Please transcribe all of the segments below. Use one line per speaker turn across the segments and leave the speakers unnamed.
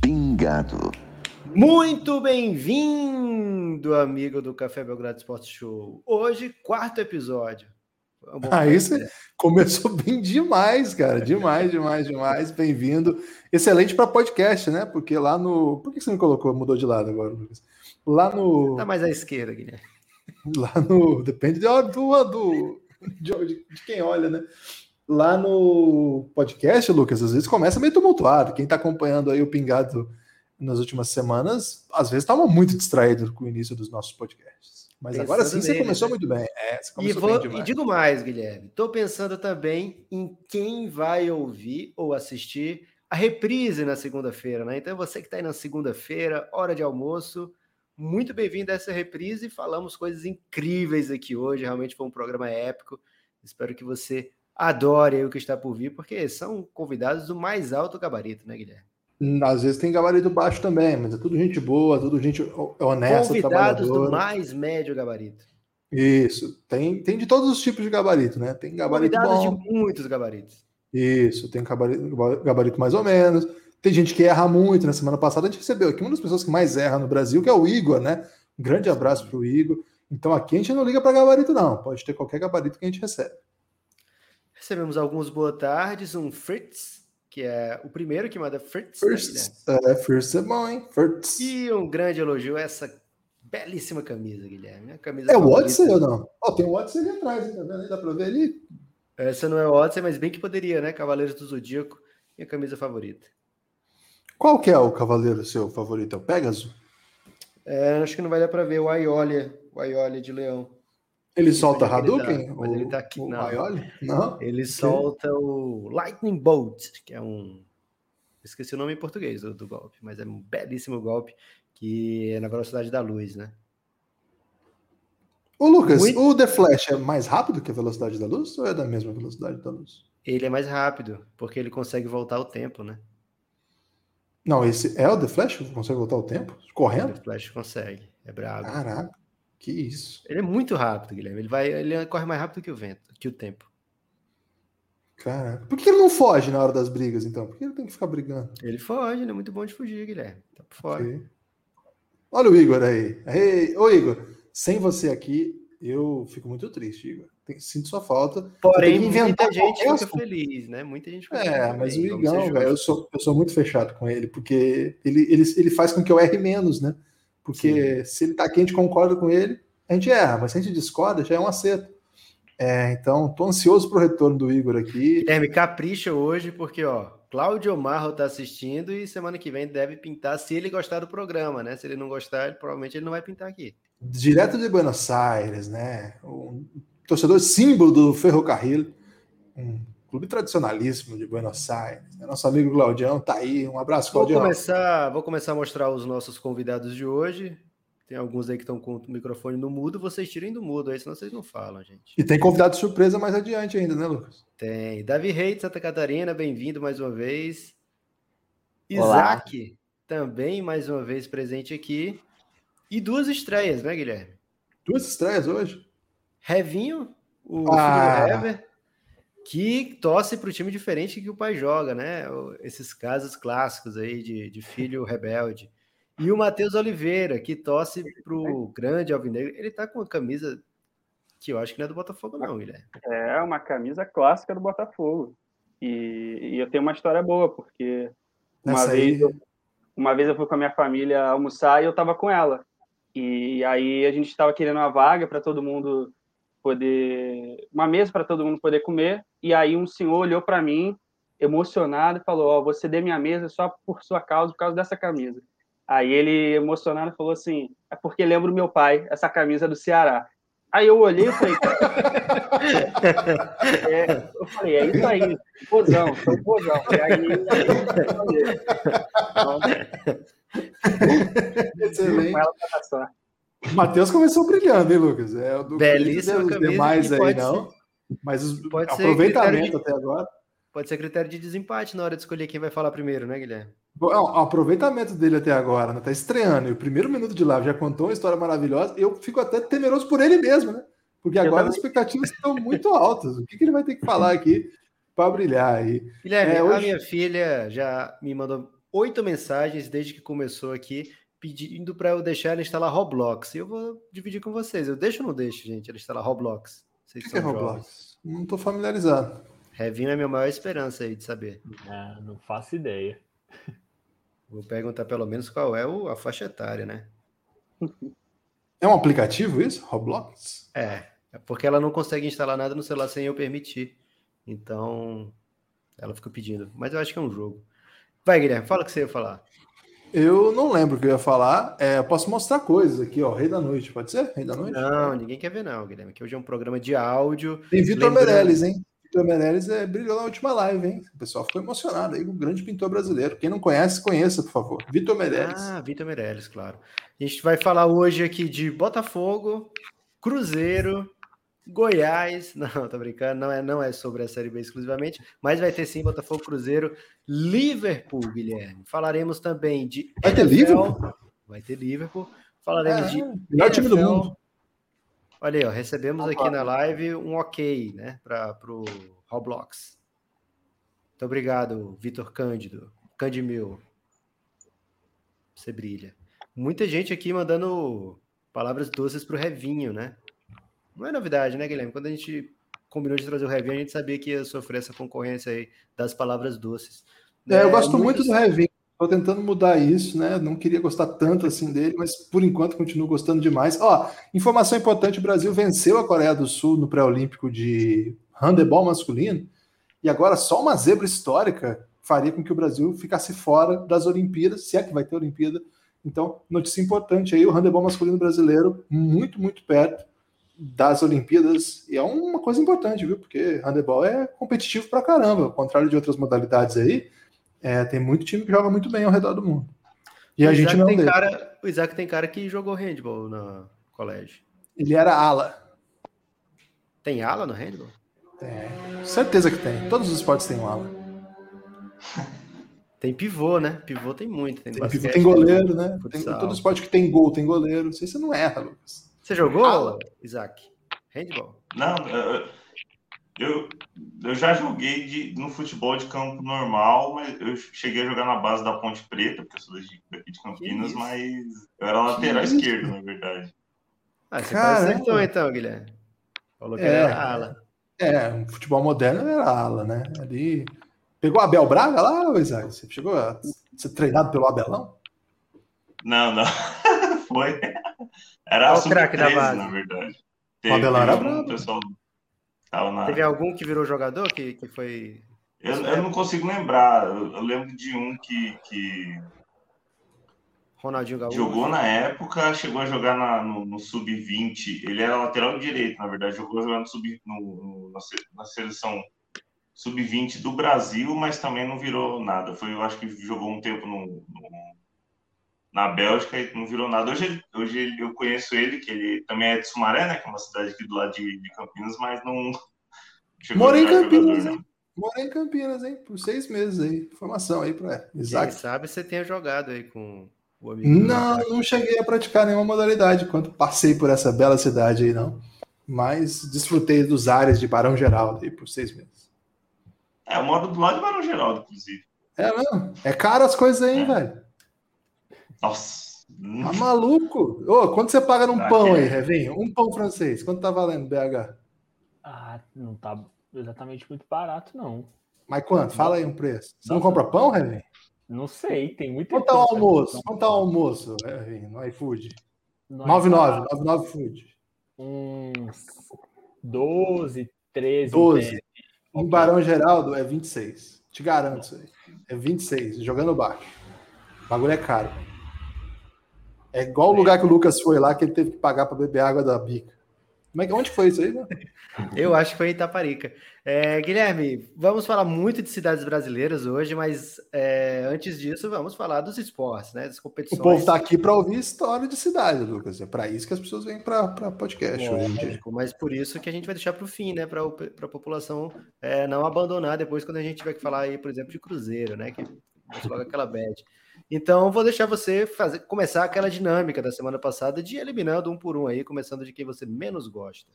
Pingado.
Muito bem-vindo, amigo do Café Belgrado Esporte Show. Hoje, quarto episódio.
Vamos ah, isso começou bem demais, cara. Demais, demais, demais. Bem-vindo. Excelente para podcast, né? Porque lá no. Por que você me colocou? Mudou de lado agora, Lucas? Lá no.
Tá mais à esquerda, Guilherme.
Lá no. Depende do, do, do de, de quem olha, né? Lá no podcast, Lucas, às vezes começa meio tumultuado. Quem está acompanhando aí o Pingado nas últimas semanas, às vezes estava muito distraído com o início dos nossos podcasts. Mas pensando agora sim nele, você começou né? muito bem. É,
e, vou, bem e digo mais, Guilherme. Estou pensando também em quem vai ouvir ou assistir a reprise na segunda-feira, né? Então você que está aí na segunda-feira, hora de almoço, muito bem-vindo a essa reprise. Falamos coisas incríveis aqui hoje. Realmente foi um programa épico. Espero que você adore o que está por vir, porque são convidados do mais alto gabarito, né, Guilherme?
Às vezes tem gabarito baixo também, mas é tudo gente boa, tudo gente honesta,
Convidados do mais médio gabarito.
Isso, tem, tem de todos os tipos de gabarito, né? Tem gabarito
Convidados bom. de muitos gabaritos.
Isso, tem gabarito, gabarito mais ou menos. Tem gente que erra muito. Na semana passada a gente recebeu aqui uma das pessoas que mais erra no Brasil, que é o Igor, né? Um grande abraço para o Igor. Então aqui a gente não liga para gabarito, não. Pode ter qualquer gabarito que a gente recebe.
Recebemos alguns boa tardes, um Fritz, que é o primeiro que manda Fritz.
First, né, é, First é bom, hein? First.
E um grande elogio a essa belíssima camisa, Guilherme. A camisa
é o Odyssey ou não? Ó, oh, tem o Odyssey ali atrás, hein? Tá vendo? Dá pra ver ali?
Essa não é o Odyssey, mas bem que poderia, né? Cavaleiros do Zodíaco, minha camisa favorita.
Qual que é o cavaleiro seu favorito? É o Pegasus?
É, acho que não vai dar pra ver o Aiolia, o Aiolia de Leão.
Ele solta Hadouken?
Mas ele tá aqui.
O
não.
não.
Ele solta o Lightning Bolt, que é um. Esqueci o nome em português do, do golpe, mas é um belíssimo golpe que é na velocidade da luz, né?
Ô, Lucas, Muito... o The Flash é mais rápido que a velocidade da luz ou é da mesma velocidade da luz?
Ele é mais rápido, porque ele consegue voltar o tempo, né?
Não, esse é o The Flash? Consegue voltar o tempo? Correndo? O
The Flash consegue. É brabo.
Caraca. Que isso.
Ele é muito rápido, Guilherme. Ele vai, ele corre mais rápido que o vento, que o tempo.
Cara, por que ele não foge na hora das brigas, então? Por que ele tem que ficar brigando?
Ele foge, ele é muito bom de fugir, Guilherme. Tá por fora. Okay.
Olha o Igor aí. Ei, ô, Igor, sem você aqui, eu fico muito triste, Igor. Sinto sua falta.
Porém, muita gente fica feliz, né? Muita gente fica
É, mas o Igão, velho, eu sou, eu sou muito fechado com ele, porque ele, ele, ele faz com que eu erre menos, né? Porque Sim. se ele tá aqui, a gente concorda com ele, a gente erra, mas se a gente discorda, já é um acerto. É, então, tô ansioso pro retorno do Igor aqui.
Guilherme, capricha hoje, porque, ó, Cláudio Marro tá assistindo e semana que vem deve pintar se ele gostar do programa, né? Se ele não gostar, ele, provavelmente ele não vai pintar aqui.
Direto de Buenos Aires, né? Um torcedor símbolo do Ferrocarril, um clube tradicionalíssimo de Buenos Aires. Nosso amigo Claudião tá aí. Um abraço, Claudião.
Vou começar, vou começar a mostrar os nossos convidados de hoje. Tem alguns aí que estão com o microfone no mudo, vocês tirem do mudo aí, senão vocês não falam, gente.
E tem convidado surpresa mais adiante ainda, né, Lucas?
Tem. Davi Rei de Santa Catarina, bem-vindo mais uma vez. Olá. Isaac, também mais uma vez presente aqui. E duas estreias, né, Guilherme?
Duas estreias hoje?
Revinho, o ah. filho do Hever, que torce para o time diferente que o pai joga, né? Esses casos clássicos aí de, de filho rebelde. E o Matheus Oliveira, que torce para o grande Alvinegro. Ele tá com uma camisa que eu acho que não é do Botafogo, não, Guilherme.
É, uma camisa clássica do Botafogo. E, e eu tenho uma história boa, porque uma vez, eu, uma vez eu fui com a minha família almoçar e eu estava com ela. E aí a gente estava querendo uma vaga para todo mundo poder. Uma mesa para todo mundo poder comer. E aí um senhor olhou para mim, emocionado, e falou: Ó, oh, você dê minha mesa só por sua causa, por causa dessa camisa. Aí ele, emocionado, falou assim: é porque lembro meu pai, essa camisa do Ceará. Aí eu olhei e falei: é, eu falei, é isso aí, pozão, sou. E aí,
Excelente. O Matheus começou brilhando, hein, Lucas? É,
do Belíssima camisa.
demais aí, não. Mas os, aproveitamento até agora.
Pode ser critério de desempate na hora de escolher quem vai falar primeiro, né, Guilherme?
o aproveitamento dele até agora, né? Tá estreando. E o primeiro minuto de live já contou uma história maravilhosa. Eu fico até temeroso por ele mesmo, né? Porque agora as expectativas estão muito altas. O que, que, ele vai ter que falar aqui para brilhar aí?
Guilherme, é, hoje... a minha filha já me mandou oito mensagens desde que começou aqui pedindo para eu deixar ela instalar Roblox. E eu vou dividir com vocês. Eu deixo ou não deixo, gente, ela instalar Roblox?
Vocês o que, é Roblox? Não estou familiarizado.
Revinho é a minha maior esperança aí de saber.
É, não faço ideia.
Vou perguntar pelo menos qual é o, a faixa etária, né?
É um aplicativo isso? Roblox?
É, é porque ela não consegue instalar nada no celular sem eu permitir. Então, ela fica pedindo. Mas eu acho que é um jogo. Vai, Guilherme, fala o que você ia falar.
Eu não lembro o que eu ia falar. É, eu posso mostrar coisas aqui, ó. Rei da Noite, pode ser? Rei da Noite?
Não, ninguém quer ver, não, Guilherme. Que hoje é um programa de áudio.
Tem Vitor lembrando... Meirelles, hein? Vitor Meirelles é, brilhou na última live, hein? O pessoal ficou emocionado aí, um grande pintor brasileiro. Quem não conhece, conheça, por favor. Vitor Meirelles.
Ah, Vitor Meirelles, claro. A gente vai falar hoje aqui de Botafogo, Cruzeiro, Goiás. Não, tô brincando, não é, não é sobre a Série B exclusivamente, mas vai ter sim Botafogo, Cruzeiro, Liverpool, Guilherme. Falaremos também de.
Vai ter Liverpool?
Vai ter Liverpool. Falaremos é, de.
Melhor time do mundo.
Olha aí, ó, recebemos Opa. aqui na live um ok, né, para o Roblox. Muito obrigado, Vitor Cândido. Candimil. Você brilha. Muita gente aqui mandando palavras doces para o Revinho, né? Não é novidade, né, Guilherme? Quando a gente combinou de trazer o Revinho, a gente sabia que ia sofrer essa concorrência aí das palavras doces.
É, eu é, gosto muitos... muito do Revinho. Estou tentando mudar isso, né? Não queria gostar tanto assim dele, mas por enquanto continuo gostando demais. Ó, informação importante: o Brasil venceu a Coreia do Sul no pré-olímpico de handebol masculino, e agora só uma zebra histórica faria com que o Brasil ficasse fora das Olimpíadas, se é que vai ter Olimpíada. Então, notícia importante aí: o handebol masculino brasileiro muito, muito perto das Olimpíadas, e é uma coisa importante, viu? Porque handebol é competitivo pra caramba, ao contrário de outras modalidades aí é, tem muito time que joga muito bem ao redor do mundo. E o a gente não
tem cara, O Isaac tem cara que jogou handball no colégio.
Ele era ala.
Tem ala no handball?
Tem. Certeza que tem. Todos os esportes têm um ala.
Tem pivô, né? Pivô tem muito. Tem,
tem basquete, pivô, tem goleiro, né? Tem, todo esporte que tem gol tem goleiro. Não sei se você não erra, Lucas.
Você jogou, Isaac? Handball?
Não, eu, eu, já joguei de, no futebol de campo normal, mas eu cheguei a jogar na base da Ponte Preta, porque eu sou daqui de Campinas, mas eu era lateral esquerdo, na verdade.
Ah, você acertou então, Guilherme. Falou que é, era ala.
É, futebol moderno era ala, né? Ali. Pegou Abel Braga lá, Isaac? Você chegou a ser treinado pelo Abelão?
Não, não. Foi. Era o craque da base. na verdade.
Teve, Abelão era pessoal
na... Teve algum que virou jogador que, que foi.
Eu, eu não consigo lembrar. Eu, eu, lembro de um que. que...
Ronaldinho Gaúcho.
Jogou na época, chegou a jogar na, no, no Sub-20. Ele era lateral direito, na verdade. Jogou jogando sub, no, no, na seleção Sub-20 do Brasil, mas também não virou nada. Foi, eu acho que jogou um tempo no, na Bélgica e não virou nada. Hoje, hoje eu conheço ele, que ele também é de Sumaré, né? Que é uma cidade aqui do lado de, de Campinas, mas não.
Mora em Campinas, jogador, hein? Mora em Campinas, hein? Por seis meses aí. Informação aí para
Isaac. Quem sabe você tenha jogado aí com
o amigo. Não, não cheguei a praticar nenhuma modalidade quando passei por essa bela cidade aí, não. Mas desfrutei dos ares de Barão Geraldo aí por seis meses.
É, eu moro do lado de Barão Geraldo, inclusive.
É, não. É caro as coisas aí, é. velho.
Nossa.
Tá maluco? Ô, quanto você paga num tá pão aí, Revinho? Um pão francês. Quanto tá valendo, BH?
Ah, não tá exatamente muito barato, não.
Mas quanto? Fala aí um preço. Você não compra pão, Revinho?
Não sei, tem muito.
Quanto tá o almoço? Quanto tá o almoço, Revinho, no iFood? 99, 99 Food.
Uns 12, 13.
12. Em Barão Geraldo é 26. Te garanto isso aí. É 26, jogando baixo. O bagulho é caro. É igual o lugar que o Lucas foi lá, que ele teve que pagar para beber água da bica. Como é que, onde foi isso aí? Né?
Eu acho que foi em Itaparica. É, Guilherme, vamos falar muito de cidades brasileiras hoje, mas é, antes disso, vamos falar dos esportes, né? Das competições.
O povo está aqui para ouvir história de cidade, Lucas. É para isso que as pessoas vêm para podcast
é, hoje em dia. Mas por isso que a gente vai deixar para o fim, né? Para a população é, não abandonar depois quando a gente tiver que falar aí, por exemplo, de Cruzeiro, né? Que logo aquela bad. Então, vou deixar você fazer, começar aquela dinâmica da semana passada de eliminando um por um aí, começando de quem você menos gosta.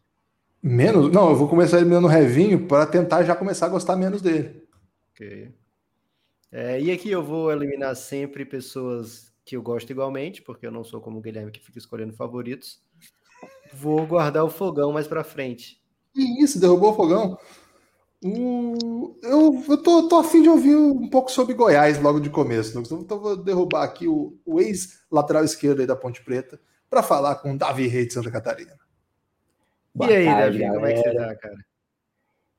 Menos? Não, eu vou começar eliminando o Revinho para tentar já começar a gostar menos dele.
Ok. É, e aqui eu vou eliminar sempre pessoas que eu gosto igualmente, porque eu não sou como o Guilherme que fica escolhendo favoritos. Vou guardar o fogão mais para frente.
Que isso, derrubou o fogão? Eu, eu tô, tô afim de ouvir um pouco sobre Goiás logo de começo. Então, então vou derrubar aqui o, o ex-lateral esquerdo aí da Ponte Preta para falar com o Davi Rei de Santa Catarina.
Boa e aí, tarde, Davi, galera. como é que você tá, cara?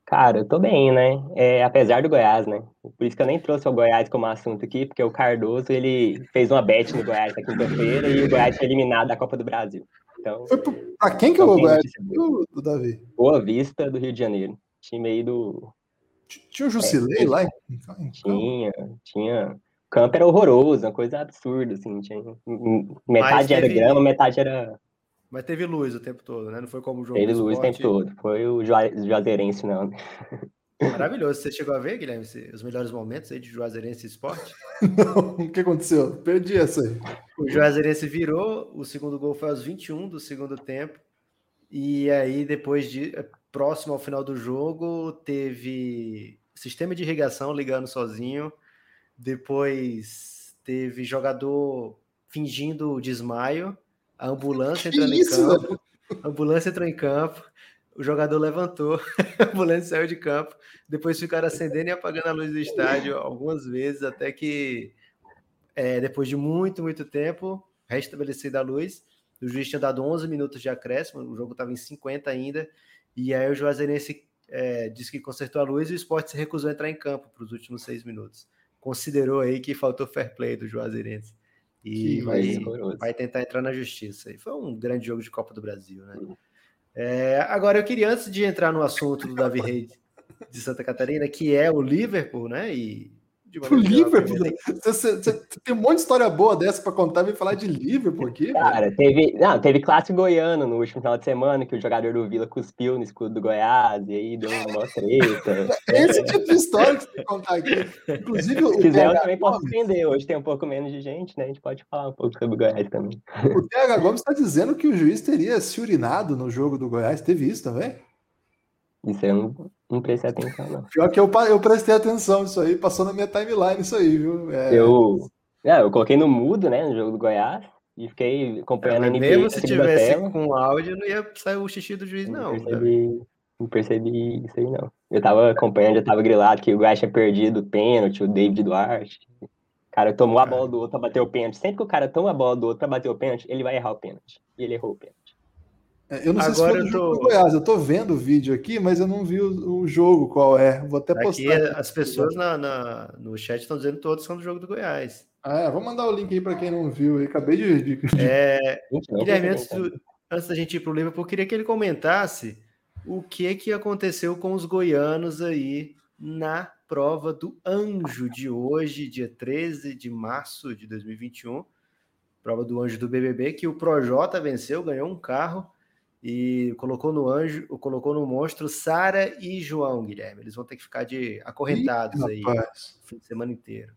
Cara, eu tô bem, né? É, apesar do Goiás, né? Por isso que eu nem trouxe o Goiás como assunto aqui, porque o Cardoso, ele fez uma bet no Goiás na quinta-feira e o Goiás foi eliminado da Copa do Brasil. Então,
foi pra quem que é o Goiás do Davi?
Boa Vista, do Rio de Janeiro time aí do.
Tinha o Jusilei é, lá? Em...
Tinha, tinha. O campo era horroroso, uma coisa absurda, assim. Tinha... Metade teve... era grama, metade era.
Mas teve luz o tempo todo, né? Não foi como o jogo
Teve luz o tempo todo. Foi o Juazeirense, não.
Maravilhoso. Você chegou a ver, Guilherme, os melhores momentos aí de Juazeirense Esporte?
Não, o que aconteceu? Perdi essa aí.
O Juazeirense virou, o segundo gol foi aos 21 do segundo tempo. E aí, depois de próximo ao final do jogo, teve sistema de irrigação ligando sozinho. Depois teve jogador fingindo desmaio. A ambulância entrando em campo. A ambulância entrou em campo. O jogador levantou, a ambulância saiu de campo. Depois ficaram acendendo e apagando a luz do estádio algumas vezes, até que, é, depois de muito, muito tempo, restabelecida a luz. O juiz tinha dado 11 minutos de acréscimo, o jogo estava em 50 ainda. E aí o Juazeirense é, disse que consertou a luz e o esporte se recusou a entrar em campo para os últimos seis minutos. Considerou aí que faltou fair play do Juazeirense. E vai, vai, tentar entrar na justiça. E foi um grande jogo de Copa do Brasil, né? É, agora eu queria, antes de entrar no assunto do Davi Reis de Santa Catarina, que é o Liverpool, né? E
o Liverpool. Você, você, tem um monte de história boa dessa para contar e falar de Liverpool aqui.
Cara, teve, não, teve clássico goiano no último final de semana que o jogador do Vila cuspiu no escudo do Goiás e aí deu uma treta.
Esse tipo de história que você tem que contar aqui. Inclusive,
Se quiser, eu também posso entender. Hoje tem um pouco menos de gente, né? A gente pode falar um pouco sobre o Goiás também.
O TH Gomes está dizendo que o juiz teria se urinado no jogo do Goiás. Teve isso também?
Isso eu não, não prestei atenção, não.
Pior que eu, eu prestei atenção isso aí, passou na minha timeline isso aí, viu?
É... Eu, é, eu coloquei no mudo, né, no jogo do Goiás, e fiquei acompanhando é, a NBA.
Mesmo se tivesse com áudio, não ia sair o xixi do juiz, não.
Não percebi, não percebi isso aí, não. Eu tava acompanhando, já tava grilado que o Goiás tinha perdido o pênalti, o David Duarte. O cara tomou a bola do outro pra bater o pênalti. Sempre que o cara toma a bola do outro pra bater o pênalti, ele vai errar o pênalti. E ele errou o pênalti.
É, eu não sei Agora se foi tô... do Goiás, eu tô vendo o vídeo aqui, mas eu não vi o, o jogo qual é. Vou até postar.
Aqui, as pessoas na, na, no chat estão dizendo todos são do jogo do Goiás.
Ah, é, vou mandar o link aí para quem não viu. Eu acabei de. de...
É, Guilherme, antes, do, antes da gente ir para o Liverpool, eu queria que ele comentasse o que que aconteceu com os goianos aí na prova do Anjo de hoje, dia 13 de março de 2021. Prova do Anjo do BBB, que o Projota venceu, ganhou um carro e colocou no anjo, colocou no monstro Sara e João Guilherme. Eles vão ter que ficar de acorrentados Ih, aí o fim de semana inteiro.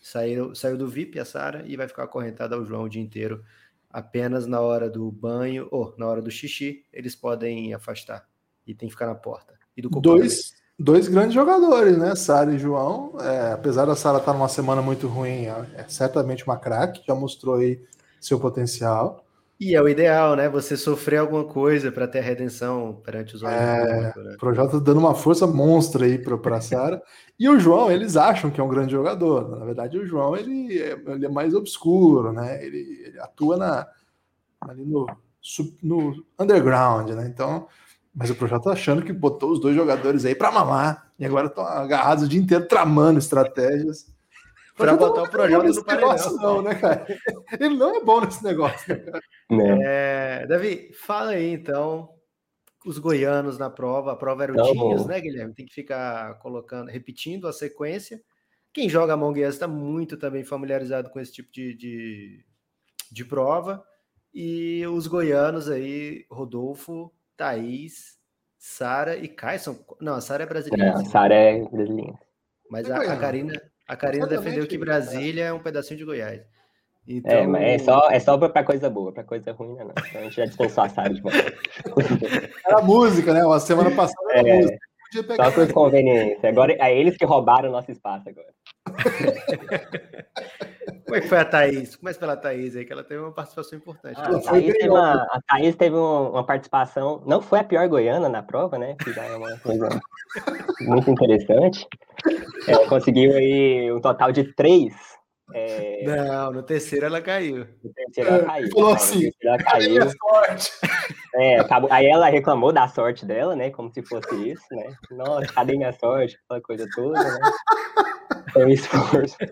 Saiu, saiu do VIP a Sara e vai ficar acorrentada ao João o dia inteiro. Apenas na hora do banho ou na hora do xixi, eles podem afastar e tem que ficar na porta. E do
dois, dois grandes jogadores, né? Sara e João. É, apesar da Sara estar numa semana muito ruim, é certamente uma craque, já mostrou aí seu potencial.
E é o ideal, né? Você sofrer alguma coisa para ter a redenção perante os olhos
é, do. Né? O tá dando uma força monstra aí para a Sara. e o João, eles acham que é um grande jogador. Na verdade, o João ele é, ele é mais obscuro, né? Ele, ele atua na, ali no, no underground, né? Então, mas o projeto tá achando que botou os dois jogadores aí para mamar e agora estão agarrados o dia inteiro tramando estratégias
para botar o projeto no paredão.
Não, né, cara? Ele não é bom nesse negócio, né, cara?
É, Davi, fala aí então os goianos na prova. A prova era o
Não.
Dias, né, Guilherme? Tem que ficar colocando, repetindo a sequência. Quem joga Among Us está muito também familiarizado com esse tipo de, de, de prova. E os goianos aí, Rodolfo, Thaís, Sara e Caisson. Não, a Sara é brasileira.
A Sara é brasileira.
Mas
É
a, a. Karina, a Karina defendeu que
né?
Brasília é um pedacinho de Goiás. Então,
É, mas é só, é só pra, pra coisa boa, pra coisa ruim não. Então a gente já dispensou a Sara de volta.
Era música, né? A semana passada era
É.
música. Podia pegar.
Só por conveniência. Agora é eles que roubaram o nosso espaço agora.
como é que foi a Thaís? Começa pela Thaís aí, que ela teve uma participação importante.
Ah, a, Thaís teve uma, a Thaís teve um- uma participação, não foi a pior goiana na prova, né? Que já é uma coisa muito interessante. Ela conseguiu aí um total de três. É,
Não, no terceiro ela caiu.
no terceiro ela caiu.
falou assim,
ela caiu.
sorte?
É, acabou- aí ela reclamou da sorte dela, né? Como se fosse isso, né? Nossa, cadê minha sorte? Aquela coisa toda, né? É um esforço.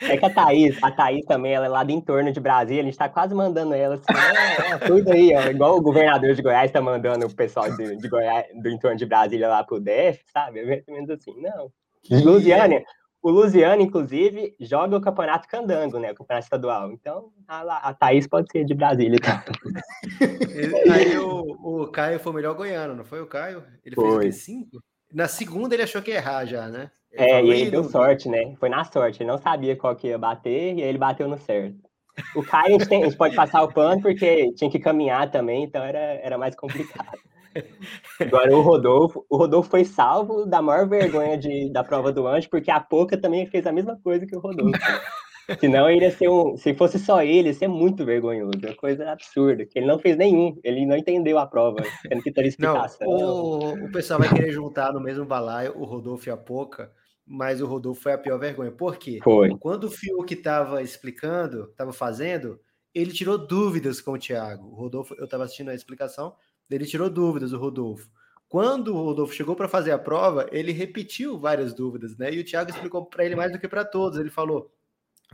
É que a Thaís, a Thaís também, ela é lá do entorno de Brasília, a gente tá quase mandando ela assim, ah, é, tudo aí, ó, igual o governador de Goiás tá mandando o pessoal de, de Goiás, do entorno de Brasília lá pro DF, sabe? É mais ou menos assim, não. Luziane, o Luziane inclusive, joga o campeonato candango, né? O campeonato estadual. Então, a, a Thaís pode ser de Brasília. Tá?
Aí o, o, Caio foi o melhor goiano, não foi o Caio? Ele foi. fez o 5 na segunda ele achou que ia errar já, né? Ele
É, e ele
"Ih,
deu sorte, né? Foi na sorte. Ele não sabia qual que ia bater e aí ele bateu no certo. O Caio, a gente, tem- a gente pode passar o pano porque tinha que caminhar também, então era, era mais complicado. Agora o Rodolfo, o Rodolfo foi salvo da maior vergonha de, da prova do anjo, porque a Poca também fez a mesma coisa que o Rodolfo. Senão ele ia ser um. Se fosse só ele, ia ser muito vergonhoso. Uma coisa absurda. Que ele não fez nenhum. Ele não entendeu a prova. Tendo que
Não, o, o pessoal vai querer juntar no mesmo balaio o Rodolfo e a Poca, mas o Rodolfo foi a pior vergonha. Por quê?
Foi.
Quando o Fiuk estava explicando, estava fazendo, ele tirou dúvidas com o Thiago. O Rodolfo, eu estava assistindo a explicação, ele tirou dúvidas, o Rodolfo. Quando o Rodolfo chegou para fazer a prova, ele repetiu várias dúvidas, né? E o Thiago explicou para ele mais do que para todos. Ele falou: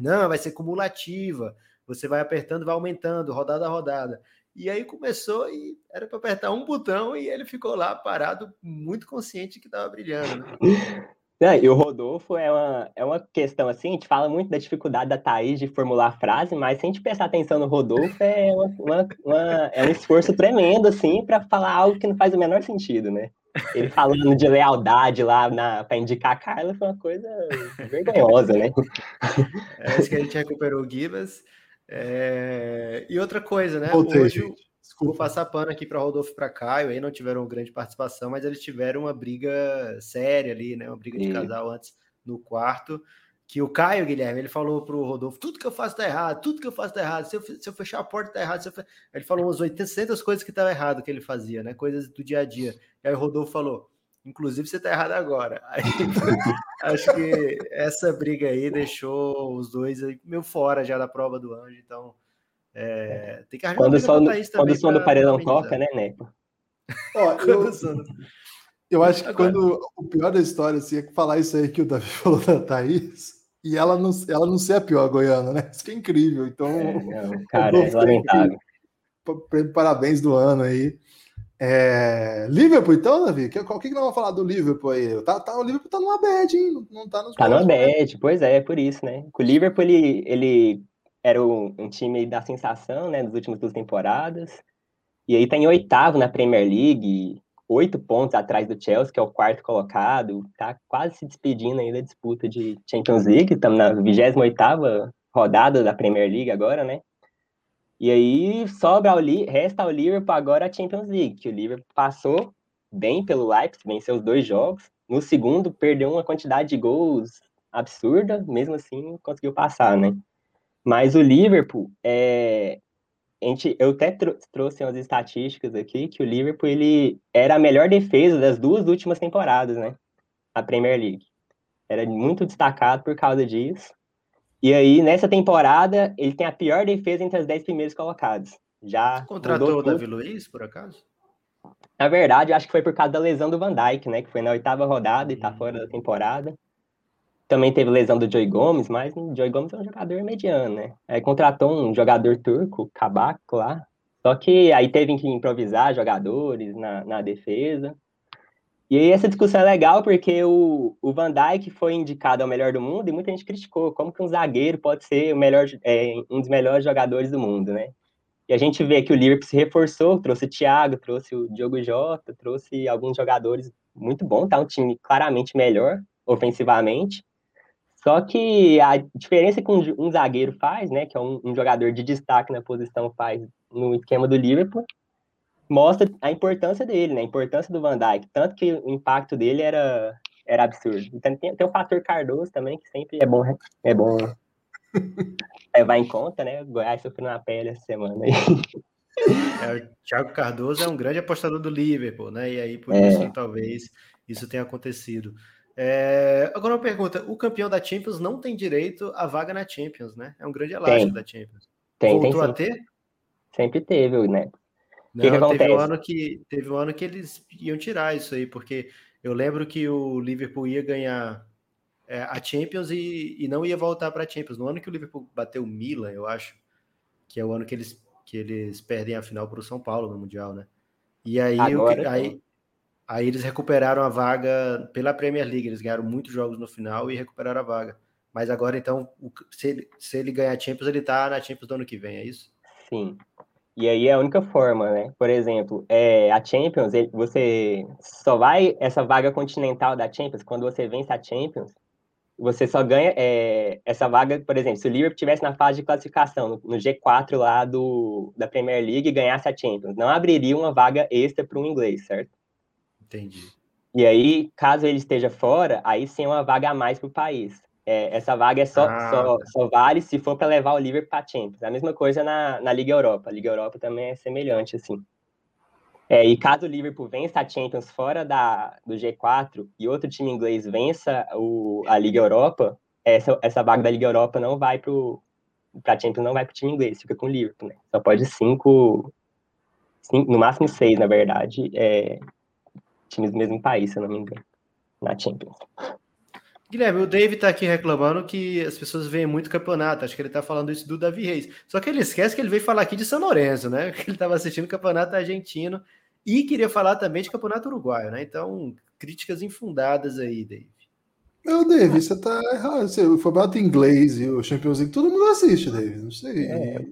não, vai ser cumulativa, você vai apertando, vai aumentando, rodada a rodada. E aí começou e era para apertar um botão e ele ficou lá parado, muito consciente que estava brilhando. Né?
Não, e o Rodolfo é uma, é uma questão assim, a gente fala muito da dificuldade da Thaís de formular frase, mas se a gente prestar atenção no Rodolfo, é, uma, uma- uma- é um esforço tremendo, assim, para falar algo que não faz o menor sentido, né? Ele falando de lealdade lá para indicar a Carla foi uma coisa vergonhosa, né?
É isso que a gente recuperou o Gibas. É, E outra coisa, né?
Voltei,
Hoje
gente.
Vou
Desculpa.
passar pano aqui para Rodolfo e para Caio, aí não tiveram grande participação, mas eles tiveram uma briga séria ali, né? Uma briga de casal antes no quarto. Que o Caio, Guilherme, ele falou pro Rodolfo: tudo que eu faço tá errado, tudo que eu faço tá errado. Se eu, se eu fechar a porta tá errado. se eu fe-" Ele falou umas 800 coisas que estavam errado que ele fazia, né? Coisas do dia a dia. E aí o Rodolfo falou: inclusive você tá errado agora. Aí, acho que essa briga aí deixou os dois meio fora já da prova do anjo, então. É, tem que arranjar
Quando som, quando o
também
som do paredão toca, né, Neco?
Ó, eu, eu acho que
Agora-
quando o pior da história assim, é que falar isso aí que o Davi falou da Thaís e ela não, ela não ser a pior goiana, né? Isso que é incrível. Então,
É, não, cara, é lamentável.
parabéns do ano aí. É, Liverpool, então, Davi? Que- O que, que nós vamos falar do Liverpool aí? Tá, tá, o Liverpool tá numa bad, hein? Não, não tá nos
Tá numa
próximos, né?
bad, pois é, por isso, né? O Liverpool, ele, ele era um, um time da sensação, né, nas últimas duas temporadas. E aí tá em oitavo na Premier League, oito pontos atrás do Chelsea, que é o quarto colocado. Tá quase se despedindo aí da disputa de Champions League. Estamos na 28ª rodada da Premier League agora, né? E aí sobra ao, resta ao Liverpool agora a Champions League, que o Liverpool passou bem pelo Leipzig, venceu os dois jogos. No segundo, perdeu uma quantidade de gols absurda, mesmo assim conseguiu passar, né? Mas o Liverpool, é, a gente, eu até trou- trouxe umas estatísticas aqui que o Liverpool ele era a melhor defesa das duas últimas temporadas, né? A Premier League. Era muito destacado por causa disso. E aí, nessa temporada, ele tem a pior defesa entre as 10 primeiros colocados. Já
Contratou
mudou
o. Davi Luiz, por acaso?
Na verdade, eu acho que foi por causa da lesão do Van Dijk, né? Que foi na oitava rodada e tá
Hum.
fora da temporada. Também teve lesão do Joey Gomes, mas o Joey Gomes é um jogador mediano, né? Aí contratou um jogador turco, Kabak, lá. Só que aí teve que improvisar jogadores na, na defesa. E aí essa discussão é legal porque o, o Van Dijk foi indicado ao melhor do mundo e muita gente criticou como que um zagueiro pode ser o melhor, é, um dos melhores jogadores do mundo, né? E a gente vê que o Liverpool se reforçou, trouxe o Thiago, trouxe o Diogo Jota, trouxe alguns jogadores muito bons, tá um time claramente melhor ofensivamente. Só que a diferença que um, um zagueiro faz, né, que é um, um, jogador de destaque na posição faz no esquema do Liverpool, mostra a importância dele, né, a importância do Van Dijk, tanto que o impacto dele era, era absurdo. Então tem, tem o fator Cardoso também, que sempre é bom, é bom levar em conta, né, o Goiás sofreu na pele essa semana aí.
É, o Thiago Cardoso é um grande apostador do Liverpool, né? E aí, por é. isso, talvez isso tenha acontecido. É, agora uma pergunta: o campeão da Champions não tem direito à vaga na Champions, né? É um grande elástico tem. da Champions.
Tem,
Voltou
tem,
a ter?
Sempre teve, né?
Não, que que teve, um ano que, teve um ano que eles iam tirar isso aí, porque eu lembro que o Liverpool ia ganhar é, a Champions e, e não ia voltar para a Champions. No ano que o Liverpool bateu o Milan, eu acho, que é o ano que eles, que eles perdem a final para o São Paulo no Mundial, né? E aí, Agora, o, aí, Aí eles recuperaram a vaga pela Premier League, eles ganharam muitos jogos no final e recuperaram a vaga. Mas agora, então, se ele, se ele ganhar Champions, ele tá na Champions do ano que vem, é isso?
Sim. E aí é a única forma, né? Por exemplo, é, a Champions, ele, você só vai essa vaga continental da Champions quando você vence a Champions. Você só ganha é, essa vaga, por exemplo, se o Liverpool estivesse na fase de classificação, no, no, G4 lá do, da Premier League e ganhasse a Champions, não abriria uma vaga extra para um inglês, certo?
Entendi.
E aí, caso ele esteja fora, aí sim é uma vaga a mais para o país. É, essa vaga é só, ah, só, tá. só, vale se for para levar o Liverpool para a Champions. A mesma coisa na, na Liga Europa. A Liga Europa também é semelhante, assim. É, e caso o Liverpool vença a Champions fora da, do G4 e outro time inglês vença o, a Liga Europa, essa, essa vaga da Liga Europa não vai para a Champions, não vai para o time inglês, fica com o Liverpool, né? Só pode cinco, cinco no máximo seis, na verdade, é, times do mesmo país, se eu não me engano, na Champions.
Guilherme, o David tá aqui reclamando que as pessoas veem muito campeonato. Acho que ele tá falando isso do Davi Reis. Só que ele esquece que ele veio falar aqui de São Lourenço, né? Que ele estava assistindo o campeonato argentino e queria falar também de campeonato uruguaio, né? Então, críticas infundadas aí, David.
Não, David, você tá errado. o formato inglês e o Champions League, todo mundo assiste, David. Não sei. É.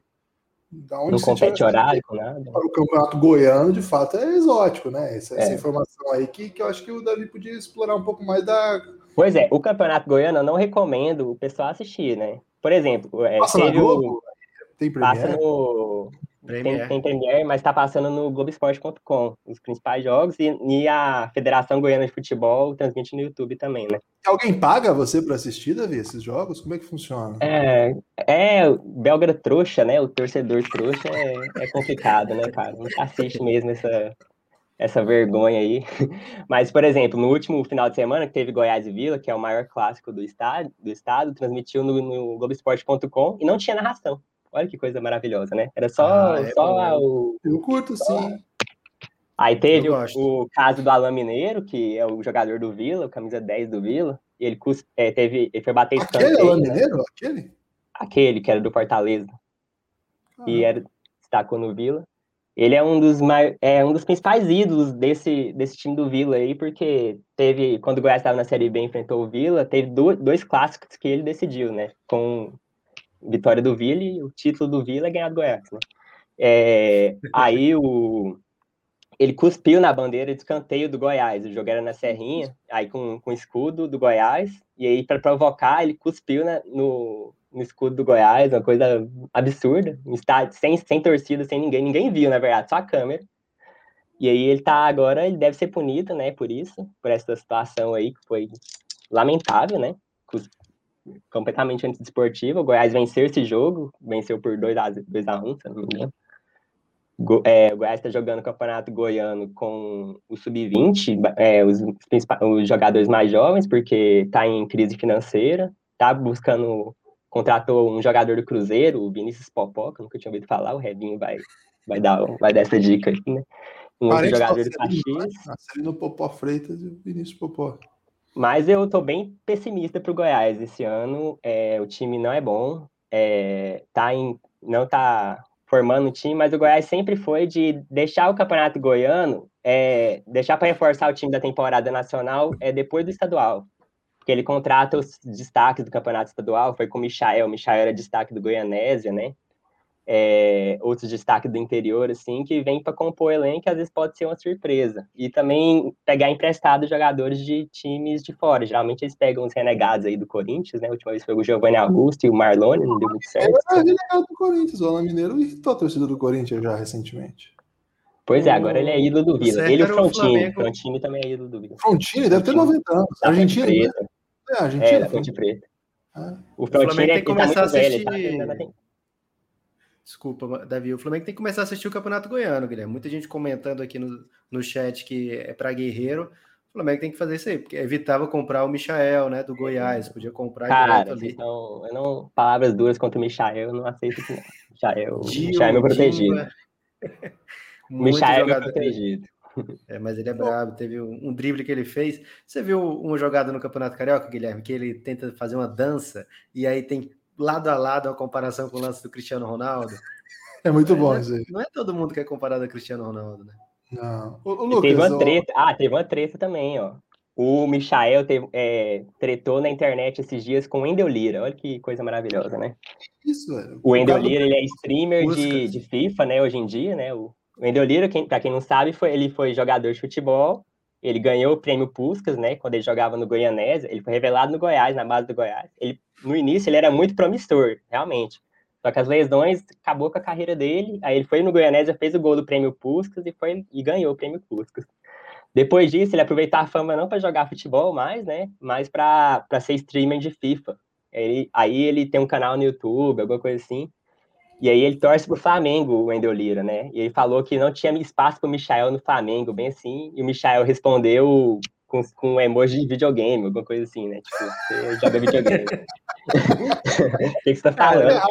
Da onde não compete horário com nada.
O campeonato goiano, de fato, é exótico, né? Essa, é. essa informação aí que, que eu acho que o Davi podia explorar um pouco mais da.
Pois é, o campeonato goiano eu não recomendo o pessoal assistir, né? Por exemplo, é,
passa
na
Globo?
Tem passa no Premier. Tem, tem Premier, mas está passando no Globoesporte.com, os principais jogos, e, e, a Federação Goiana de Futebol transmite no YouTube também, né?
Alguém paga você para assistir, Davi, esses jogos? Como é que funciona?
É, é belga trouxa, né? O torcedor trouxa é, é complicado, né, cara? Não assiste mesmo essa, essa vergonha aí. Mas, por exemplo, no último final de semana, que teve Goiás e Vila, que é o maior clássico do estado, do estado transmitiu no, no Globoesporte.com e não tinha narração. Olha que coisa maravilhosa, né? Era só, ah, é só o.
Eu curto, sim.
Aí teve o, o, caso do Alain Mineiro, que é o jogador do Vila, o camisa 10 do Vila. E ele, é, teve, ele foi bater
Aquele Alain né? Mineiro? Aquele?
Aquele, que era do Fortaleza. Ah. E era, destacou no Vila. Ele é um dos é um dos principais ídolos desse, desse time do Vila aí, porque teve, quando o Goiás estava na Série B enfrentou o Vila, teve dois, dois clássicos que ele decidiu, né? Com vitória do Vila e o título do Vila é ganhar do Goiás, né? É, aí o, ele cuspiu na bandeira de escanteio do Goiás, o jogo era na Serrinha, aí com, com escudo do Goiás, e aí para provocar ele cuspiu na, no, no escudo do Goiás, uma coisa absurda, estádio sem, sem torcida, sem ninguém, ninguém viu, na verdade, só a câmera. E aí ele tá agora, ele deve ser punido, né, por isso, por essa situação aí que foi lamentável, né? completamente antidesportiva. O Goiás venceu esse jogo, venceu por 2 a 2 a 1, se não me engano. Go, é, o Goiás está jogando o campeonato goiano com o sub-20, é, os, os jogadores mais jovens, porque está em crise financeira, está buscando, contratou um jogador do Cruzeiro, o Vinícius Popó, que eu nunca tinha ouvido falar, o Revinho vai, vai, dar, vai dar essa dica aqui, né?
Um outro jogador do Caxias. Marcelino Popó Freitas e o Vinícius Popó.
Mas eu tô bem pessimista pro Goiás esse ano. É, o time não é bom. É, tá em, não tá formando um time, mas o Goiás sempre foi de deixar o campeonato goiano, é, deixar para reforçar o time da temporada nacional é depois do estadual. Porque ele contrata os destaques do campeonato estadual, foi com o Michael, o Michael era destaque do Goianésia, né? é, outros destaques do interior, assim, que vem para compor o elenco, que às vezes pode ser uma surpresa. E também pegar emprestado jogadores de times de fora. Geralmente eles pegam os renegados aí do Corinthians, né? A última vez foi o Giovanni Augusto e o Marlone, não deu muito certo.
É renegado do Corinthians, o Alan Mineiro irritou a torcida do Corinthians já recentemente.
Pois é, agora ele é ídolo do Vila. Ele e o Frontini. O Frontini também é ídolo do Vila.
Frontini deve ter 90 anos. Argentina.
É, Argentina. É, da Fonte Preta.
Ah. O Frontini é, tem que começar tá a assistir... Velho, tá? Desculpa, Davi. O Flamengo tem que começar a assistir o Campeonato Goiano, Guilherme. Muita gente comentando aqui no, no chat que é para guerreiro. O Flamengo tem que fazer isso aí, porque evitava comprar o Michael, né, do Goiás. Podia comprar
Cara, ali. Então, eu não, palavras duras contra o Michael, eu não aceito que não. Michael, Gil, Michael é meu protegido. o Michael é meu protegido.
É, mas ele é brabo. Teve um, um, drible que ele fez. Você viu uma jogada no Campeonato Carioca, Guilherme, que ele tenta fazer uma dança e aí tem lado a lado a comparação com o lance do Cristiano Ronaldo.
É muito é, bom isso aí.
Não é todo mundo que é comparado a Cristiano Ronaldo, né?
Não.
O, o Lucas, teve uma treta. Ah, teve uma treta também, ó. O Michael teve, é, tretou na internet esses dias com o Wendel Lira. Olha que coisa maravilhosa, né?
Isso, velho.
O Wendel Lira, ele é streamer de, de FIFA, né, hoje em dia, né? O Wendel Lira, pra quem não sabe, foi, ele foi jogador de futebol. Ele ganhou o prêmio Puskas, né? Quando ele jogava no Goianésia. Ele foi revelado no Goiás, na base do Goiás. Ele no início ele era muito promissor, realmente. Só que as lesões acabou com a carreira dele. Aí ele foi no Goianésia, fez o gol do prêmio Puskas e foi e ganhou o prêmio Puskas. Depois disso, ele aproveitou a fama não para jogar futebol mais, né? Mas para ser streamer de FIFA. Ele, aí ele tem um canal no YouTube, alguma coisa assim. E aí ele torce pro Flamengo, o Wendel Lira, né? E ele falou que não tinha espaço pro Michael no Flamengo, bem assim. E o Michael respondeu com, com um emoji de videogame, alguma coisa assim, né? Tipo, você joga videogame. o que, você tá falando?
Ah,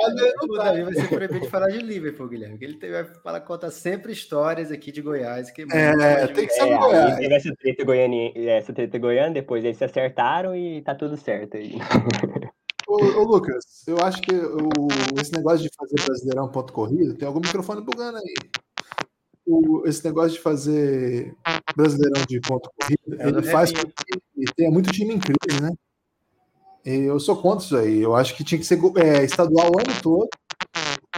o Davi vai ser proibido de falar de Liverpool, Guilherme. Ele vai falar, conta sempre histórias aqui de Goiás. Que
é, é tem que ser é, Goiás.
Teve essa treta, goiana, essa treta goiana, depois eles se acertaram e tá tudo certo aí.
Ô, ô, Lucas, eu acho que o, esse negócio de fazer Brasileirão ponto corrido, tem algum microfone bugando aí o, esse negócio de fazer Brasileirão de ponto corrido, é ele faz com que tenha muito time em crise, né? Eu sou contra isso aí. Eu acho que tinha que ser é, estadual o ano todo.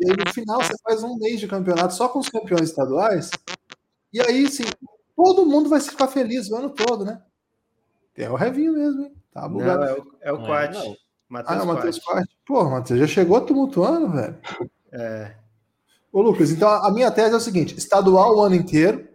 E aí no final você faz um mês de campeonato só com os campeões estaduais. E aí, sim, todo mundo vai ficar feliz o ano todo, né? É o Revinho mesmo, hein? Tá bugado.
Não, é o, é o Quat. É,
ah, o Matheus Quat. Pô, Matheus, já chegou tumultuando, velho.
É.
Ô, Lucas, então a minha tese é o seguinte: estadual o ano inteiro,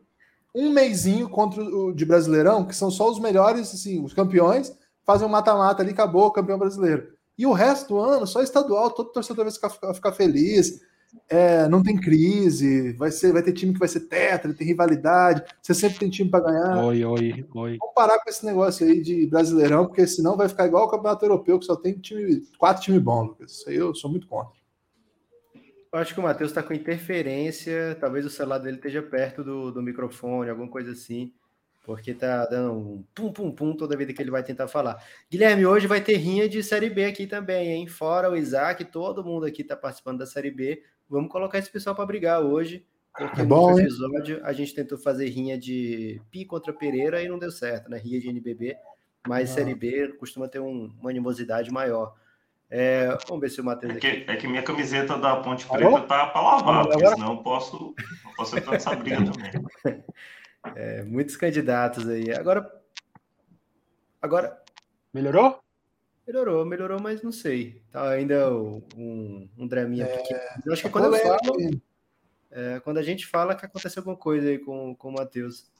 um mêsinho contra o de Brasileirão, que são só os melhores, assim, os campeões, fazem um mata-mata ali, acabou, campeão brasileiro. E o resto do ano, só estadual, todo torcedor vai ficar, ficar feliz. É, não tem crise, vai, ser, vai ter time que vai ser tetra, tem rivalidade, você sempre tem time para ganhar.
Oi, oi, oi.
Vamos parar com esse negócio aí de brasileirão, porque senão vai ficar igual o Campeonato Europeu, que só tem time, quatro times bons, Lucas. Isso aí eu sou muito contra.
Eu acho que o Matheus está com interferência, talvez o celular dele esteja perto do, do microfone, alguma coisa assim, porque tá dando um pum pum pum toda vida que ele vai tentar falar. Guilherme, hoje vai ter rinha de Série B aqui também, hein? Fora o Isaac, todo mundo aqui está participando da Série B. Vamos colocar esse pessoal para brigar hoje, porque é bom, no episódio a gente tentou fazer rinha de Pi contra Pereira e não deu certo, né? Rinha de NBB, mas ah. Série B costuma ter um, uma animosidade maior. É, vamos ver se o Matheus.
É que, é que minha camiseta da Ponte Preta Alô? tá para lavar, porque senão eu posso, eu posso entrar nessa briga também.
É, muitos candidatos aí. Agora. Agora.
Melhorou?
Melhorou, melhorou, mas não sei. Tá ainda um, um draminha é, pequeno. Eu acho que quando eu falo. É, quando a gente fala que acontece alguma coisa aí com, com o Matheus.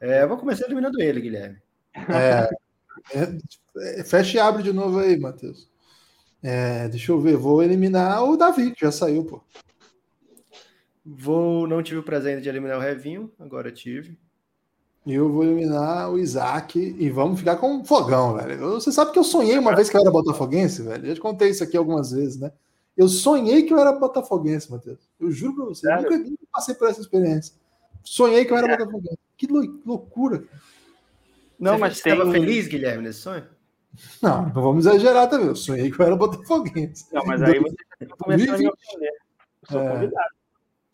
É, eu vou começar eliminando ele, Guilherme.
É, é, fecha e abre de novo aí, Matheus. É, deixa eu ver, vou eliminar o Davi, que já saiu, pô.
Vou, não tive o prazer de eliminar o Revinho, agora tive.
E eu vou eliminar o Isaac e vamos ficar com um fogão, velho. Você sabe que eu sonhei uma vez que eu era botafoguense, velho. Eu já te contei isso aqui algumas vezes, né? Eu sonhei que eu era botafoguense, Matheus. Eu juro pra você, eu nunca, nunca, passei por essa experiência. Sonhei que eu era botafoguense. Que loucura.
Não, você mas você estava feliz, Guilherme, nesse sonho?
Não, não vamos exagerar também. Eu sonhei que eu era botafoguense.
Não, mas aí você começou a me ofender. Sou é... convidado.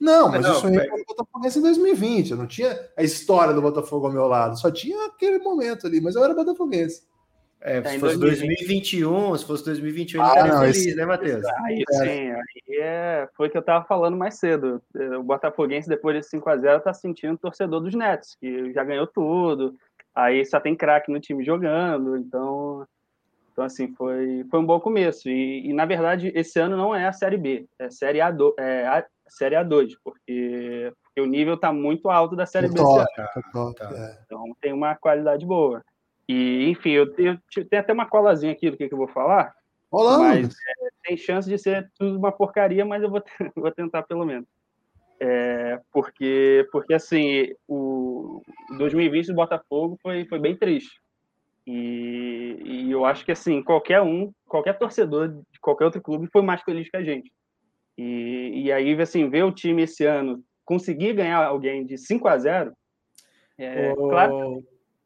Não, mas
Não,
eu sonhei
pega-
com o Botafoguense em 2020. Eu não tinha a história do Botafogo ao meu lado, só tinha aquele momento ali, mas eu era Botafoguense.
É,
É,
se fosse
2020.
2021, se fosse 2021,
Ah,
ele estaria
não,
feliz,
esse-
né, Matheus?
Aí
É.
sim, aí é, foi o que eu tava falando mais cedo. O Botafoguense, depois desse 5x0, tá sentindo torcedor dos Nets, que já ganhou tudo. Aí só tem craque no time jogando, então. Então, assim, foi, foi um bom começo. E, e, na verdade, esse ano não é a Série B, é a Série A2, é a Série A2 porque, porque o nível tá muito alto da Série B ano.
Top, top,
tá.
é.
Então tem uma qualidade boa. E, enfim, eu tenho, tenho até uma colazinha aqui do que, que eu vou falar,
Olá,
mas é, tem chance de ser tudo uma porcaria, mas eu vou, vou tentar pelo menos. É, porque, porque, assim, o 2020 do Botafogo foi, foi bem triste. E, e eu acho que, assim, qualquer um, qualquer torcedor de qualquer outro clube foi mais feliz que a gente. E, e aí, assim, ver o time esse ano conseguir ganhar alguém de 5 a 0 é,
Ô,
claro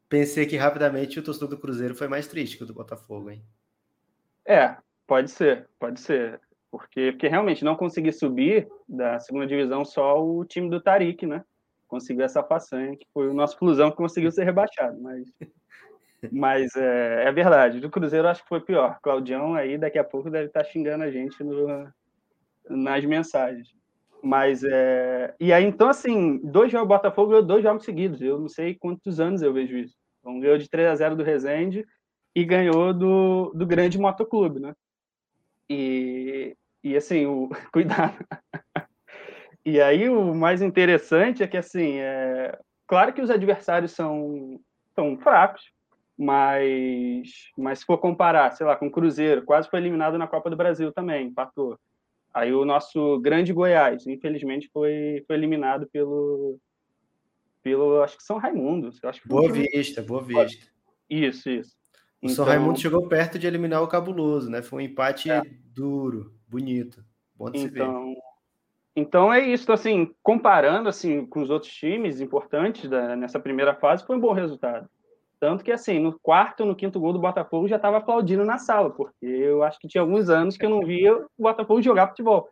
Pensei que rapidamente o torcedor do Cruzeiro foi mais triste que o do Botafogo, hein?
É, pode ser, pode ser. Porque, porque realmente não conseguir subir da segunda divisão só o time do Tarik, né? Conseguiu essa façanha, que foi o nosso Flusão que conseguiu ser rebaixado. Mas, mas é, é verdade. Do Cruzeiro acho que foi pior. Claudião aí daqui a pouco deve estar xingando a gente no, nas mensagens. Mas é. E aí, então, assim, dois jogos, Botafogo ganhou dois jogos seguidos. Eu não sei quantos anos eu vejo isso. Então, ganhou de 3 a 0 do Resende e ganhou do, do grande motoclube, né? E, e assim, o, cuidado. E aí o mais interessante é que, assim, é, claro que os adversários são, são fracos, mas, mas se for comparar, sei lá, com o Cruzeiro, quase foi eliminado na Copa do Brasil também, empatou. Aí o nosso grande Goiás, infelizmente, foi, foi eliminado pelo, pelo, acho que São Raimundo. Acho que
Boa vista, boa vista.
Isso, isso.
O São
Então-
Raimundo chegou perto de eliminar o Cabuloso, né? Foi um empate
É.
duro, bonito. Bom de se ver.
Então, então é isso, assim, comparando assim com os outros times importantes da, nessa primeira fase, foi um bom resultado. Tanto que assim, no quarto, no quinto gol do Botafogo já estava aplaudindo na sala, porque eu acho que tinha alguns anos que eu não via o Botafogo jogar futebol.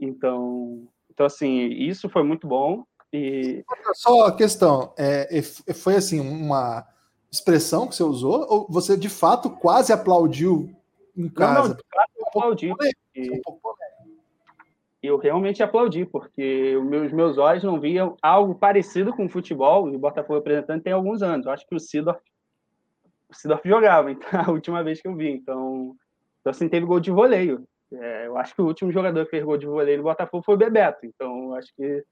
Então, então assim, isso foi muito bom e
Só a questão, é, foi assim, uma expressão que você usou, ou você de fato quase aplaudiu em
não,
casa?
não, de fato, eu aplaudi,
polêmico,
porque
um pouco.
Eu realmente aplaudi, porque os meus, meus olhos não viam algo parecido com futebol, e o Botafogo representante tem alguns anos. Eu acho que o Sidorf, o jogava, então, a última vez que eu vi. Então, então assim, teve gol de voleio. É, eu acho que o último jogador que fez gol de voleio no Botafogo foi o Bebeto, então acho que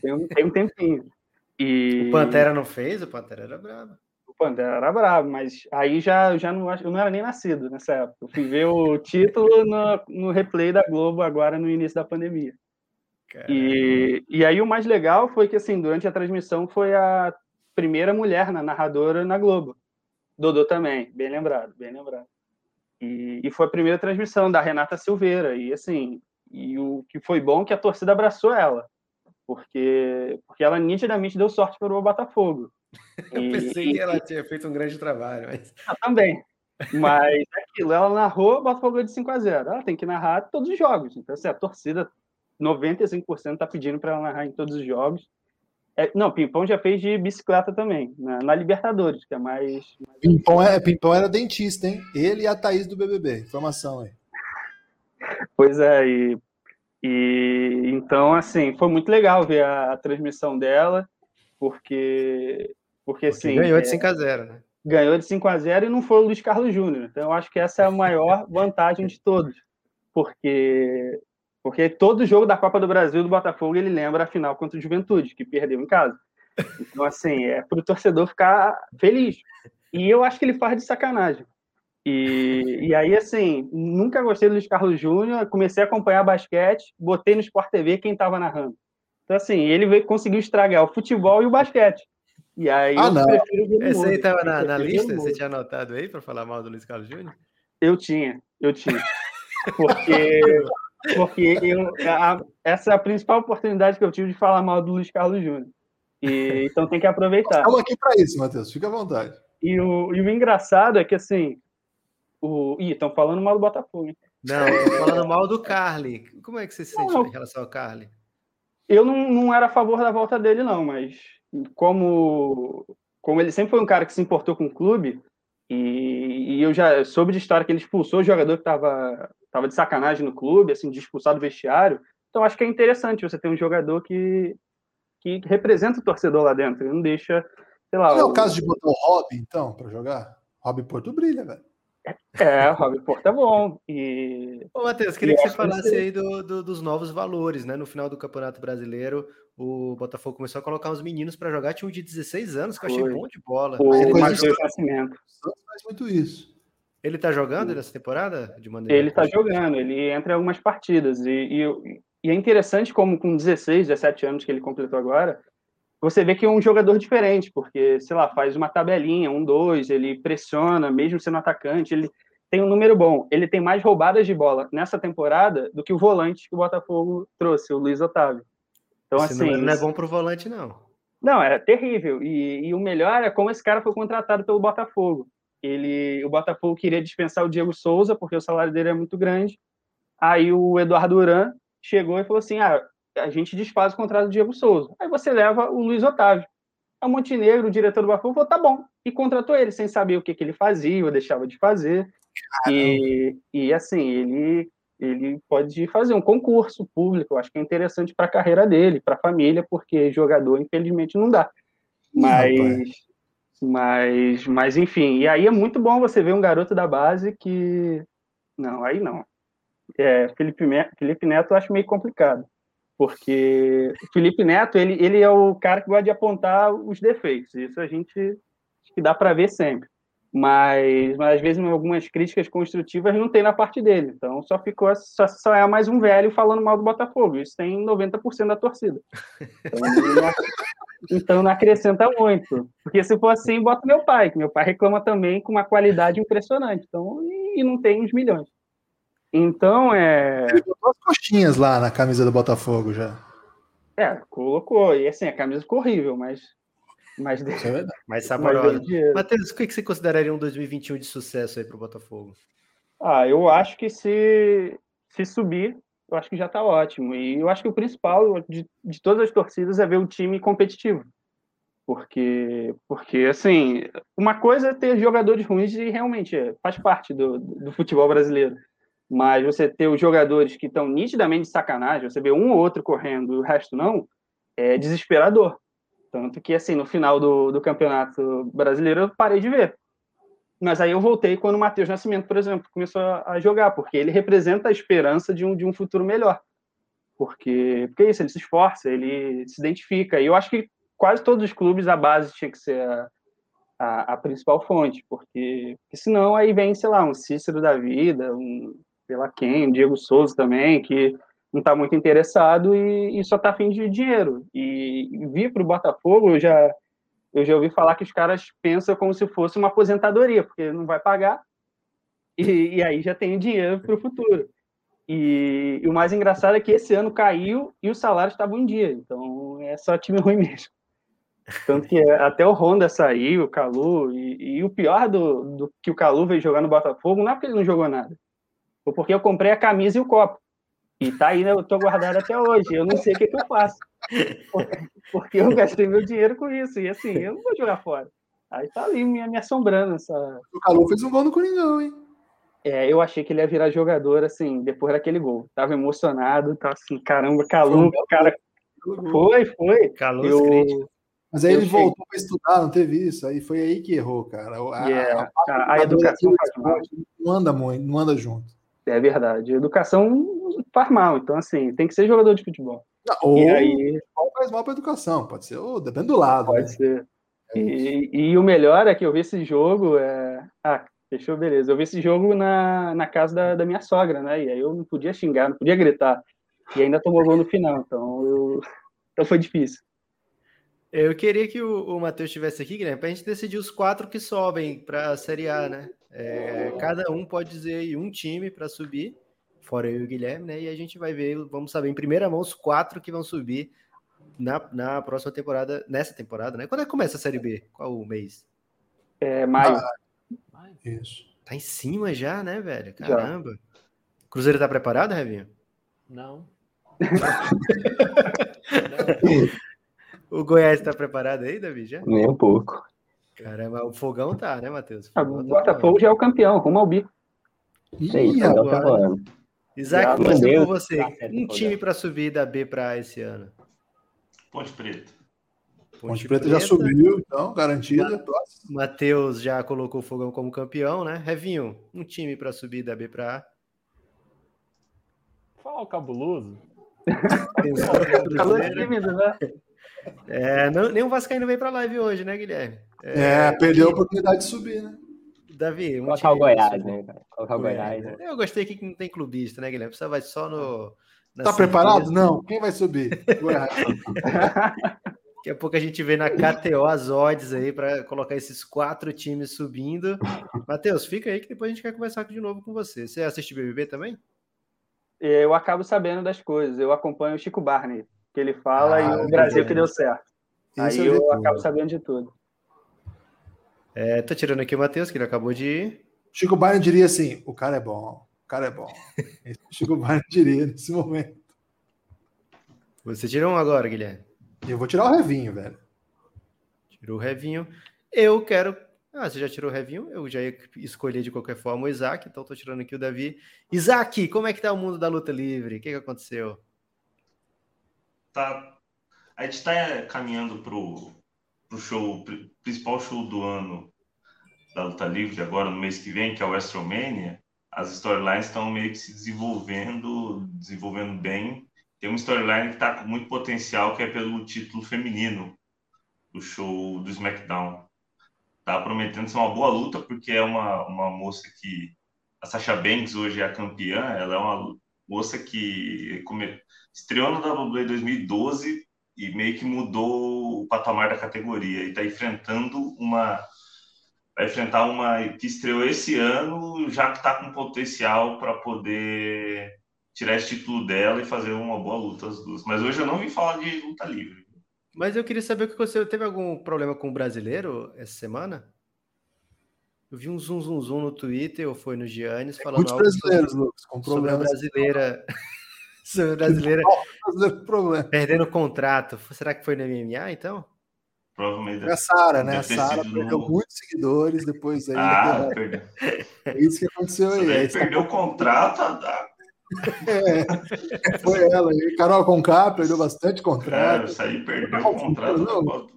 tem um, tem um tempinho. E
O Pantera não fez? O Pantera era bravo.
Pantera era bravo, mas aí já, já não, eu não era nem nascido nessa época. Eu fui ver o título no, no replay da Globo agora no início da pandemia. E, e aí o mais legal foi que, assim, durante a transmissão foi a primeira mulher na narradora na Globo. Dodô também, bem lembrado, bem lembrado. E, e foi a primeira transmissão da Renata Silveira. E, assim, e o que foi bom é que a torcida abraçou ela. Porque, porque ela nitidamente deu sorte para o Botafogo.
Eu
E-
pensei que ela tinha feito um grande trabalho, mas
ah, também. Mas é aquilo, ela narrou, o Botafogo de 5 a 0 Ela tem que narrar todos os jogos. Então, assim, a torcida, 95% está pedindo para ela narrar em todos os jogos. É, não, Pimpão já fez de bicicleta também, na, na Libertadores, que é mais.
Pimpão, é, Pimpão era dentista, hein? Ele e a Thaís do BBB. Informação aí.
Pois é, e, e então, assim, foi muito legal ver a, a transmissão dela, porque. Porque,
porque
assim.
ganhou de
é,
5 a 0 né?
ganhou de 5 a 0 e não foi o Luiz Carlos Júnior. Então, eu acho que essa é a maior vantagem de todos. Porque, porque todo jogo da Copa do Brasil do Botafogo ele lembra a final contra o Juventude, que perdeu em casa. Então, assim, é para o torcedor ficar feliz. E eu acho que ele faz de sacanagem. E, e aí, assim, nunca gostei do Luiz Carlos Júnior, comecei a acompanhar basquete, botei no Sport TV quem estava narrando. Então, assim, ele veio, conseguiu estragar o futebol e o basquete. E aí
Ah, não.
Esse aí estava na, na lista? Você tinha anotado aí para falar mal do Luiz Carlos Júnior?
Eu tinha, eu tinha. Porque, porque eu, a- essa é a principal oportunidade que eu tive de falar mal do Luiz Carlos Júnior. E, então tem que aproveitar.
Estamos aqui para isso, Matheus. Fica à vontade.
E o, e o engraçado é que, assim, o... Ih, estão falando mal do Botafogo. hein?
Não, tô falando mal do Carly. Como é que você se sente
Não.
em relação ao Carly?
Eu não, não era a favor da volta dele, não, mas como, como ele sempre foi um cara que se importou com o clube, e, e eu já soube de história que ele expulsou o jogador que estava tava de sacanagem no clube, assim, de expulsar do vestiário. Então acho que é interessante você ter um jogador que, que representa o torcedor lá dentro, ele não deixa, sei lá.
Não é o caso de botar o Robin, então, para jogar? Robin Porto brilha, velho.
É, o Robin Porto é bom. E...
Ô, Matheus, queria que você falasse aí do, do, dos novos valores, né? No final do Campeonato Brasileiro, o Botafogo começou a colocar uns meninos para jogar, tinha um de 16 anos, que eu achei
Foi.
bom de bola.
O
ele,
Matheus Nascimento.
Faz muito isso.
ele tá jogando nessa temporada? De maneira
Ele está jogando, ele entra em algumas partidas. E, e, e é interessante como com 16, 17 anos que ele completou agora, você vê que é um jogador diferente, porque, sei lá, faz uma tabelinha, um, dois, ele pressiona, mesmo sendo atacante, ele tem um número bom. Ele tem mais roubadas de bola nessa temporada do que o volante que o Botafogo trouxe, o Luiz Otávio. Então,
Esse
assim.
não é bom pro volante, não.
Não, é terrível. E, e o melhor é como esse cara foi contratado pelo Botafogo. Ele, o Botafogo queria dispensar o Diego Souza, porque o salário dele é muito grande. Aí o Eduardo Duran chegou e falou assim: ah, a gente desfaz o contrato do Diego Souza. Aí você leva o Luiz Otávio. A Montenegro, o diretor do Botafogo, falou: tá bom. E contratou ele, sem saber o que, que ele fazia ou deixava de fazer. E, e assim, ele, ele pode fazer um concurso público. Eu acho que é interessante para a carreira dele, para a família, porque jogador, infelizmente, não dá. Mas, mas, mas, enfim. E aí é muito bom você ver um garoto da base que. Não, aí não. É, Felipe, Felipe Neto eu acho meio complicado. Porque o Felipe Neto, ele, ele é o cara que gosta de apontar os defeitos. Isso a gente que dá para ver sempre. Mas, mas às vezes algumas críticas construtivas não tem na parte dele. Então só ficou só, só é mais um velho falando mal do Botafogo. Isso tem 90% da torcida. Então não, então não acrescenta muito. Porque se for assim, bota meu pai, que meu pai reclama também com uma qualidade impressionante. Então, e, e não tem uns milhões. Então, é.
Ele botou as coxinhas lá na camisa do Botafogo já.
É, colocou. E assim, a camisa ficou horrível, mas. Mas,
Isso é
mas
saborosa. Matheus, o que você consideraria um 2021 de sucesso aí pro Botafogo?
Ah, eu acho que se, se subir, eu acho que já está ótimo. E eu acho que o principal de, de todas as torcidas é ver o time competitivo. Porque, porque, assim, uma coisa é ter jogadores ruins e realmente é, faz parte do, do futebol brasileiro. Mas você ter os jogadores que estão nitidamente de sacanagem, você vê um ou outro correndo e o resto não, é desesperador. Tanto que, assim, no final do, do campeonato brasileiro eu parei de ver. Mas aí eu voltei quando o Matheus Nascimento, por exemplo, começou a a jogar, porque ele representa a esperança de um, de um futuro melhor. Porque, porque é isso, ele se esforça, ele se identifica. E eu acho que quase todos os clubes, a base tinha que ser a, a, a principal fonte, porque, porque senão aí vem, sei lá, um Cícero da vida, um, lá quem, um Diego Souza também, que não está muito interessado e, e só está afim de dinheiro. E, e vir para o Botafogo, eu já, eu já ouvi falar que os caras pensam como se fosse uma aposentadoria, porque não vai pagar, e, e aí já tem dinheiro para o futuro. E, o mais engraçado é que esse ano caiu e os salários estavam em dia, então é só time ruim mesmo. Tanto que até o Honda saiu, o Calu, e, e o pior do, do que o Calu veio jogar no Botafogo não é porque ele não jogou nada, foi porque eu comprei a camisa e o copo. E tá aí, né? Eu tô guardado até hoje. Eu não sei o que, que eu faço. Porque eu gastei meu dinheiro com isso. E assim, eu não vou jogar fora. Aí tá ali me, me assombrando essa.
O Calu fez um gol no Coringão, hein?
É, eu achei que ele ia virar jogador, assim, depois daquele gol. Tava emocionado, tava assim, caramba, Calu, cara. Foi, foi.
Calor
Eu,
crítico.
Mas aí
Eu
ele
cheguei-
voltou para estudar, não teve isso? Aí foi aí que errou, cara. A,
Yeah,
a-
a- a educação faz mal.
não anda muito, não anda junto.
É verdade. Educação faz mal. Então, assim, tem que ser jogador de futebol.
Ou
E aí,
faz mal para educação, pode ser, ou depende do lado.
Pode
né?
ser.
É
E, e o melhor é que eu vi esse jogo. É... Ah, fechou, beleza. Eu vi esse jogo na, na casa da, da minha sogra, né? E aí eu não podia xingar, não podia gritar. E ainda tomou gol no final. Então, eu... então foi difícil.
Eu queria que o, o Matheus estivesse aqui, Guilherme, para a gente decidir os quatro que sobem para a Série A, né? É, cada um pode dizer aí um time para subir, fora eu e o Guilherme, né? E a gente vai ver, vamos saber em primeira mão os quatro que vão subir na, na próxima temporada, nessa temporada, né? Quando é que começa a Série B? Qual o mês?
É, mas
Mas,
Isso.
Tá em cima já, né, velho? Caramba. Cruzeiro tá preparado, Revinho?
não.
o Goiás está preparado aí, Davi? Já?
Nem um pouco.
Caramba, o fogão tá, né, Matheus?
Ah, o Botafogo já é o campeão, rumo ao bico.
Isso aí, então, tá falando.
Isaac, começando com você.
Tá
Um
tá
time para subir da B para A esse ano.
Ponte Preta.
Ponte Preta já subiu, então, garantida.
Matheus já colocou o Fogão como campeão, né? Revinho, um time para subir da B para A.
Falar o cabuloso.
Calor
Cruzeiro.
tímido, né?
É, não, nem o Vascaíno veio para live hoje, né, Guilherme?
É, perdeu a oportunidade de subir, né?
Davi, um
Colocar o Goiás, né? Colocar o Goiás, né?
Eu gostei aqui que não tem clubista, né, Guilherme? Você vai só no. na
Tá preparado? Não. Quem vai subir? Goiás.
Daqui a pouco a gente vê na KTO as odds aí para colocar esses quatro times subindo. Matheus, fica aí que depois a gente quer conversar de novo com você. Você assiste BBB também?
Eu acabo sabendo das coisas. Eu acompanho o Chico Barney, que ele fala,
Ah,
e o Brasil que deu certo.
Isso
Aí
eu
eu
tudo.
acabo sabendo de tudo.
É, tô tirando aqui o Matheus, que ele acabou de ir.
Chico Barney diria assim: o cara é bom, o cara é bom. Esse Chico Barney diria nesse momento.
Você tirou um agora, Guilherme.
Eu vou tirar o Revinho, velho.
Tirou o Revinho. Eu quero. Ah, você já tirou o Revinho? Eu já ia escolher de qualquer forma o Isaac, então tô tirando aqui o Davi. Isaac, como é que tá o mundo da luta livre? O que, que aconteceu?
Tá, a gente está caminhando pro, pro show, pri- principal show do ano da luta livre agora no mês que vem, que é o WrestleMania. As storylines estão meio que se desenvolvendo, desenvolvendo bem. Tem uma storyline que está com muito potencial, que é pelo título feminino do show do SmackDown. Tá prometendo ser uma boa luta, porque é uma, uma moça que. A Sasha Banks hoje é a campeã, ela é uma moça que come- estreou no WWE 2012 e meio que mudou o patamar da categoria e está enfrentando uma vai enfrentar uma que estreou esse ano já que está com potencial para poder tirar esse título dela e fazer uma boa luta as duas. Mas hoje eu não vim falar de luta livre.
Mas eu queria saber o que você teve algum problema com o brasileiro essa semana? Eu vi um zoom zoom zoom no Twitter ou foi no Giannis falando
Muitos brasileiros, Lucas, com
sobre a
problemas.
brasileira, sobre a brasileira
problema.
perdendo o contrato. Será que foi no MMA então?
Provavelmente.
É a Sara, né? A Sara perdeu
no-
muitos seguidores depois aí.
Ah, perdeu.
É isso que aconteceu aí. Aí tá-
perdeu o contrato. ah,
É, foi ela. aí. Carol Conká perdeu bastante
É,
contrato.
isso aí perdeu o contrato.
Não.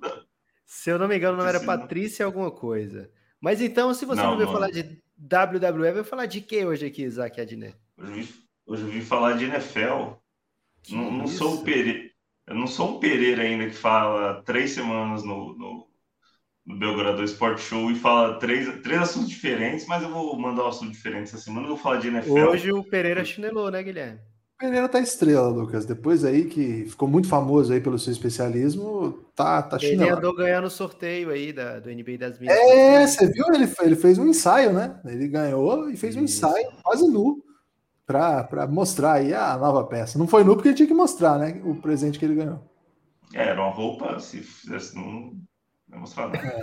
Se eu não me engano, não era. Patrícia alguma coisa. Mas então, se você não,
Não,
veio falar de WWE, vai falar de que hoje aqui, Isaac Adnet?
Hoje hoje eu vi falar de NFL.
Que
Não, não sou o Pereira. Eu não sou o Pereira ainda que fala três semanas no, no, no Belgrado Sport Show e fala três, três assuntos diferentes, mas eu vou mandar um assunto diferente essa semana. Eu vou falar de NFL.
Hoje o Pereira chinelou, né, Guilherme?
O Pereira tá estrela, Lucas. Depois aí que ficou muito famoso aí pelo seu especialismo, tá, tá
Ele
chinelado.
andou ganhando o sorteio aí da, do NBA das Minas.
É, você viu? Ele, ele fez um ensaio, né? Ele ganhou e fez um
Isso.
ensaio quase nu pra, pra mostrar aí a nova peça. Não foi nu porque ele tinha que mostrar, né? O presente que ele ganhou.
É, era uma roupa, se fizesse, não, não ia mostrar nada.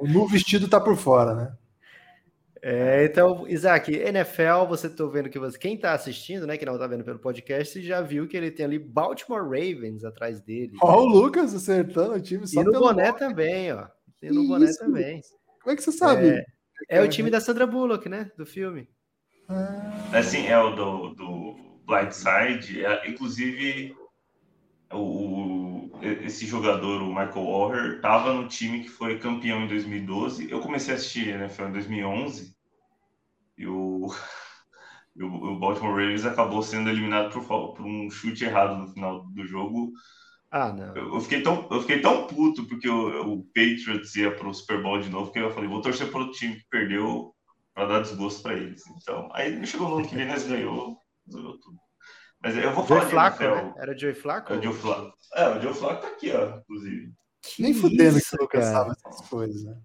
O nu vestido tá por fora, né?
É, então, Isaac, NFL, você tô vendo que você, quem tá assistindo, né, que não tá vendo pelo podcast, já viu que ele tem ali Baltimore Ravens atrás dele.
Ó, o Lucas acertando o time só
e no
pelo
boné
nome.
também, ó. Tem
Que
no boné
isso,
também.
Como é que você sabe?
É o time da Sandra Bullock, né, do filme.
Assim, é o do, do Blindside. É, inclusive, o, esse jogador, o Michael Walker, estava no time que foi campeão em 2012. Eu comecei a assistir NFL em 2011 e o, e o, o Baltimore Ravens acabou sendo eliminado por, por um chute errado no final do jogo.
Ah, não.
Eu, eu fiquei, tão, eu fiquei tão puto porque o, o Patriots ia pro Super Bowl de novo que eu falei, vou torcer pro outro time que perdeu para dar desgosto para eles. Então, aí me chegou no ano que vem, nós ganhou, resolveu tudo. Mas eu vou falar
Joey
de
Flacco,
NFL.
né? Era Joey Flacco?
É o Joe Flacco. É, o Joe Flacco tá aqui, ó, inclusive.
Nem fudendo
isso,
que o Lucas
cara.
sabe essas coisas, né?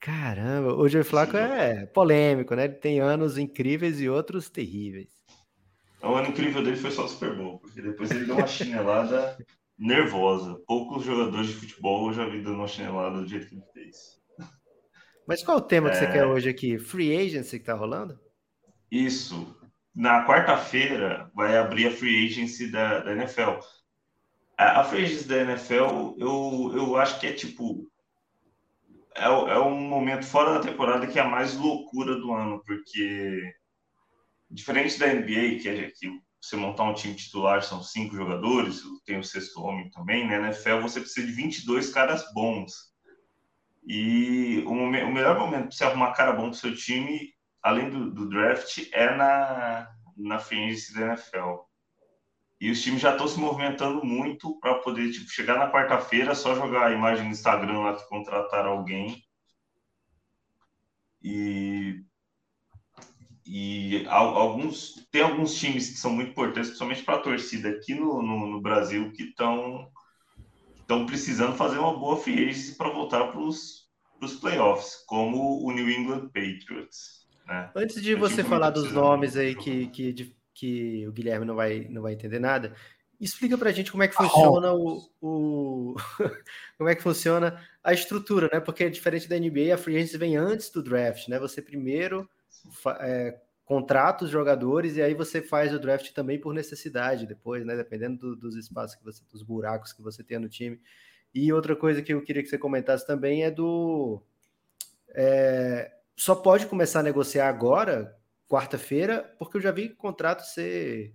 Caramba, o Joey Flacco é polêmico, né? Ele tem anos incríveis e outros terríveis.
O ano incrível dele foi só o Super Bowl, porque depois ele deu uma chinelada nervosa. Poucos jogadores de futebol eu já vi dando uma chinelada do jeito que ele fez.
Mas qual o tema que você
É.
quer hoje aqui? Free Agency que tá rolando?
Isso. Na quarta-feira vai abrir a free agency da, da NFL. A, a free da NFL, eu, eu acho que é tipo. É, é um momento fora da temporada que é a mais loucura do ano, porque diferente da NBA, que é que você montar um time titular são cinco jogadores, tem o sexto homem também, né? Na NFL você precisa de 22 caras bons. E o, o melhor momento para você arrumar cara bom para seu time, além do, do, draft, é na, na free da NFL. E os times já estão se movimentando muito para poder tipo, chegar na quarta-feira, só jogar a imagem no Instagram lá que contrataram alguém. E e alguns tem alguns times que são muito importantes, principalmente para a torcida aqui no, no, no Brasil, que estão estão precisando fazer uma boa free para voltar para os playoffs, como o New England Patriots. Né?
Antes de você falar dos nomes aí que, que, que o Guilherme não vai, não vai entender nada, explica para a gente como é que funciona o, o como é que funciona a estrutura, né? Porque diferente da NBA, a free agency vem antes do draft, né? Você primeiro é, contrata os jogadores e aí você faz o draft também por necessidade depois, né? Dependendo do, dos espaços que você, dos buracos que você tem no time. E outra coisa que eu queria que você comentasse também é do. É, só pode começar a negociar agora, quarta-feira, porque eu já vi contrato ser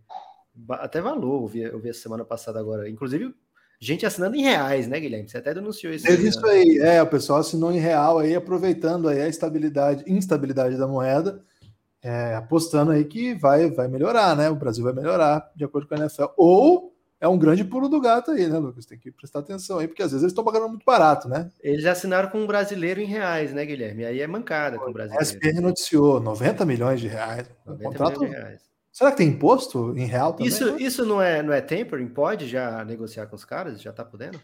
até valor, eu vi, eu vi a semana passada agora. Inclusive, gente assinando em reais, né, Guilherme? Você até denunciou isso.
É isso aí, é, o pessoal assinou em real aí, aproveitando aí a estabilidade, instabilidade da moeda, é, apostando aí que vai, vai melhorar, né? O Brasil vai melhorar, de acordo com a NFL. Ou é um grande pulo do gato aí, né, Lucas? Tem que prestar atenção aí, porque às vezes eles estão pagando muito barato, né?
Eles assinaram com um brasileiro em reais, né, Guilherme? Aí é mancada com o brasileiro. A
SPN noticiou 90 milhões de reais.
90 contrato... milhões de reais.
Será que tem imposto em real também?
Isso, isso não é, não é tempering? Pode já negociar com os caras? Já tá podendo?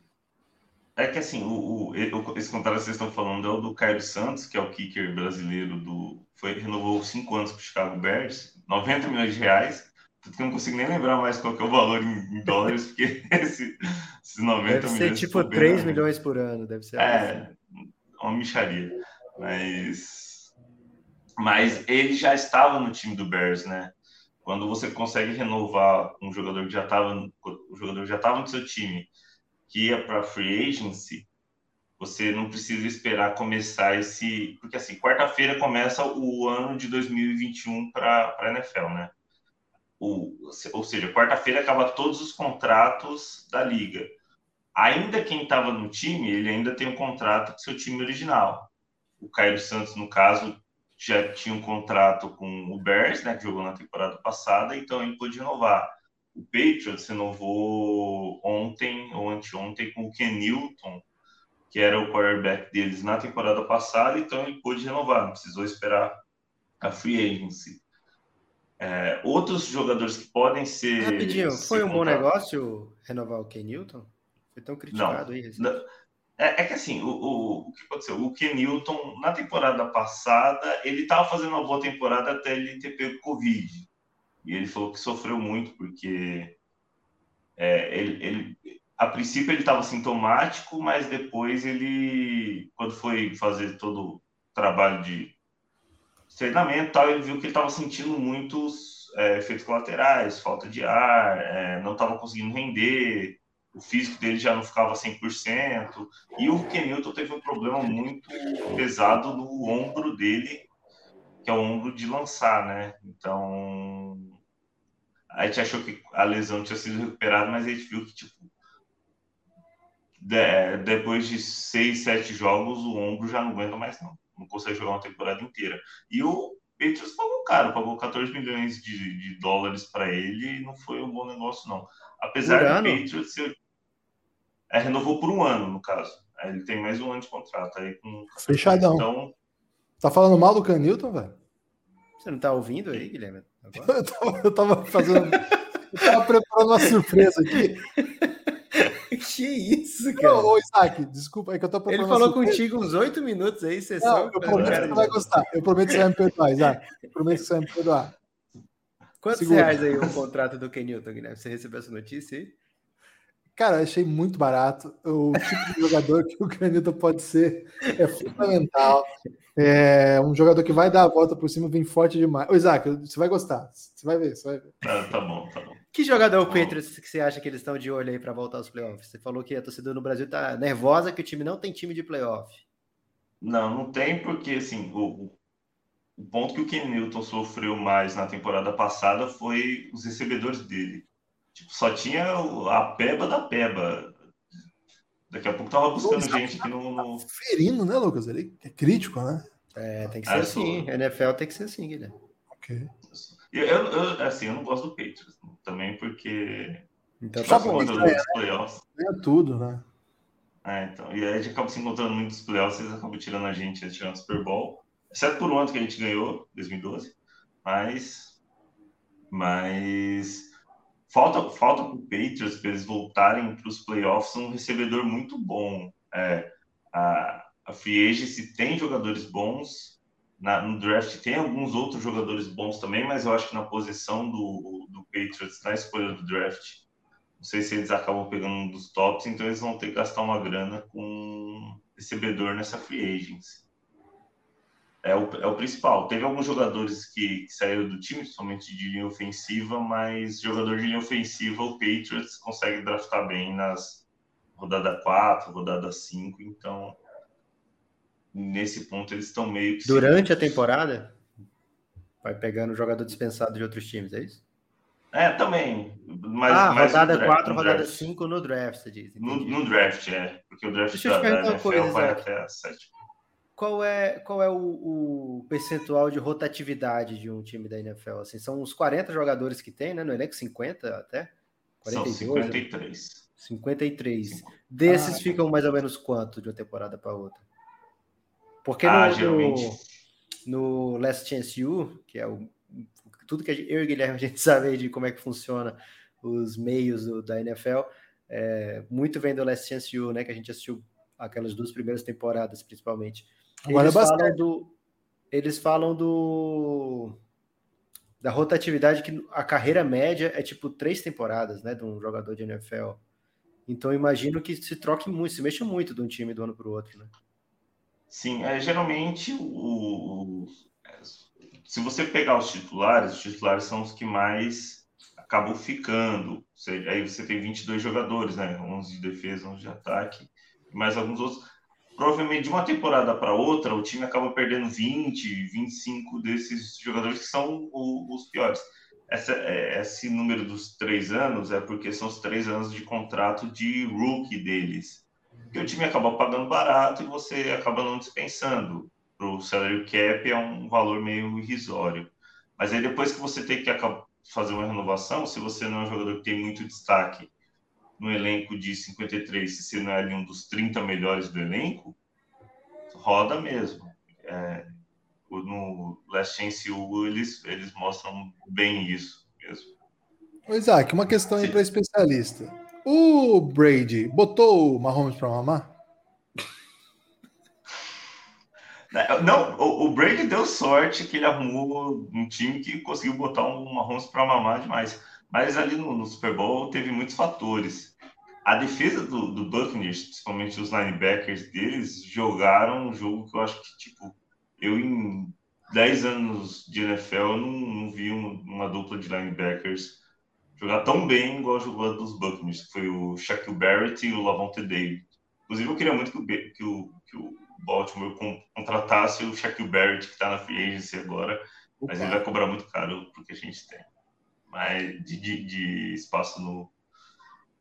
É que assim, o, o, esse contrato que vocês estão falando é o do Caio Santos, que é o kicker brasileiro do. Foi, renovou cinco anos para o Chicago Bears, 90 milhões de reais. Tanto que eu não consigo nem lembrar mais qual que é o valor em, dólares, porque esse, esses 90 deve milhões.
Deve ser tipo 3 milhões por ano, deve ser.
É, assim. uma micharia. Mas. Mas ele já estava no time do Bears, né? Quando você consegue renovar um jogador que já estava, o jogador já estava no seu time, que ia para free agency, você não precisa esperar começar esse, porque assim, quarta-feira começa o ano de 2021 para a NFL, né? O, ou seja, quarta-feira acaba todos os contratos da liga. Ainda quem estava no time, ele ainda tem um contrato com seu time original. O Caio Santos, no caso, já tinha um contrato com o Bears, né, que jogou na temporada passada, então ele pôde renovar. O Patriots renovou ontem ou anteontem com o Ken Newton, que era o quarterback deles na temporada passada, então ele pôde renovar, não precisou esperar a free agency. É, outros jogadores que podem ser.
Rapidinho, foi um bom negócio renovar o Ken Newton? Foi tão criticado
não,
aí.
Não, é, é, que assim, o, o, o que aconteceu? O Kenilton, na temporada passada, ele estava fazendo uma boa temporada até ele ter pego Covid. E ele falou que sofreu muito, porque é, ele, ele, a princípio ele estava sintomático, mas depois ele, quando foi fazer todo o trabalho de treinamento tal, ele viu que ele estava sentindo muitos é, efeitos colaterais, falta de ar, é, não estava conseguindo render, o físico dele já não ficava 100%, e o Kenilton teve um problema muito pesado no ombro dele, que é o ombro de lançar, né? Então, a gente achou que a lesão tinha sido recuperada, mas a gente viu que, tipo, de, depois de seis, sete jogos, o ombro já não aguenta mais, não. Não consegue jogar uma temporada inteira. E o Patriots pagou caro, pagou 14 milhões de, de dólares para ele e não foi um bom negócio, não. Apesar do Patriots ser é, renovou por um ano, no caso. Aí ele tem mais um ano de contrato. Aí com...
Fechadão. Então... Tá falando mal do Canilton, velho?
Você não tá ouvindo aí, Guilherme?
eu, tava, eu tava fazendo. eu tava preparando uma surpresa aqui.
que isso, cara?
Ô, Isaac, desculpa, é que eu tô
Ele falou contigo uns oito minutos aí, você
não, Eu prometo que você vai gostar. Eu prometo que você vai me perdoar, Isaac. Eu prometo que você vai me perdoar.
Quantos Segura. reais aí o contrato do Kenilton, Guilherme? Você recebeu essa notícia aí?
Cara, achei muito barato. O tipo de jogador que o Caneta pode ser é fundamental. É um jogador que vai dar a volta por cima, vem forte demais. Ô, Isaac, você vai gostar. Você vai ver, você vai ver.
Tá, tá bom, tá bom.
Que jogador Patriots que você acha que eles estão de olho aí para voltar aos playoffs? Você falou que a torcida no Brasil tá nervosa que o time não tem time de playoff.
Não, não tem, porque assim, o, o ponto que o Ken Newton sofreu mais na temporada passada foi os recebedores dele. Tipo, só tinha a peba da peba. Daqui a pouco tava buscando Pô, gente aqui no, no.
Ferindo, né, Lucas? Ele é crítico, né?
É, tem que ser ah, assim. Sou... NFL tem que ser assim, Guilherme.
Ok.
Eu, eu, assim, eu não gosto do Patriots também, porque.
Então tá bom, é, playoffs. é tudo, né?
É, então. E aí a gente acaba se encontrando muito nos playoffs, eles acabam tirando a gente, tirando o Super Bowl. Exceto por um ano que a gente ganhou, 2012. Mas. Mas. Falta, falta para o Patriots para eles voltarem para os playoffs um recebedor muito bom. É, a, a Free Agency tem jogadores bons, na, no draft tem alguns outros jogadores bons também, mas eu acho que na posição do, do Patriots, na escolha do draft, não sei se eles acabam pegando um dos tops, então eles vão ter que gastar uma grana com um recebedor nessa free agency. É o, é o principal. Teve alguns jogadores que, que saíram do time, somente de linha ofensiva, mas jogador de linha ofensiva, o Patriots consegue draftar bem nas rodada 4, rodada 5, então nesse ponto eles estão meio que.
Durante a temporada? Vai pegando jogador dispensado de outros times, é isso?
É, também. Mas,
ah, mas rodada 4, rodada 5 no draft, você diz.
No, no, draft, é. Porque o draft Deixa da, da NFL coisa, vai Isaac. até a 7.
Qual é, qual é o, o, percentual de rotatividade de um time da NFL? Assim, são uns 40 jogadores que tem, né? No elenco, 50 até?
42, são 53. Né?
53. Desses ah, ficam mais ou menos quanto de uma temporada para outra? Porque
ah,
no,
geralmente...
no, Last Chance U, que é o, tudo que gente, eu e Guilherme a gente sabe de como é que funciona os meios do, da NFL, é, muito vem do Last Chance U, né? Que a gente assistiu aquelas duas primeiras temporadas, principalmente. Agora eles, é falam do, eles falam do da rotatividade que a carreira média é tipo três temporadas, né, de um jogador de NFL. Então imagino que se troque muito, se mexa muito de um time do ano para o outro, né?
Sim, é, geralmente o, o, se você pegar os titulares, os titulares são os que mais acabam ficando. Seja, aí você tem 22 jogadores, né? 11 de defesa, 11 de ataque, mais alguns outros. Provavelmente de uma temporada para outra, o time acaba perdendo 20, 25 desses jogadores que são o, os piores. Essa, é, esse número dos três anos é porque são os três anos de contrato de rookie deles que o time acaba pagando barato e você acaba não dispensando. Para o salary cap é um valor meio irrisório. Mas aí depois que você tem que fazer uma renovação, se você não é um jogador que tem muito destaque no elenco de 53, se você não é um dos 30 melhores do elenco, roda mesmo. É, no Last Chance U, eles, eles mostram bem isso mesmo.
Isaac, uma questão aí para especialista. O Brady botou o Mahomes para mamar?
Não, o, Brady deu sorte que ele arrumou um time que conseguiu botar um Mahomes para mamar demais. Mas ali no, no, Super Bowl teve muitos fatores. A defesa do, do Buccaneers, principalmente os linebackers deles, jogaram um jogo que eu acho que, tipo, eu em 10 anos de NFL não, não vi uma, uma dupla de linebackers jogar tão bem igual jogou dos Buccaneers, que foi o Shaquille Barrett e o Lavonte David. Inclusive, eu queria muito que o, que o, que o Baltimore contratasse o Shaquille Barrett, que está na free agency agora, mas ele vai cobrar muito caro porque a gente tem. Mas de, de, de espaço no,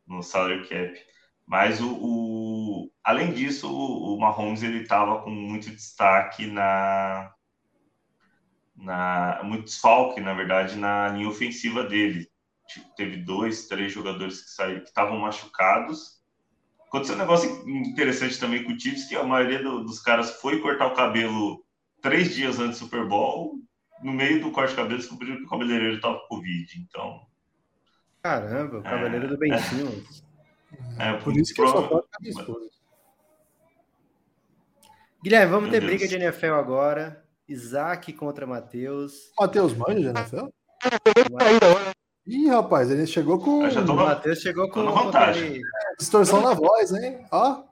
no salary cap. Mas o, o, além disso, o, o Mahomes ele estava com muito destaque na, na muito desfalque, na verdade, na linha ofensiva dele teve dois, três jogadores que saíram, que estavam machucados. Aconteceu um negócio interessante também com o Chiefs, que a maioria do, dos caras foi cortar o cabelo três dias antes do Super Bowl. No meio do corte de cabelo, descobriram que o cabeleireiro estava com Covid. Então.
Caramba, o cabeleireiro é, do Ben Simmons.
É, é, por isso que eu só posso ficar esposa.
Guilherme, vamos Meu ter Deus. briga de NFL agora. Isaac contra Matheus.
Matheus manja de NFL? Ih, rapaz, ele chegou com.
Eu já tô
o Matheus chegou com,
vantagem. Aquele...
distorção na voz, hein? Ó.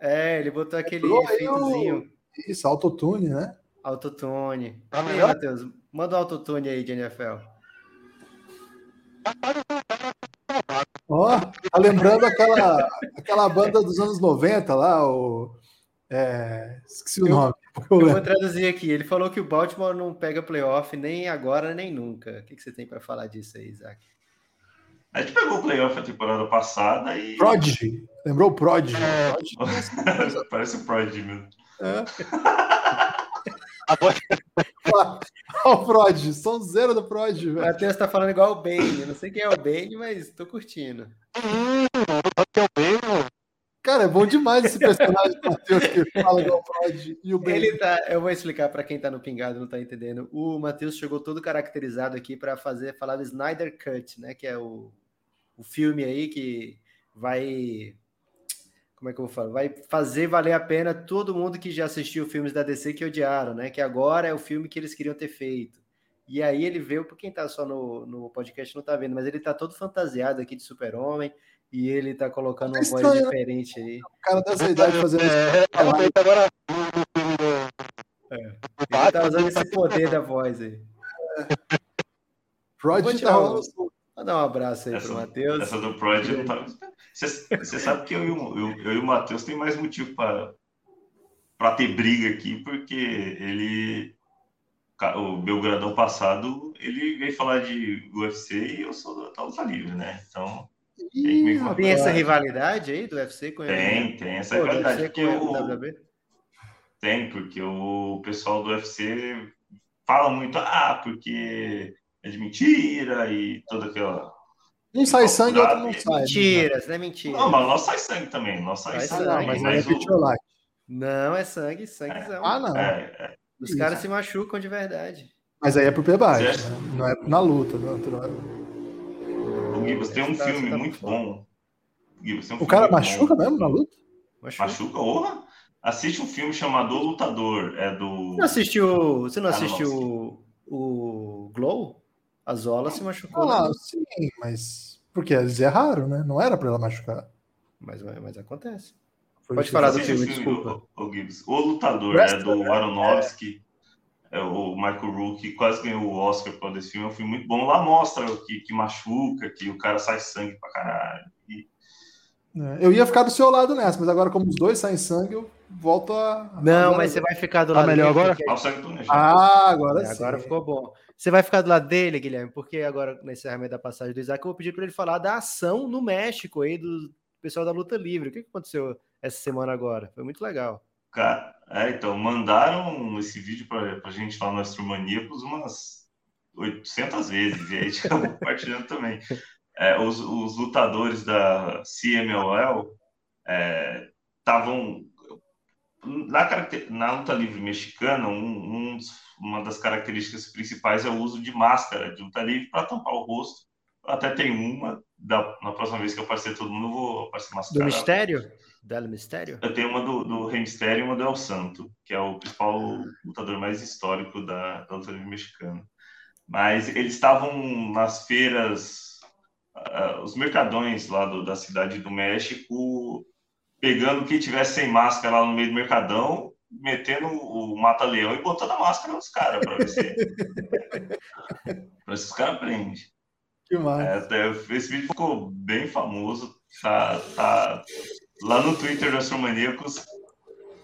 É, ele botou aquele efeitozinho.
O... Isso, autotune, né?
Autotune. Tá aí, Matheus, manda o autotune aí de NFL.
Ó, tá lembrando aquela, aquela banda dos anos 90 lá, o. É, esqueci o
Eu-
nome.
Eu vou traduzir aqui. Ele falou que o Baltimore não pega playoff nem agora nem nunca. O que, que você tem para falar disso aí, Isaac?
A gente pegou o playoff a temporada passada e.
Prodigy. Lembrou o Prodigy?
Parece o Prodigy mesmo.
Olha o Prodigy, som zero do Prodigy,
O
velho.
Matheus tá falando igual o Bane. Eu não sei quem é o Bane, mas tô curtindo.
Cara, é bom demais esse personagem Matheus que fala igual Prodigy e o Ben.
Ele tá, eu vou explicar para quem tá no pingado não tá entendendo. O Matheus chegou todo caracterizado aqui para fazer falar do Snyder Cut, né, que é o, o filme aí que vai como é que eu vou falar? Vai fazer valer a pena todo mundo que já assistiu filmes da DC que odiaram, né? Que agora é o filme que eles queriam ter feito. E aí ele veio, por quem tá só no, no podcast não tá vendo, mas ele tá todo fantasiado aqui de super-homem e ele tá colocando uma voz diferente aí.
O cara dessa idade fazendo isso.
É, realmente agora do.
Ele tá usando esse poder da voz aí. Vou tirar
tá rolando.
Vou dar um abraço aí
Essa-
pro Matheus.
Essa do Prodigy não tá. Você sabe que eu e o, eu, eu e o Matheus tem mais motivo para ter briga aqui, porque ele. O Belgradão passado, ele veio falar de UFC e eu sou da luta livre, né? Então,
Ih,
Tem
essa rivalidade aí do UFC com
tem, tem essa
Pô,
rivalidade.
UFC
Porque
o?
Tem, porque o pessoal do UFC fala muito, ah, porque é de mentira e toda aquela.
Um sai sangue, outro não sai. né?
Mentiras, né? Mentira.
Não, mas nós sai sangue também, nós sai
Sai
sangue.
não, mas aí é
o-.
Não, é sangue, sanguezão.
Ah, não.
é, é,
Os caras se machucam de verdade.
Mas aí é pro pé baixo,
Certo.
né? não é na luta. Não,
o Gibbs tem um
tá-
filme
tá
muito bom. Gibbs, tem um
O
filme
cara
muito bom.
machuca mesmo na luta?
Machuca.
Machuca, orra. Assiste um filme chamado O Lutador. É do.
Você não assistiu, você não assistiu o, o Glow? A Zola se machucou.
Ah,
né?
sim, mas. Porque eles erraram, né? Não era pra ela machucar.
Mas, mas acontece.
Foi
Pode falar do filme,
o
desculpa.
O, o Gibbs. O Lutador
Wrestler,
é do
né?
Aronofsky. É o Michael Rook, que quase ganhou o Oscar por desse filme. É um filme muito bom. Lá mostra que, que machuca, que o cara sai sangue pra caralho. E
É, Eu ia ficar do seu lado nessa, mas agora, como os dois saem sangue, eu volto a.
Não,
agora-
mas você vai ficar do
Tá
lado
melhor
dele,
agora?
porque-
Ah.
Ah, agora
É,
sim.
agora ficou bom. Você vai ficar do lado dele, Guilherme, porque agora, no encerramento da passagem do Isaac, eu vou pedir para ele falar da ação no México aí do pessoal da luta livre. O que que aconteceu essa semana agora? Foi muito legal.
É, então, mandaram esse vídeo pra, pra gente lá no Astromaníacos umas 800 vezes, e aí a gente acabou compartilhando também. É, os, os lutadores da CMLL estavam. na, caracter- na luta livre mexicana, um- um uma das características principais é o uso de máscara de luta livre para tampar o rosto. Até tem uma, da, na próxima vez que eu aparecer todo mundo, eu vou aparecer
Do
mascarado.
Mistério? Dela Mistério?
Eu tenho uma do, do Rei Mysterio e uma do El Santo, que é o principal lutador mais histórico da, da luta livre mexicana. Mas eles estavam nas feiras, ah, os mercadões lá do- da cidade do México, pegando quem tivesse sem máscara lá no meio do mercadão, metendo o mata-leão e botando a máscara nos caras para ver se, pra ver se os caras prendem.
Que mais?
É, até esse vídeo ficou bem famoso. Tá, tá lá no Twitter do Astromaníacos.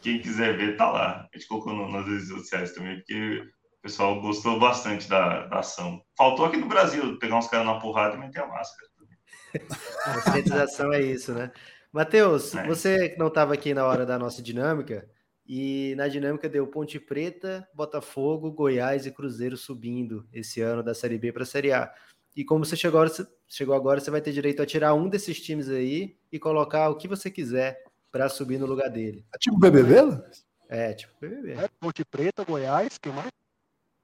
Quem quiser ver, tá lá. A gente colocou no- nas redes sociais também, porque o pessoal gostou bastante da, da ação. Faltou aqui no Brasil pegar uns caras na porrada e meter a máscara.
A Conscientização é isso, né? Matheus,
É.
você que não estava aqui na hora da nossa dinâmica, e na dinâmica deu Ponte Preta, Botafogo, Goiás e Cruzeiro subindo esse ano da Série B para a Série A. E como você chegou, agora, você chegou agora, você vai ter direito a tirar um desses times aí e colocar o que você quiser para subir no lugar dele.
É tipo BBB?
É, tipo BBB.
É, Ponte Preta, Goiás, que mais?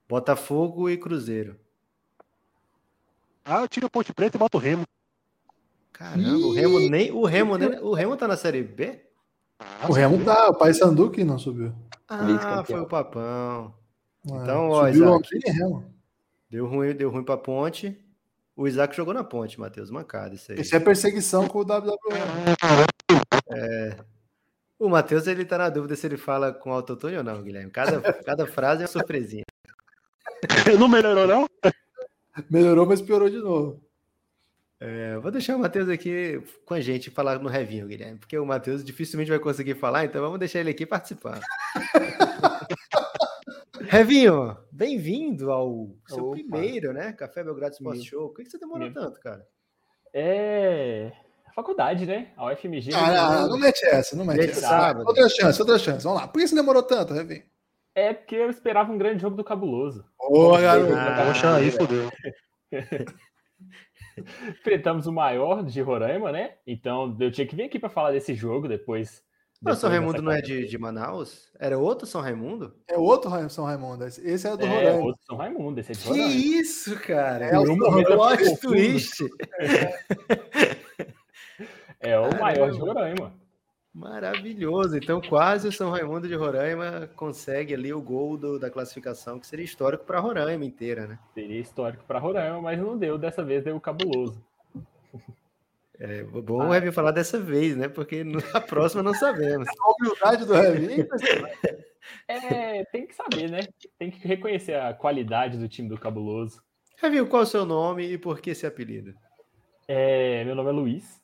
Botafogo e Cruzeiro.
Ah, eu tiro a Ponte Preta e boto o Remo.
Caramba, o Remo nem o Remo, nem, o Remo tá na Série B?
O Remo tá, o Pai Sandu que não subiu.
Ah, foi o Papão.
É,
Então, ó,
subiu
Isaac.
E Remo.
Deu ruim, deu ruim pra ponte. O Isaac jogou na ponte, Matheus. Mancada isso aí.
Esse é perseguição com o WWE.
O Matheus, ele tá na dúvida se ele fala com autotune ou não, Guilherme. Cada, cada frase é uma surpresinha.
Não melhorou, não?
Melhorou, mas piorou de novo.
É, vou deixar o Matheus aqui com a gente falar no Revinho, Guilherme, porque o Matheus dificilmente vai conseguir falar, então vamos deixar ele aqui participar. Revinho, bem-vindo ao seu
Opa.
primeiro, né? Café Belgrado Sports. Show. Por que que você demorou
Meu.
tanto, cara?
É. a Faculdade, né? A UFMG.
Ah, não, não mete essa, não mete essa.
sábado.
Outra chance, outra chance. Vamos lá. Por que você demorou tanto, Revinho?
É porque eu esperava um grande jogo do Cabuloso.
Boa, garoto.
Ah,
Poxa, aí fodeu.
Enfrentamos o maior de Roraima, né? Então eu tinha que vir aqui para falar desse jogo depois.
Mas o São Raimundo não é de, de Manaus? Era outro São Raimundo?
É outro São Raimundo. Esse é do
É,
Roraima.
outro São Raimundo, esse é de
Que
Roraima.
isso, cara?
É, o
um eu
Raimundo
plot twist.
É o maior de
Caramba.
Roraima.
Maravilhoso. Então, quase o São Raimundo de Roraima consegue ali o gol do- da classificação, que seria histórico para Roraima inteira, né?
Seria histórico para Roraima, mas não deu. Dessa vez deu o Cabuloso.
É bom
Ah.
o Revinho falar dessa vez, né? Porque na próxima não sabemos.
A humildade do Revinho.
É, tem que saber, né? Tem que reconhecer a qualidade do time do Cabuloso.
Revinho, qual é o seu nome e por que esse apelido?
É, meu nome é Luiz,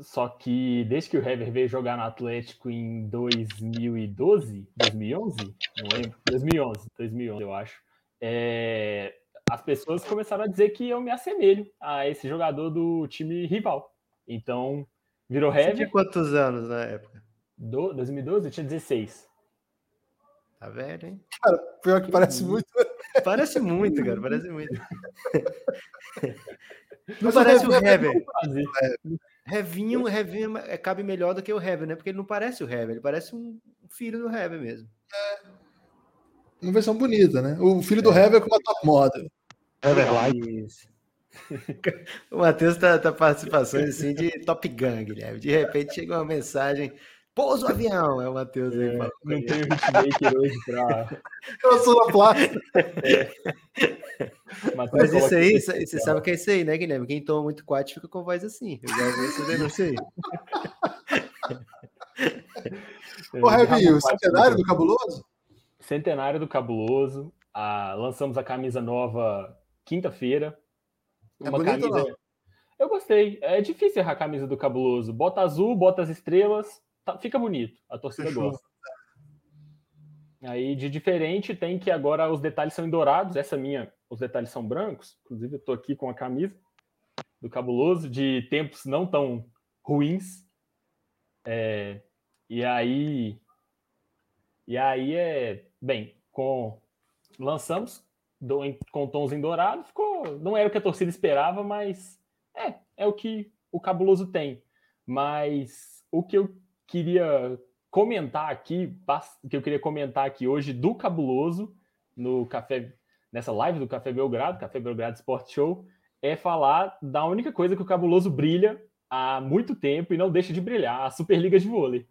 só que desde que o Hever veio jogar no Atlético em 2012, 2011, não lembro, 2011, 2011 eu acho, é, as pessoas começaram a dizer que eu me assemelho a esse jogador do time rival. Então, virou
Você tinha
Hever,
quantos anos na época?
do, 2012 eu tinha 16.
Tá velho, hein?
Pior que parece muito.
Parece muito, cara. Parece muito. Não parece o
Revinho é
Hever.
Quase.
Revinho, Revinho é- cabe melhor do que o Hever, né? Porque ele não parece o Hever, ele parece um filho do Hever mesmo.
Uma versão bonita, né? O filho do Hever com uma top model.
Everlight.
Isso. o Matheus tá, tá participações assim de Top Gun, Guilherme. De repente chega uma mensagem: pousa o avião. É o Matheus aí a
Não tenho hitmaker hoje pra.
Eu sou na plástica.
Mas isso aí, isso- você sabe o que é isso aí, né, Guilherme? Quem toma muito quate fica com voz assim. Eu já vi essa denúncia aí.
Ô, Revinho, o centenário do Cabuloso?
Centenário do Cabuloso. Ah, lançamos a camisa nova quinta-feira.
É bonita ou não?
Eu gostei. É difícil errar a camisa do Cabuloso. Bota azul, bota as estrelas, tá- fica bonito. A torcida
Fechou.
gosta. Aí de diferente tem que agora os detalhes são em dourados. Essa minha, os detalhes são brancos. Inclusive eu tô aqui com a camisa do Cabuloso de tempos não tão ruins. É, e aí e aí é bem com lançamos com tons em dourado ficou não era o que a torcida esperava mas é é o que o cabuloso tem. Mas o que eu queria comentar aqui que eu queria comentar aqui hoje do cabuloso no café nessa live do Café Belgrado Café Belgrado Sport Show é falar da única coisa que o cabuloso brilha há muito tempo e não deixa de brilhar a Superliga de Vôlei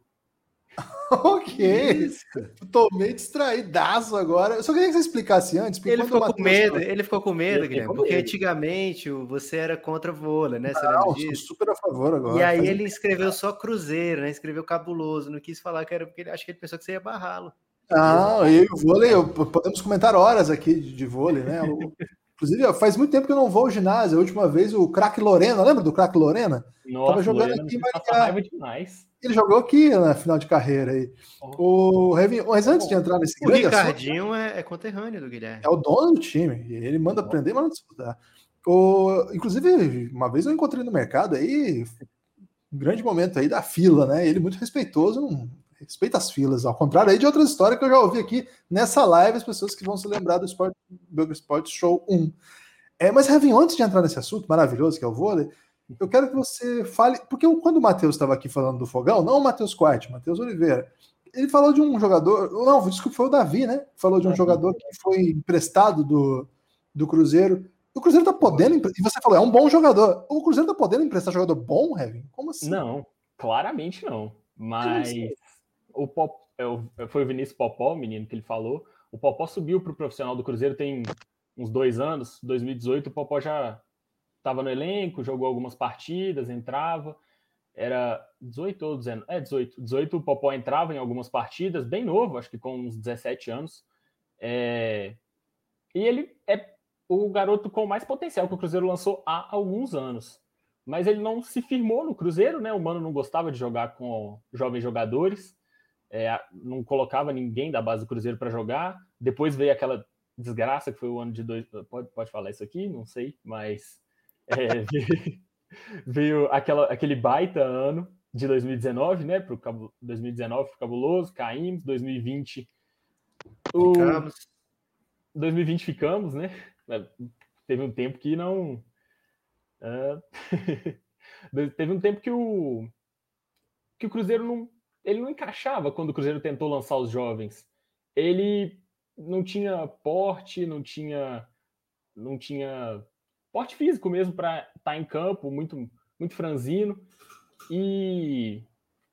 ok.
Isso.
Eu Tô meio distraídaço agora. Eu só queria que você explicasse antes. porque
Ele ficou
Matheus-
medo, ele ficou com medo,
Eu fiquei
Guilherme,
com
porque
medo.
antigamente o- você era contra vôlei, né? Você
Não, sou super a favor agora.
E aí ele escreveu só Cruzeiro, né? Escreveu cabuloso, não quis falar que era porque ele acho que ele pensou que você ia barrá-lo.
Não, e o vôlei, eu- podemos comentar horas aqui de, de vôlei, né? O- inclusive, faz muito tempo que eu não vou ao ginásio. A última vez o craque Lorena, lembra do craque Lorena?
Nossa,
jogando
Lorena
aqui em Maringá.
raiva demais.
Ele jogou aqui na final de carreira aí. O Revinho, mas antes de entrar nesse
O
grande assunto,
Ricardinho é, é conterrâneo do Guilherme.
é o dono do time. Ele manda aprender, manda disputar. O, inclusive, uma vez eu encontrei no mercado aí, um grande momento aí da fila, né? Ele muito respeitoso, não respeita as filas, ao contrário aí de outras histórias que eu já ouvi aqui nessa live, as pessoas que vão se lembrar do Sport, do Sport Show 1. É, mas, Revinho, antes de entrar nesse assunto maravilhoso que é o vôlei, eu quero que você fale, porque quando o Matheus estava aqui falando do fogão, não o Matheus Quart, o Matheus Oliveira, ele falou de um jogador, não, desculpa, foi o Davi, né? Falou de um jogador que foi emprestado do, do Cruzeiro. O Cruzeiro tá podendo, e você falou, é um bom jogador. O Cruzeiro tá podendo emprestar jogador bom, Revin? Como assim?
Não, claramente não. Mas o Pop, é o- foi o Vinícius Popó, o menino que ele falou. O Popó subiu para o profissional do Cruzeiro tem uns dois anos, 2018. O Popó já estava no elenco, jogou algumas partidas, entrava. Era 18 ou 19? É, 18. 18 o Popó entrava em algumas partidas, bem novo, acho que com uns 17 anos. É, E ele é o garoto com mais potencial que o Cruzeiro lançou há alguns anos. mas ele não se firmou no Cruzeiro, né? O Mano não gostava de jogar com jovens jogadores, é, não colocava ninguém da base do Cruzeiro para jogar. Depois veio aquela desgraça que foi o ano de dois. Pode, pode falar isso aqui? Não sei, mas é, veio, veio aquela, aquele baita ano de 2019, né? Para o 2019 foi cabuloso, caímos, 2020. O, ficamos. 2020 ficamos, né? É, teve um tempo que não. Uh, teve um tempo que o que o Cruzeiro não ele não encaixava quando o Cruzeiro tentou lançar os jovens. Ele não tinha porte, não tinha não tinha porte físico mesmo para estar tá em campo, muito muito franzino. E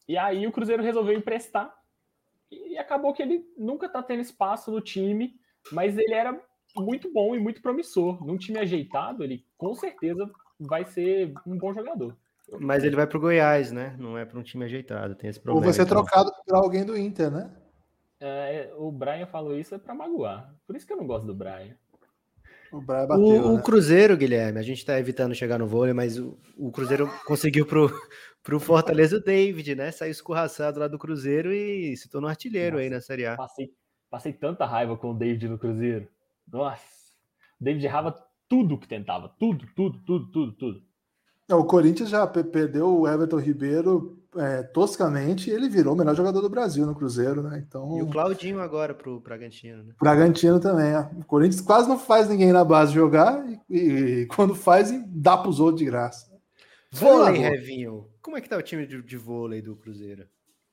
e aí o Cruzeiro resolveu emprestar. E acabou que ele nunca está tendo espaço no time, mas ele era muito bom e muito promissor. Num time ajeitado, ele com certeza vai ser um bom jogador.
Mas ele vai para o Goiás, né? Não é para um time ajeitado, tem esse problema.
Ou vai ser então. trocado por alguém do Inter, né?
É, o Brian falou isso é para magoar. Por isso que eu não gosto do Brian.
O, bateu, o, né? o Cruzeiro, Guilherme, a gente está evitando chegar no vôlei, mas o, o Cruzeiro conseguiu pro, pro Fortaleza o David, né? Saiu escorraçado lá do Cruzeiro e se tornou artilheiro Nossa, aí na Série A.
Passei, passei tanta raiva com o David no Cruzeiro. Nossa, o David errava tudo que tentava, tudo, tudo, tudo, tudo, tudo.
É, o Corinthians já perdeu o Everton Ribeiro é, toscamente e ele virou o melhor jogador do Brasil no Cruzeiro, né? Então...
E o Claudinho agora pro Bragantino, né?
Bragantino também, é. O Corinthians quase não faz ninguém na base jogar e, e quando faz, dá pros outros de graça.
Vôlei, Revinho. Como é que tá o time de, de vôlei do Cruzeiro?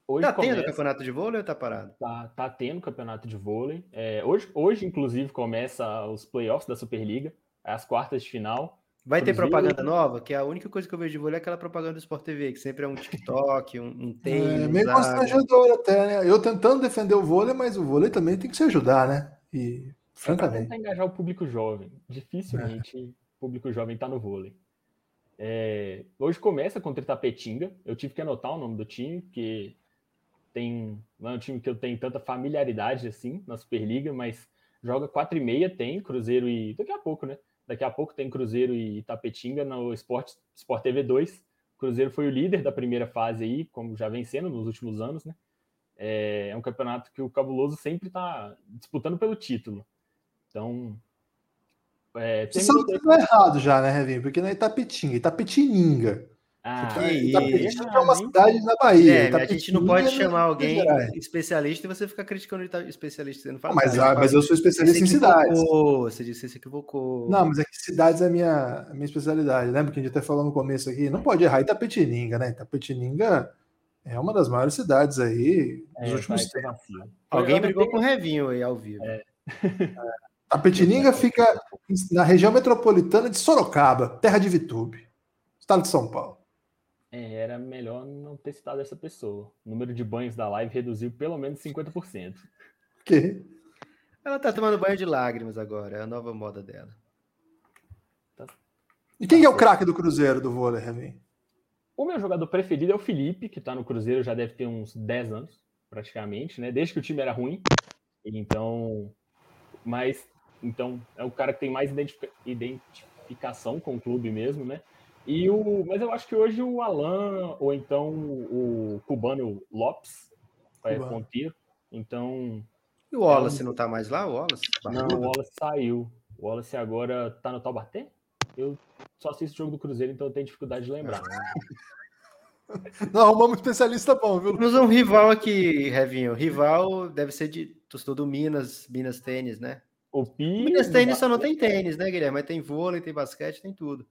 Hoje
tá
começa...
tendo campeonato de vôlei ou tá parado?
Tá, tá tendo campeonato de vôlei. É, hoje, hoje, inclusive, começa os playoffs da Superliga, as quartas de final.
Vai ter propaganda nova? Que é a única coisa que eu vejo de vôlei é aquela propaganda do Sport TV, que sempre é um TikTok, um, um tênis.
É meio constrangedor até, né? Eu tentando defender o vôlei, mas o vôlei também tem que se ajudar, né? E, francamente.
É engajar o público jovem. Dificilmente o é. público jovem tá no vôlei. É, hoje começa contra Itapetinga. Eu tive que anotar o nome do time, porque tem, não é um time que eu tenho tanta familiaridade assim na Superliga, mas joga 4 e meia, tem Cruzeiro e. Daqui a pouco, né? Daqui a pouco tem Cruzeiro e Tapetinga no Sport, Sport TV 2. Cruzeiro foi o líder da primeira fase aí, como já vem sendo nos últimos anos, né? É, é um campeonato que o Cabuloso sempre está disputando pelo título. Então.
É, Você sabe que tá errado já, né, Revinho? Porque não é Itapetinga, Itapetininga.
Ah, tá, Itapetinga é uma cidade na Bahia. É, a gente não pode chamar alguém especialista e você ficar criticando o especialista. Você não fala
mas, ah, mas eu sou especialista em cidades.
Você disse que se equivocou.
Não, mas é que cidades é a minha, a minha especialidade. Lembra que a gente até falou no começo aqui? Não pode errar Itapetininga, né? Itapetininga é uma das maiores cidades aí dos é, últimos tempos.
Alguém brigou com o Revinho aí ao vivo. É.
A Petininga fica na região metropolitana de Sorocaba, terra de Vitube, estado de São Paulo.
É, era melhor não ter citado essa pessoa. O número de banhos da live reduziu pelo menos 50%.
Que?
Ela tá tomando banho de lágrimas agora, é a nova moda dela.
Tá. E quem tá é o craque do Cruzeiro do vôlei, Remy?
O meu jogador preferido é o Felipe, que tá no Cruzeiro já deve ter uns 10 anos, praticamente, né? Desde que o time era ruim. Então, mas então é o cara que tem mais identificação com o clube mesmo, né? E o, mas eu acho que hoje o Alan, ou então o cubano Lopes, é ponteiro. Então.
E o Wallace é um... não tá mais lá? O Wallace?
Não, o Wallace saiu. O Wallace agora tá no Taubaté? Eu só assisto o jogo do Cruzeiro, então eu tenho dificuldade de lembrar. Né?
Não, arrumamos um especialista bom, viu?
Temos um rival aqui, Revinho. Rival deve ser de torcedor do Minas, Minas Tênis, né?
O
Pi, Minas Tênis só não tem tênis, né, Guilherme? Mas tem vôlei, tem basquete, tem tudo.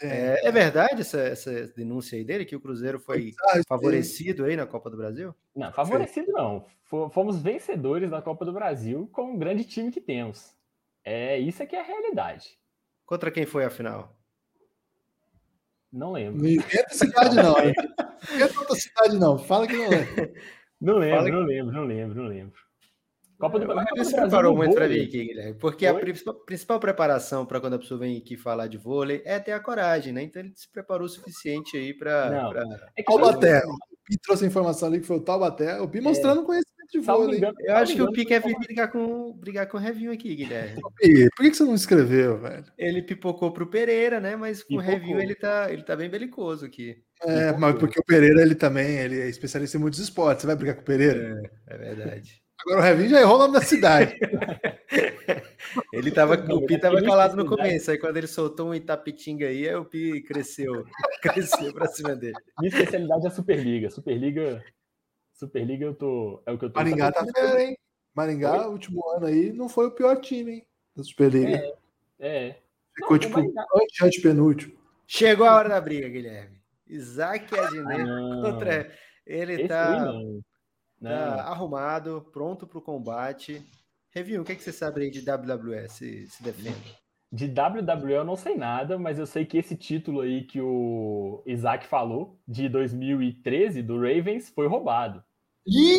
É, é, é verdade essa, essa, denúncia aí dele, que o Cruzeiro foi favorecido aí na Copa do Brasil?
Não, favorecido não. Fomos vencedores da Copa do Brasil com o grande time que temos. É isso aqui é a realidade.
Contra quem foi a final?
Não lembro.
Não inventa cidade, não. Não inventa outra cidade, não. Fala que não lembra.
Não lembro, que... não lembro, não lembro, não lembro.
Copa do, Brasil. Você preparou muito para vir aqui, Guilherme, porque Oi? a principal, principal preparação para quando a pessoa vem aqui falar de vôlei é ter a coragem, né? Então ele se preparou o suficiente aí para.
Pra... É Taubaté. O Pi trouxe a informação ali que foi o Taubaté. O Pi mostrando é. conhecimento de vôlei.
engano-
Eu acho que o Pi quer vir brigar com, brigar com o Review aqui, Guilherme.
Pi, Por que você não escreveu, velho?
Ele pipocou pro Pereira, né? Mas com o
Pipocou.
Review ele tá, ele tá bem belicoso aqui.
É, mas porque o Pereira, ele também, ele é especialista em muitos esportes. Você vai brigar com o Pereira?
É verdade.
Agora o Revin já errou o nome da cidade.
Ele tava, o Pi
é
tava calado no
verdade.
começo, aí quando ele soltou um Itapitinga aí, aí o Pi cresceu, cresceu pra cima dele.
Minha especialidade é a Superliga. Superliga. Superliga eu tô. É o que eu tô.
Maringá tá fera, hein? Maringá, último ano aí, não foi o pior time, hein? Da Superliga.
É.
Ficou,
Não,
tipo, antes antes penúltimo.
Chegou a hora da briga, Guilherme. Isaac Adnet
Não.
contra. Ele
Esse
tá.
Não.
Tá arrumado, pronto pro combate. Review, o que, que você sabe aí de WWE? Se, se defenda.
De WWE eu não sei nada, mas eu sei que esse título aí que o Isaac falou, de 2013, do Ravens, foi roubado.
Ih,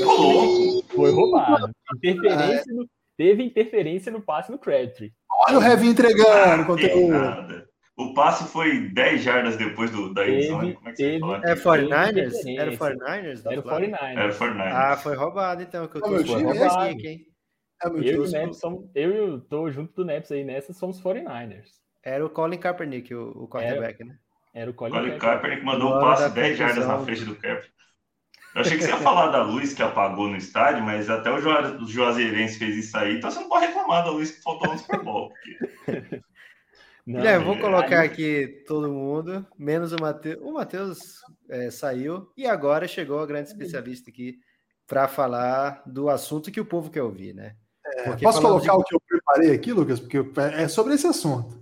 Foi roubado. Interferência no- teve interferência no passe no Crabtree.
olha o Revin entregando
Ah,
conteúdo.
O passe foi 10 jardas depois do, da endzone.
Teve-
Como é que você
teve-
fala?
É 49ers?
interferência.
Era 49ers? da
Era o
Flávia?
49ers.
Era Fortnite.
Ah, foi roubado então, que eu
É
tô foi
time, é
roubado,
esse?
hein?
É,
Eu e o Neps somos, eu e o tô junto do Neps aí nessa, somos 49ers.
Era o Colin Kaepernick, o, o quarterback, né?
Era o Colin
Colin
Kaepernick.
Kaepernick mandou um passe
da
10 jardas na frente do Kaepernick. Eu achei que você ia falar da luz que apagou no estádio, mas até o Juazeirense fez isso aí, então você não pode reclamar da luz que faltou no Super Bowl. porque-
Não,
Guilherme, vou
é,
colocar
aí-
aqui todo mundo, menos o Matheus. O Matheus é, saiu e agora chegou a grande especialista aqui para falar do assunto que o povo quer ouvir, né? Porque
Posso colocar
de-
o que eu preparei aqui, Lucas? Porque é sobre esse assunto.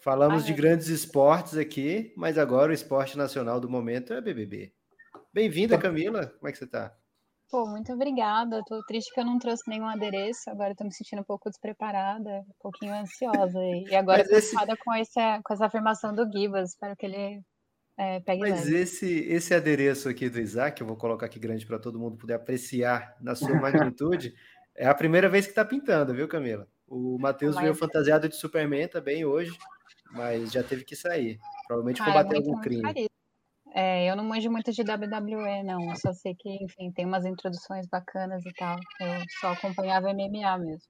Falamos
Ah,
de
é.
grandes esportes aqui, mas agora o esporte nacional do momento é BBB. Bem-vinda, Camila. Como é que você tá?
Pô, muito obrigada. Tô triste que eu não trouxe nenhum adereço. Agora eu tô me sentindo um pouco despreparada, um pouquinho ansiosa. E, agora
Mas esse-
preocupada com, essa, com essa afirmação do Gibas. Espero que ele é, pegue
Mas
leve.
esse, esse adereço aqui do Isaac, eu vou colocar aqui grande para todo mundo poder apreciar na sua magnitude, é a primeira vez que está pintando, viu, Camila? O Matheus
Mas-
veio fantasiado de Superman também hoje, mas já teve que sair. Provavelmente
Ah, é
combater algum
muito
crime.
É, eu não manjo muito de WWE, não. Eu só sei que, enfim, tem umas introduções bacanas e tal. Eu só acompanhava MMA mesmo.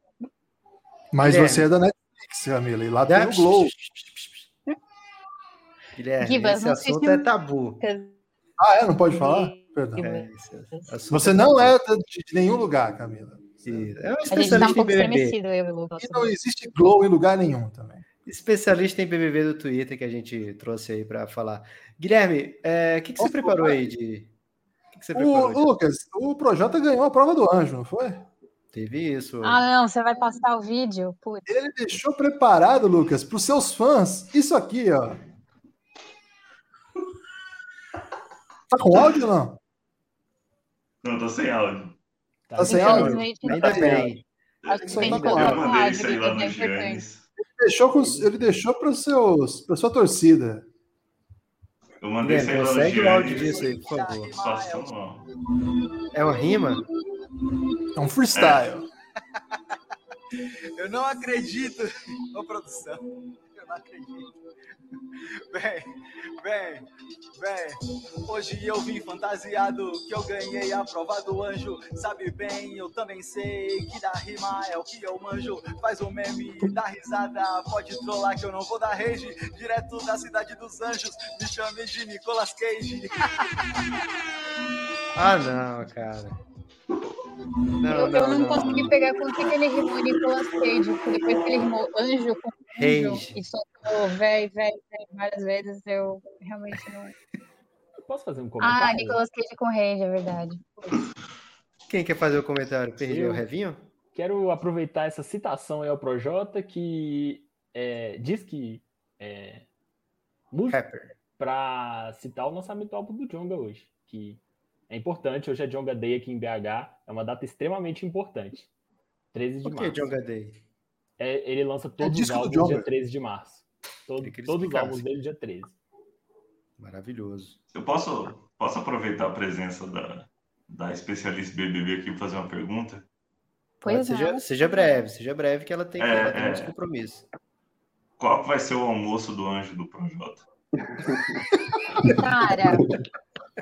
Mas
Guilherme.
você é da Netflix, Camila, e lá
Da-
tem o Glow.
Guilherme,
Gibas,
esse assunto
se-
é tabu.
Ah, é? Não pode falar? Perdão.
É, esse assunto
Você
é
não é de nenhum lugar, Camila.
É um
A gente tá um
especialista em BBB.
e.
E não existe Glow em lugar nenhum também.
Especialista em BBB do Twitter que a gente trouxe aí para falar. Guilherme, é, o que, que você preparou aí de. O que, que você preparou?
O,
de-
Lucas, o Projota ganhou a prova do anjo, não foi?
Teve isso.
Ah, não, você vai passar o vídeo? Putz.
Ele deixou preparado, Lucas, para os seus fãs, isso aqui, ó. Tá com áudio ou não?
Não, tô sem áudio.
Tá sem áudio?
Ainda
Tá
bem.
Acho que tem que
tá
Eu
colocar
bom.
com é.
Deixou com, ele deixou para seus, para sua torcida.
Eu mandei
Guilherme,
lá no
consegue o áudio disso aí, por favor. É uma rima?
É um freestyle.
Eu não acredito. Ô, produção. Eu não acredito. Vem, vem, vem. Hoje eu vim fantasiado que eu ganhei a prova do anjo. Sabe bem, eu também sei que da rima é o que eu manjo. Faz um meme, dá risada, pode trollar que eu não vou dar rage. Direto da cidade dos anjos, me chame de Nicolas Cage.
Ah, não, cara. Não,
Eu,
não,
eu não,
não.
consegui pegar com o que que ele rimou Nicolas Cage, porque depois que ele rimou anjo com anjo e soltou véi, véi, véi várias vezes, eu realmente não.
Posso fazer um
Ah,
comentário?
Nicolas Cage com rage, é verdade.
Quem quer fazer o comentário? Perdi
Eu.
o Revinho?
Quero aproveitar essa citação aí ao Projota, que é, diz que é, música
Rapper.
para citar o lançamento do álbum do Jonga hoje, que é importante. Hoje é Jonga Day aqui em BH, é uma data extremamente importante. 13 de
Por que
março.
Jonga Day?
É, ele lança todos os
disco do
álbuns dia 13 de março. Todo- todos os álbuns dele dia 13.
Maravilhoso.
Eu posso, posso aproveitar a presença da, da especialista BBB aqui para fazer uma pergunta?
Pode,
Pois
seja,
é.
seja breve, seja breve que ela tem,
É,
ela tem
é.
muitos compromissos.
Qual vai ser o almoço do anjo do Projota?
Cara,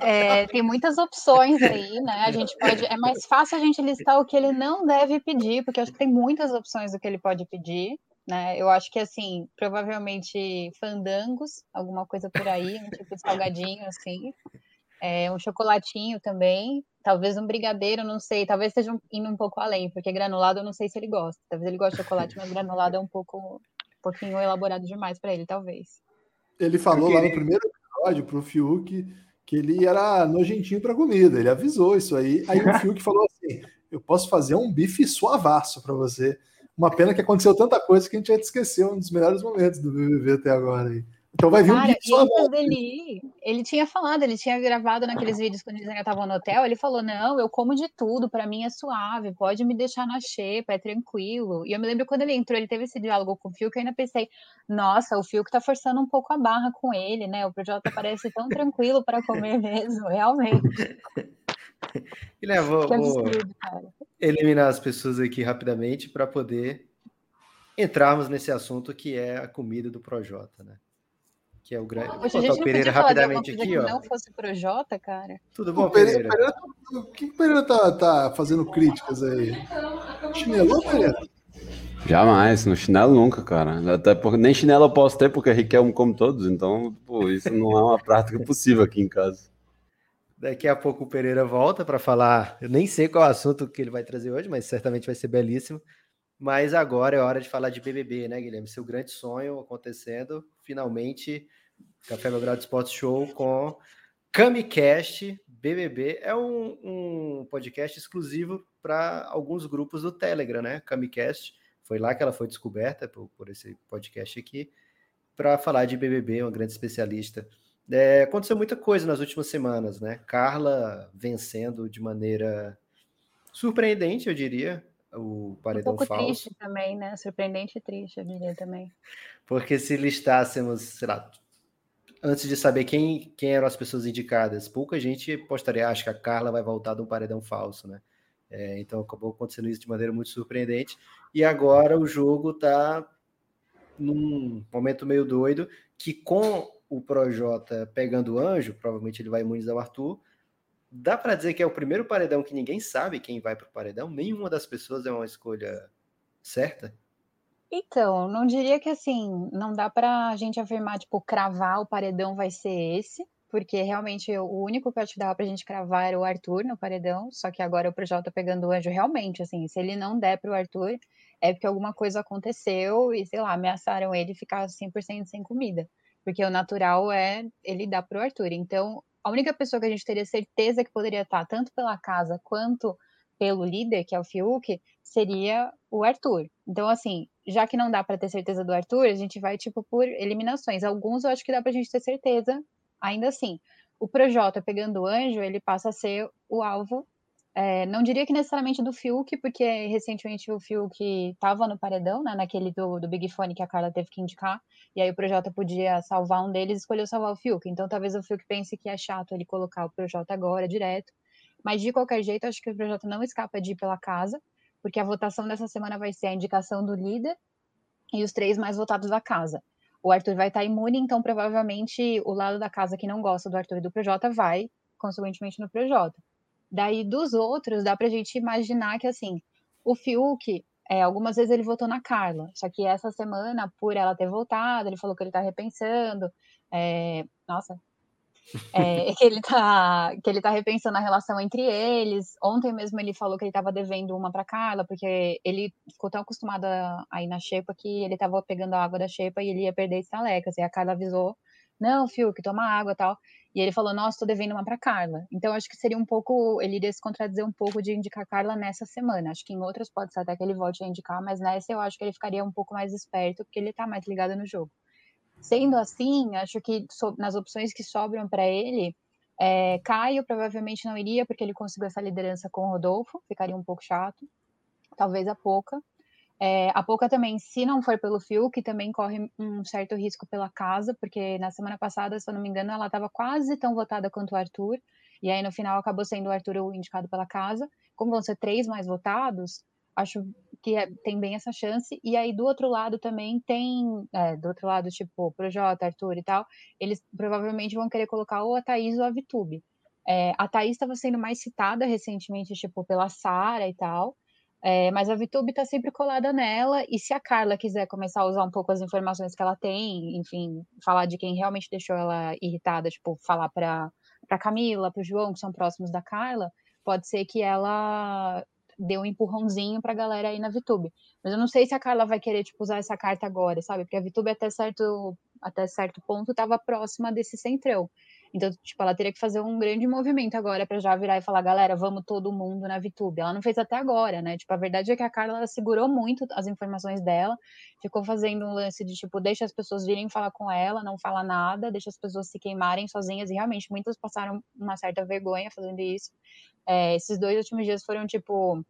É, tem muitas opções aí, né? A gente pode. É mais fácil a gente listar o que ele não deve pedir, porque eu acho que tem muitas opções do que ele pode pedir. Né? Eu acho que assim, provavelmente fandangos, alguma coisa por aí, um tipo de salgadinho assim. É, um chocolatinho também, talvez um brigadeiro, não sei, talvez esteja indo um pouco além, porque granulado eu não sei se ele gosta. Talvez ele goste de chocolate, mas granulado é um pouco um pouquinho elaborado demais para ele, talvez.
Ele falou lá no primeiro episódio pro Fiuk que ele era nojentinho para comida. Ele avisou isso aí. Aí o Fiuk falou assim: "Eu posso fazer um bife suavaço para você". Uma pena que aconteceu tanta coisa que a gente já esqueceu um dos melhores momentos do BBB até agora aí. Então vai vir Cara, um.
Dele, ele tinha falado, ele tinha gravado naqueles vídeos quando eles ainda estavam no hotel, ele falou: "Não, eu como de tudo, para mim é suave, pode me deixar na xepa, é tranquilo". E eu me lembro quando ele entrou, ele teve esse diálogo com o Fiuk, eu ainda pensei: "Nossa, o Fiuk tá forçando um pouco a barra com ele, né? O Projota parece tão tranquilo para comer mesmo, realmente".
E né, vou, vou eliminar as pessoas aqui rapidamente para poder entrarmos nesse assunto que é a comida do Projota, né? Que é o grande.
Poxa, a gente não Pereira rapidamente aqui, que ó. não fosse Projota, cara.
Tudo bom, o Pereira? Pereira tá, o que o Pereira tá, tá fazendo críticas aí? Chinelou, Pereira?
Jamais, no chinelo nunca, cara. Até porque nem chinelo eu posso ter, porque Riquelme come todos, então, pô, isso não é uma prática possível aqui em casa.
Daqui a pouco o Pereira volta para falar. Eu nem sei qual é o assunto que ele vai trazer hoje, mas certamente vai ser belíssimo. Mas agora é hora de falar de BBB, né, Guilherme? Seu grande sonho acontecendo. Finalmente, Café Belgrado Sports Show com Camicast BBB. É um, um podcast exclusivo para alguns grupos do Telegram, né? Camicast. Foi lá que ela foi descoberta por, por esse podcast aqui para falar de BBB, uma grande especialista é, aconteceu muita coisa nas últimas semanas, né? Carla vencendo de maneira surpreendente, eu diria, o paredão
um pouco
falso.
triste também, né? Surpreendente e triste, eu diria também.
Porque se listássemos, sei lá, antes de saber quem, quem eram as pessoas indicadas, pouca gente postaria, acho que a Carla vai voltar do paredão falso, né? É, então acabou acontecendo isso de maneira muito surpreendente. E agora o jogo está num momento meio doido que com o Projota pegando o anjo, provavelmente ele vai imunizar o Arthur. Dá para dizer que é o primeiro paredão que ninguém sabe quem vai para o paredão? Nenhuma das pessoas é uma escolha certa?
Então, não diria que assim, não dá para a gente afirmar, tipo, cravar o paredão vai ser esse, porque realmente o único que eu te dava pra gente cravar era o Arthur no paredão, só que agora o Projota pegando o anjo, realmente, assim, se ele não der pro Arthur, é porque alguma coisa aconteceu e, sei lá, ameaçaram ele ficar 100% sem comida porque o natural é ele dar para o Arthur. Então, a única pessoa que a gente teria certeza que poderia estar, tanto pela casa quanto pelo líder, que é o Fiuk, seria o Arthur. Então, assim, já que não dá para ter certeza do Arthur, a gente vai, tipo, por eliminações. Alguns eu acho que dá para a gente ter certeza, ainda assim. O Projota pegando o anjo, ele passa a ser o alvo é, não diria que necessariamente do Fiuk, porque recentemente o Fiuk estava no paredão, né, naquele do, do Big Fone que a Carla teve que indicar, e aí o Projota podia salvar um deles escolheu salvar o Fiuk. Então talvez o Fiuk pense que é chato ele colocar o Projota agora direto. Mas de qualquer jeito, acho que o Projota não escapa de ir pela casa, porque a votação dessa semana vai ser a indicação do líder e os três mais votados da casa. O Arthur vai estar imune, então provavelmente o lado da casa que não gosta do Arthur e do Projota vai, consequentemente, no Projota. Daí, dos outros, dá pra gente imaginar que, assim, o Fiuk, é, algumas vezes ele votou na Carla, só que essa semana, por ela ter votado, ele falou que ele tá repensando. É, nossa. É, que, ele tá, que ele tá repensando a relação entre eles. Ontem mesmo ele falou que ele tava devendo uma pra Carla, porque ele ficou tão acostumado a, ir na xepa que ele tava pegando a água da xepa e ele ia perder estalecas. E a Carla avisou: não, Fiuk, toma água tal. E ele falou, nossa, tô devendo uma para Carla. Então, acho que seria um pouco, ele iria se contradizer um pouco de indicar Carla nessa semana. Acho que em outras pode ser até que ele volte a indicar, mas nessa eu acho que ele ficaria um pouco mais esperto, porque ele tá mais ligado no jogo. Sendo assim, acho que nas opções que sobram para ele, é, Caio provavelmente não iria, porque ele conseguiu essa liderança com o Rodolfo, ficaria um pouco chato. Talvez a Pouca. É, a Pouca também, se não for pelo Fiuk, também corre um certo risco pela casa, porque na semana passada, se eu não me engano, ela estava quase tão votada quanto o Arthur, e aí no final acabou sendo o Arthur o indicado pela casa. Como vão ser três mais votados, acho que é, tem bem essa chance. E aí do outro lado também tem, é, do outro lado, tipo, Projota, Arthur e tal, eles provavelmente vão querer colocar ou a Thaís ou a Vitube. É, a Thaís estava sendo mais citada recentemente, tipo, pela Sara e tal. É, mas a Vitube está sempre colada nela, e se a Carla quiser começar a usar um pouco as informações que ela tem, enfim, falar de quem realmente deixou ela irritada, tipo, falar para Camila, para o João, que são próximos da Carla, pode ser que ela dê um empurrãozinho para a galera aí na Vitube. Mas eu não sei se a Carla vai querer, tipo, usar essa carta agora, sabe? Porque a Vitube até certo, até certo ponto estava próxima desse centrão. Então, tipo, ela teria que fazer um grande movimento agora para já virar e falar, galera, vamos todo mundo na VTube. Ela não fez até agora, né? Tipo, a verdade é que a Carla segurou muito as informações dela, ficou fazendo um lance de, tipo, deixa as pessoas virem falar com ela, não fala nada, deixa as pessoas se queimarem sozinhas, e realmente muitas passaram uma certa vergonha fazendo isso. É, esses dois últimos dias foram, tipo,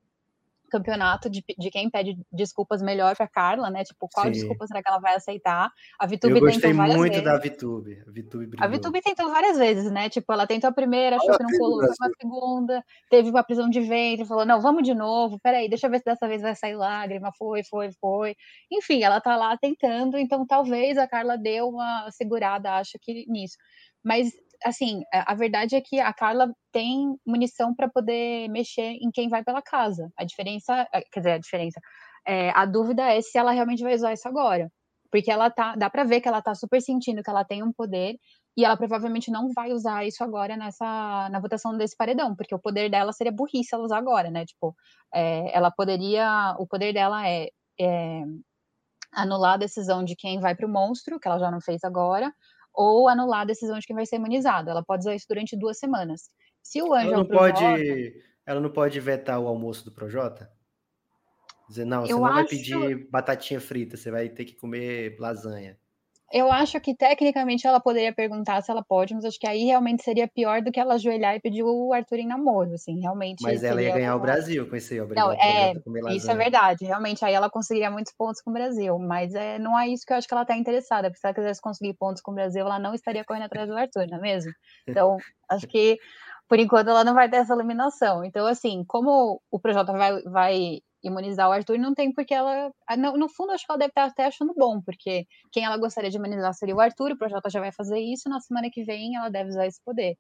campeonato de, de quem pede desculpas melhor para Carla, né? Tipo, qual Sim. desculpa será que ela vai aceitar?
A Vitube Eu gostei muito vezes. da Vitube. A Vitube,
a Vitube tentou várias vezes, né? Tipo, ela tentou a primeira, achou que não colou, uma segunda, teve uma prisão de ventre, falou, não, vamos de novo, peraí, deixa eu ver se dessa vez vai sair lágrima, foi, foi, foi. Enfim, ela tá lá tentando, então talvez a Carla deu uma segurada, acho que nisso. Mas assim, a verdade é que a Carla tem munição para poder mexer em quem vai pela casa. A diferença, quer dizer, a diferença, é, a dúvida é se ela realmente vai usar isso agora. Porque ela tá, dá para ver que ela tá super sentindo que ela tem um poder e ela provavelmente não vai usar isso agora nessa na votação desse paredão, porque o poder dela seria burrice ela usar agora, né? Tipo, é, ela poderia, o poder dela é, é anular a decisão de quem vai para o monstro, que ela já não fez agora, ou anular a decisão de quem vai ser imunizado. Ela pode usar isso durante duas semanas. Se o anjo
ela não Projota, pode, ela não pode vetar o almoço do Projota? Dizer, não, você não acho... vai pedir batatinha frita, você vai ter que comer lasanha.
Eu acho que tecnicamente ela poderia perguntar se ela pode, mas acho que aí realmente seria pior do que ela ajoelhar e pedir o Arthur em namoro, assim, realmente.
Mas ela ia ganhar o Brasil com esse
Não, é, isso é verdade, realmente, aí ela conseguiria muitos pontos com o Brasil, mas é, não é isso que eu acho que ela está interessada, porque se ela quisesse conseguir pontos com o Brasil, ela não estaria correndo atrás do Arthur, não é mesmo? Então, acho que por enquanto ela não vai ter essa eliminação. Então, assim, como o Projota vai, vai imunizar o Arthur, não tem porque ela. Ah, no, no, fundo, acho que ela deve estar até achando bom, porque quem ela gostaria de imunizar seria o Arthur, o Projota já vai fazer isso, na semana que vem ela deve usar esse poder.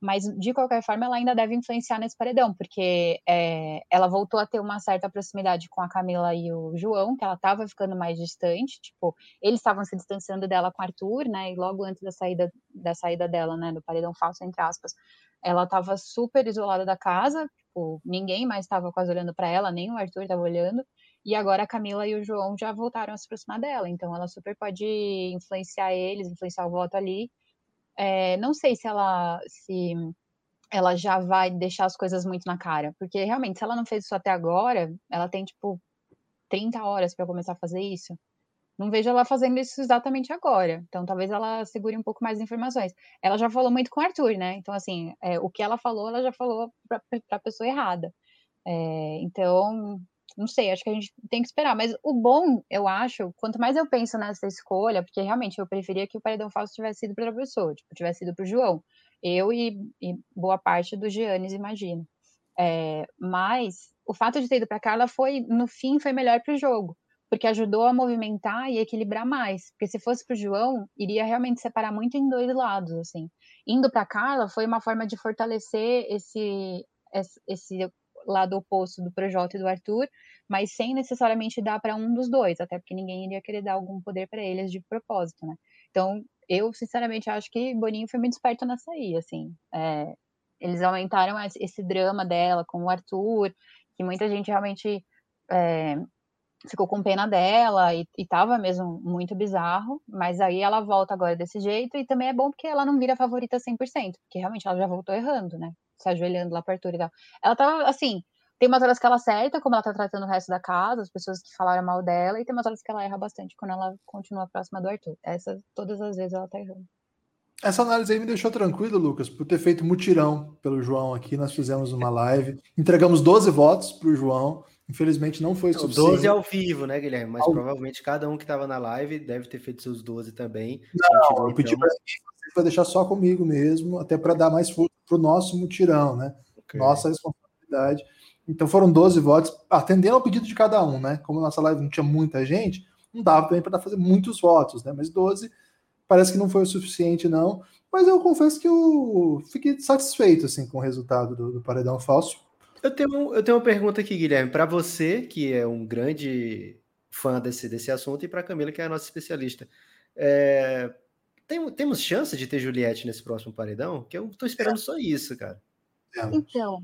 Mas, de qualquer forma, ela ainda deve influenciar nesse paredão, porque é, ela voltou a ter uma certa proximidade com a Camila e o João, que ela estava ficando mais distante, tipo, eles estavam se distanciando dela com o Arthur, né, e logo antes da saída, da saída dela, né, do paredão falso, entre aspas, ela estava super isolada da casa, tipo, ninguém mais estava quase olhando para ela, nem o Arthur estava olhando. E agora a Camila e o João já voltaram a se aproximar dela, então ela super pode influenciar eles, influenciar o voto ali. É, não sei se ela se ela já vai deixar as coisas muito na cara, porque realmente se ela não fez isso até agora, ela tem tipo 30 horas para começar a fazer isso não vejo ela fazendo isso exatamente agora. Então, talvez ela segure um pouco mais informações. Ela já falou muito com o Arthur, né? Então, assim, é, o que ela falou, ela já falou para a pessoa errada. É, então, não sei, acho que a gente tem que esperar. Mas o bom, eu acho, quanto mais eu penso nessa escolha, porque realmente eu preferia que o Paredão Falso tivesse sido para outra pessoa, tipo, tivesse sido para o João. Eu e, e, boa parte dos Giannis, imagino. É, mas o fato de ter ido para Carla foi, no fim, foi melhor para o jogo porque ajudou a movimentar e equilibrar mais. Porque se fosse para o João, iria realmente separar muito em dois lados, assim. Indo para Carla foi uma forma de fortalecer esse, esse lado oposto do Projota e do Arthur, mas sem necessariamente dar para um dos dois, até porque ninguém iria querer dar algum poder para eles de propósito, né? Então, eu sinceramente acho que Boninho foi muito esperto nessa aí, assim. É, eles aumentaram esse drama dela com o Arthur, que muita gente realmente é, ficou com pena dela e, e tava mesmo muito bizarro, mas aí ela volta agora desse jeito e também é bom porque ela não vira favorita 100%, porque realmente ela já voltou errando, né? Se ajoelhando lá perto e tal. Ela tá, assim, tem umas horas que ela acerta, como ela tá tratando o resto da casa, as pessoas que falaram mal dela, e tem umas horas que ela erra bastante quando ela continua próxima do Arthur. Essas, todas as vezes ela tá errando.
Essa análise aí me deixou tranquilo, Lucas, por ter feito mutirão pelo João aqui. Nós fizemos uma live, entregamos 12 votos para o João. Infelizmente não foi
suficiente. 12 ao vivo, né, Guilherme? Mas ao... provavelmente cada um que estava na live deve ter feito seus 12 também.
Não, eu pedi então... para deixar só comigo mesmo, até para dar mais força para o nosso mutirão, né? Okay. Nossa responsabilidade. Então foram 12 votos, atendendo ao pedido de cada um, né? Como nossa live não tinha muita gente, não dava também para fazer muitos votos, né? Mas 12 parece que não foi o suficiente, não. mas eu confesso que eu fiquei satisfeito assim, com o resultado do, do Paredão Falso.
Eu tenho, eu tenho uma pergunta aqui, Guilherme, para você, que é um grande fã desse, desse assunto, e para Camila, que é a nossa especialista. É, tem, temos chance de ter Juliette nesse próximo paredão? Que eu tô esperando só isso, cara.
Então,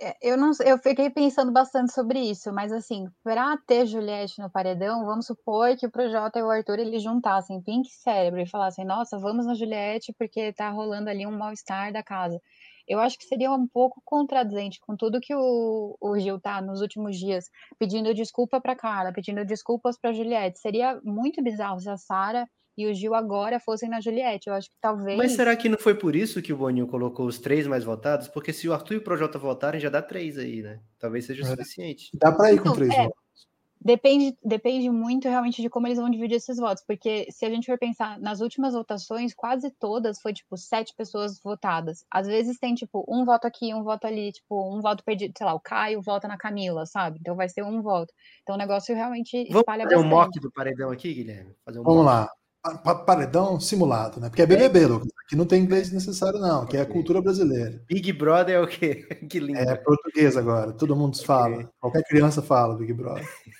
é, eu não eu fiquei pensando bastante sobre isso, mas assim, para ter Juliette no paredão, vamos supor que o Projota e o Arthur eles juntassem Pink e Cérebro e falassem, nossa, vamos na Juliette porque tá rolando ali um mal-estar da casa. Eu acho que seria um pouco contradizente com tudo que o, o Gil tá nos últimos dias pedindo desculpa para Carla, pedindo desculpas para Juliette. Seria muito bizarro se a Sara e o Gil agora fossem na Juliette. Eu acho que talvez.
Mas será que não foi por isso que o Boninho colocou os três mais votados? Porque se o Arthur e o Projota votarem, já dá três aí, né? Talvez seja o
É.
suficiente.
Dá para ir com
Então,
três
é.
votos.
Depende, depende muito realmente de como eles vão dividir esses votos, porque se a gente for pensar nas últimas votações, quase todas foi tipo sete pessoas votadas. Às vezes tem tipo um voto aqui, um voto ali, tipo um voto perdido, sei lá, o Caio vota na Camila, sabe? Então vai ser um voto. Então o negócio realmente
Vamos
espalha
fazer um
bastante.
mock do paredão aqui, Guilherme? Fazer um
Vamos
mock.
lá. Pa- pa- Paredão simulado, né? Porque é BBB, Lucas. Aqui não tem inglês necessário, não, que é a cultura brasileira.
Big Brother é o quê? que lindo.
É português agora, todo mundo fala. Qualquer criança fala Big Brother.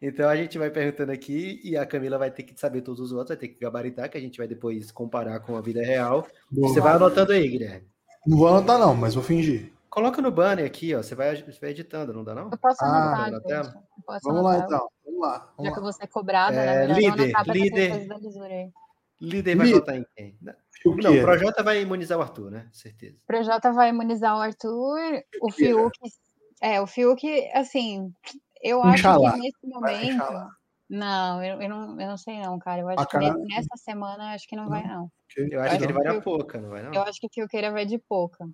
Então a gente vai perguntando aqui e a Camila vai ter que saber todos os votos, vai ter que gabaritar, que a gente vai depois comparar com a vida real.
Boa.
Você vai anotando aí, Guilherme.
Não vou anotar, não, mas vou fingir.
Coloca no banner aqui, ó. Você vai, você vai editando, não dá não?
Eu posso
Ah,
anotar,
tela?
Eu posso
Vamos lá,
anotar.
então. Vamos lá.
Já
Vamos
que eu
lá.
vou ser cobrada,
É,
né? Melhor não
líder, líder. Líder vai votar em quem? Não,
Fiuk
não, o. Projota vai imunizar o Arthur, né? Certeza.
O Projota vai imunizar o Arthur, o Fiuk. É, o Fiuk, assim, eu acho que nesse momento. Não, eu, eu não, eu não sei não, cara. Eu acho que nessa semana acho que não vai, não.
Eu acho que ele vai na pouca, não vai não?
Eu acho que Fiuqueira vai de pouca.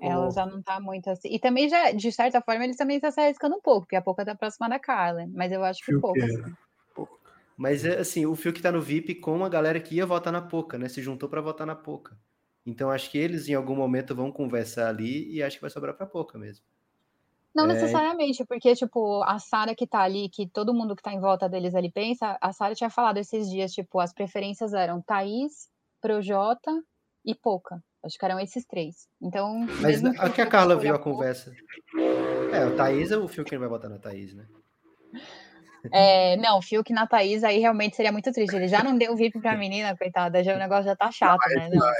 Ela
Oh.
já não tá muito assim. E também já, de certa forma, eles também estão se arriscando um pouco, porque a pouca tá próxima da Carla. Mas eu acho que pouca.
Fiuqueira.
Mas é assim, o Fiuk tá no VIP com a galera que ia votar na Poca, né? Se juntou pra votar na Poca. Então acho que eles em algum momento vão conversar ali e acho que vai sobrar pra Poca mesmo.
Não
É.
necessariamente, porque, tipo, a Sara que tá ali, que todo mundo que tá em volta deles ali pensa, a Sara tinha falado esses dias, tipo, as preferências eram Thaís, Projota e Poca. Acho que eram esses três. Então.
Mas a que a Carla viu a
Poca-
conversa. É, o Thaís, o Fiuk não vai votar na Thaís, né?
É, não, Fiuk na Thaís aí realmente seria muito triste. Ele já não deu VIP pra menina, coitada. Já, o negócio já tá chato, né? Não.
É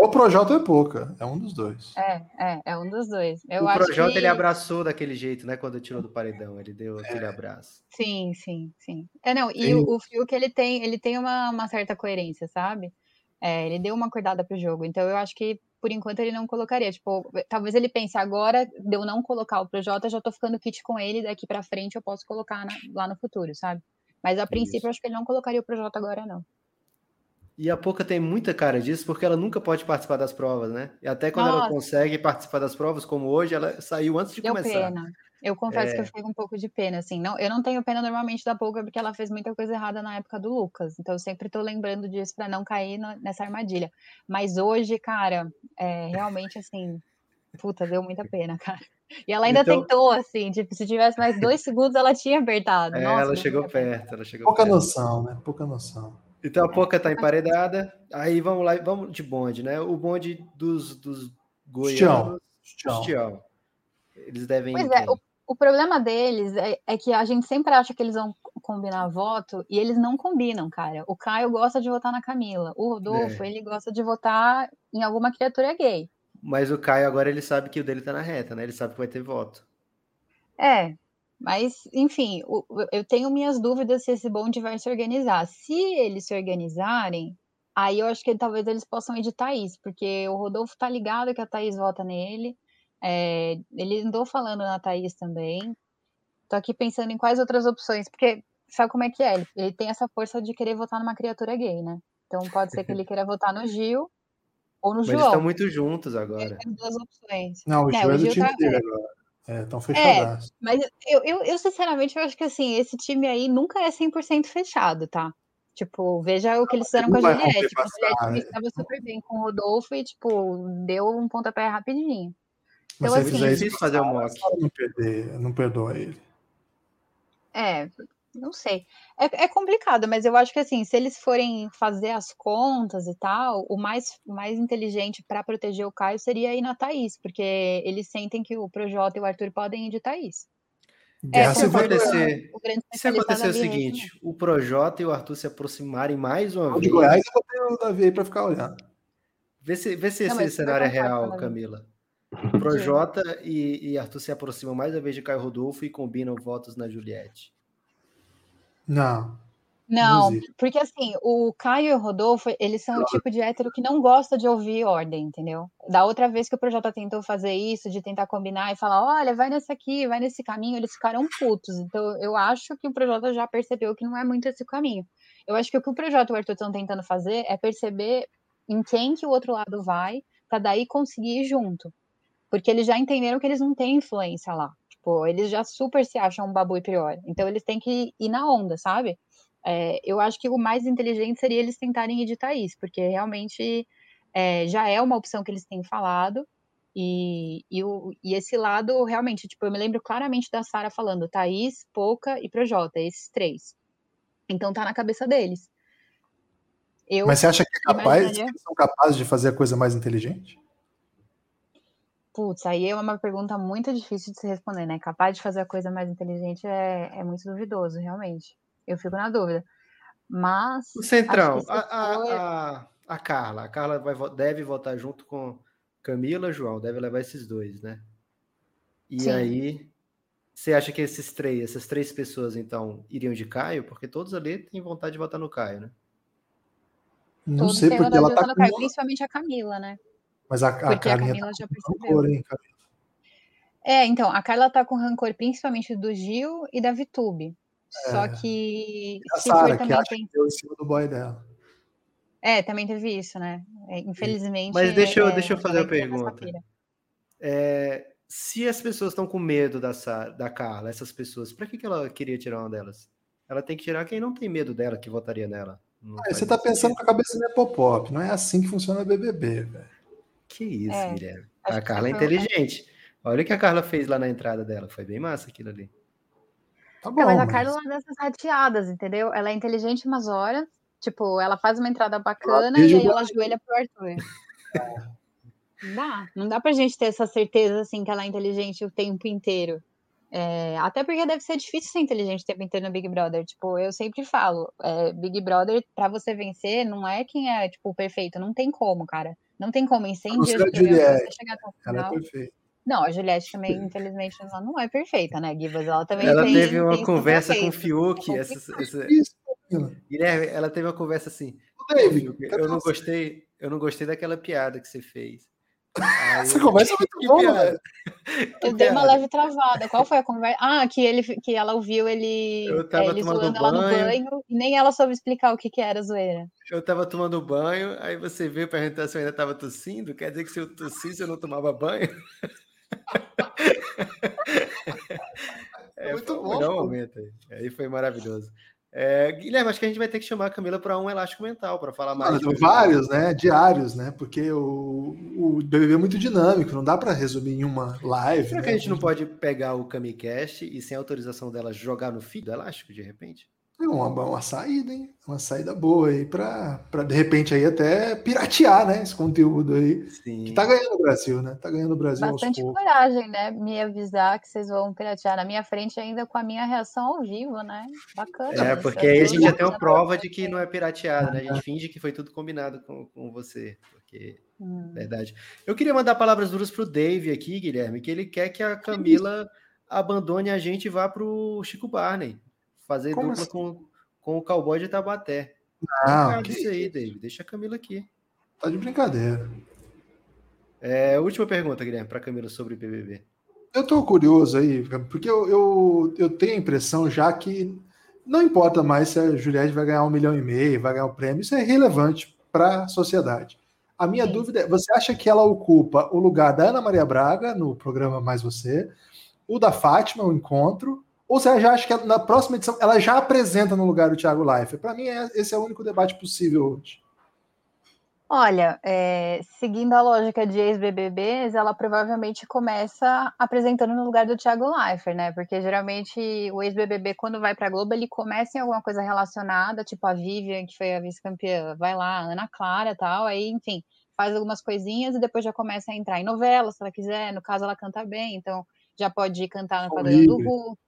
o Projota ou é pouca. É um dos dois.
É, é, é um dos dois. Eu
o
acho
Projota
que...
ele abraçou daquele jeito, né? Quando tirou do paredão, ele deu
É.
aquele abraço.
Sim, sim, sim. É, não, e
Tem-
o, o Fiuk, ele tem, ele tem uma, uma certa coerência, sabe? É, ele deu uma cuidada pro jogo, então eu acho que, por enquanto, ele não colocaria, tipo, talvez ele pense agora, de eu não colocar o Projota, já tô ficando kit com ele, daqui pra frente eu posso colocar na- lá no futuro, sabe? Mas a princípio,
Isso.
eu acho que ele não colocaria o Projota agora, não.
E a Poca tem muita cara disso, porque ela nunca pode participar das provas, né? E até quando ela
Nossa.
consegue participar das provas, como hoje, ela saiu antes de
Deu
começar.
pena. Eu confesso que
É.
eu fiquei com um pouco de pena, assim. Não, eu não tenho pena normalmente da Pouca porque ela fez muita coisa errada na época do Lucas. Então eu sempre tô lembrando disso pra não cair no- nessa armadilha. Mas hoje, cara, é, realmente assim, puta, deu muita pena, cara. E ela ainda
Então-
tentou, assim, tipo, se tivesse mais dois segundos, ela tinha apertado.
É,
Nossa,
ela chegou
muita pena.
perto, ela chegou
Pouca
perto.
noção, né? Pouca noção.
Então a Poca tá emparedada. Aí vamos lá, vamos de bonde, né? O bonde dos, dos goianos.
Tião.
Tião. Eles devem.
Pois
ir
é, o, o problema deles é, é que a gente sempre acha que eles vão combinar voto e eles não combinam, cara. O Caio gosta de votar na Camila. O Rodolfo,
É.
ele gosta de votar em alguma criatura gay.
Mas o Caio agora ele sabe que o dele tá na reta, né? Ele sabe que vai ter voto.
É, mas, enfim, o- eu tenho minhas dúvidas se esse bonde vai se organizar. Se eles se organizarem, aí eu acho que talvez eles possam de Thaís, porque o Rodolfo tá ligado que a Thaís vota nele. É, ele andou falando na Thaís também. Tô aqui pensando em quais outras opções, porque sabe como é que é? Ele, ele tem essa força de querer votar numa criatura gay, né? Então pode ser que ele queira votar no Gil ou no
Mas eles
João.
estão muito juntos agora.
Duas opções.
Não, o
É,
Gil é do
Gil
time
tá-
dele
é.
agora. É, tão fechadaço.
Mas eu, eu, eu, sinceramente, eu acho que assim, esse time aí nunca é 100% fechado, tá? Tipo, veja o que eles fizeram com a Juliette. Tipo, a Juliette
né?
estava super bem com o Rodolfo e, tipo, deu um pontapé rapidinho.
Mas
Então,
se ele
assim,
fizer
difícil fazer o mock.
Não, perder, não perdoa ele.
É, Não sei. É, é, complicado, mas eu acho que assim, se eles forem fazer as contas e tal, o mais, o mais inteligente para proteger o Caio seria ir na Thaís, porque eles sentem que o Projota e o Arthur podem ir de Thaís.
É, se acontecer, o, se acontecer o seguinte, né? o Projota e o Arthur se aproximarem mais uma vez.
De Goiás, eu botei o Davi aí para ficar olhando.
Vê se, vê se Não, esse cenário é real, Camila. Projota e, e Arthur se aproximam mais uma vez de Caio Rodolfo e combinam votos na Juliette.
Não.
Não, porque assim, o Caio e o Rodolfo, eles são o tipo de hétero que não gosta de ouvir ordem, entendeu? Da outra vez que o Projota tentou fazer isso, de tentar combinar e falar, olha, vai nesse aqui, vai nesse caminho, eles ficaram putos. Então, eu acho que o Projota já percebeu que não é muito esse caminho. Eu acho que o que o Projota e o Arthur estão tentando fazer é perceber em quem que o outro lado vai, para daí conseguir ir junto. Porque eles já entenderam que eles não têm influência lá. Tipo, eles já super se acham um babu e prior. Então, eles têm que ir na onda, sabe? É, eu acho que o mais inteligente seria eles tentarem editar isso, porque realmente é, já é uma opção que eles têm falado, e, e, o, e, esse lado, realmente, tipo, eu me lembro claramente da Sara falando Thaís, Pouca e Projota, esses três. Então tá na cabeça deles.
Eu Mas você acha que, é capaz, imaginaria... que eles são capazes de fazer a coisa mais inteligente?
Putz, aí é uma pergunta muito difícil de se responder, né? Capaz de fazer a coisa mais inteligente é, é muito duvidoso, realmente. Eu fico na dúvida. Mas.
O Centrão, a, a, a, a, Carla. A Carla vai, deve votar junto com Camila, João, deve levar esses dois, né? E Sim. aí, você acha que esses três, essas três pessoas, então, iriam de Caio? Porque todos ali têm vontade de votar no Caio, né?
Não todos sei, porque ela tá com...
Caio, principalmente a Camila, né?
Mas a, a, a Camila tá já percebeu. Rancor, hein,
é, então, a Carla tá com rancor principalmente do Gil e da Vitube. Só é. que.
A Sarah, que acha tem... que deu em cima do boy dela.
É, também teve isso, né? É, infelizmente.
Mas deixa eu, é, deixa eu fazer a pergunta. É, se as pessoas estão com medo da, da Carla, essas pessoas, para que, que ela queria tirar uma delas? Ela tem que tirar quem não tem medo dela, que votaria nela.
Ah, você tá pensando que a cabeça não é pop-pop, não é assim que funciona o BBB, velho.
Que isso, é, Guilherme. A Carla é inteligente. Olha o que a Carla fez lá na entrada dela, foi bem massa aquilo ali.
Tá bom, é, mas a Carla é uma dessas rateadas, entendeu? Ela é inteligente umas horas, tipo, ela faz uma entrada bacana e aí ela ajoelha pro Arthur. Não dá, não dá pra gente ter essa certeza, assim, que ela é inteligente o tempo inteiro. É, até porque deve ser difícil ser inteligente o tempo inteiro no Big Brother. Tipo, eu sempre falo, é, Big Brother, pra você vencer, não é quem é, tipo, perfeito. Não tem como, cara. Não tem como. Em 100 dias
você chegar até o final. Ela é.
Não, a Juliette também, infelizmente, ela não é perfeita, né, Gibas? Ela também
ela
tem,
teve uma conversa com o Fiuk. Essa, essa... Guilherme, ela teve uma conversa assim. David, eu não gostei, eu não gostei daquela piada que você fez.
Aí, Essa conversa é muito boa, velho.
Eu dei uma leve travada. Qual foi a conversa? Ah, que, ele, que ela ouviu ele,
eu tava
é, ele
zoando
ela no banho e nem ela soube explicar o que, que era zoeira.
Eu tava tomando banho, aí você veio perguntar se eu ainda tava tossindo. Quer dizer que se eu tossisse eu não tomava banho? é, muito bom. Um momento aí. aí foi maravilhoso. É, Guilherme, acho que a gente vai ter que chamar a Camila para um elástico mental para falar mais.
Ah, vários, né? Diários, né? Porque o, o BBB é muito dinâmico, não dá para resumir em uma live.
Será
né?
que a gente não pode pegar o Camicast e, sem autorização dela, jogar no feed do elástico de repente?
É uma, uma saída, hein? Uma saída boa aí para de repente aí até piratear, né? Esse conteúdo aí. Sim. Que tá ganhando o Brasil, né? Tá ganhando o Brasil.
Bastante coragem, né? Me avisar que vocês vão piratear na minha frente ainda com a minha reação ao vivo, né? Bacana.
É, porque aí a gente já tem uma prova de que não é pirateado, né? A gente finge que foi tudo combinado com, com você. Porque, hum. verdade. Eu queria mandar palavras duras pro Dave aqui, Guilherme, que ele quer que a Camila abandone a gente e vá pro Chico Barney fazer Como dupla assim? com, com o cowboy de Tabaté.
Não,
que isso aí, David. Deixa a Camila aqui.
Tá de brincadeira.
É, última pergunta, Guilherme, para Camila sobre BBB.
Eu tô curioso aí, porque eu, eu, eu tenho a impressão já que não importa mais se a Juliette vai ganhar um milhão e meio, vai ganhar o um prêmio, isso é relevante para a sociedade. A minha Sim. dúvida é: você acha que ela ocupa o lugar da Ana Maria Braga no programa Mais Você, o da Fátima, o encontro, ou você já acha que na próxima edição ela já apresenta no lugar do Thiago Leifert? Para mim, é, esse é o único debate possível hoje.
Olha, é, seguindo a lógica de ex-BBBs, ela provavelmente começa apresentando no lugar do Thiago Leifert, né? Porque geralmente o ex-BBB, quando vai pra Globo, ele começa em alguma coisa relacionada, tipo a Vivian, que foi a vice-campeã, vai lá, a Ana Clara tal, aí, enfim, faz algumas coisinhas e depois já começa a entrar em novela, se ela quiser. No caso, ela canta bem, então já pode cantar no Padrão do Hulk,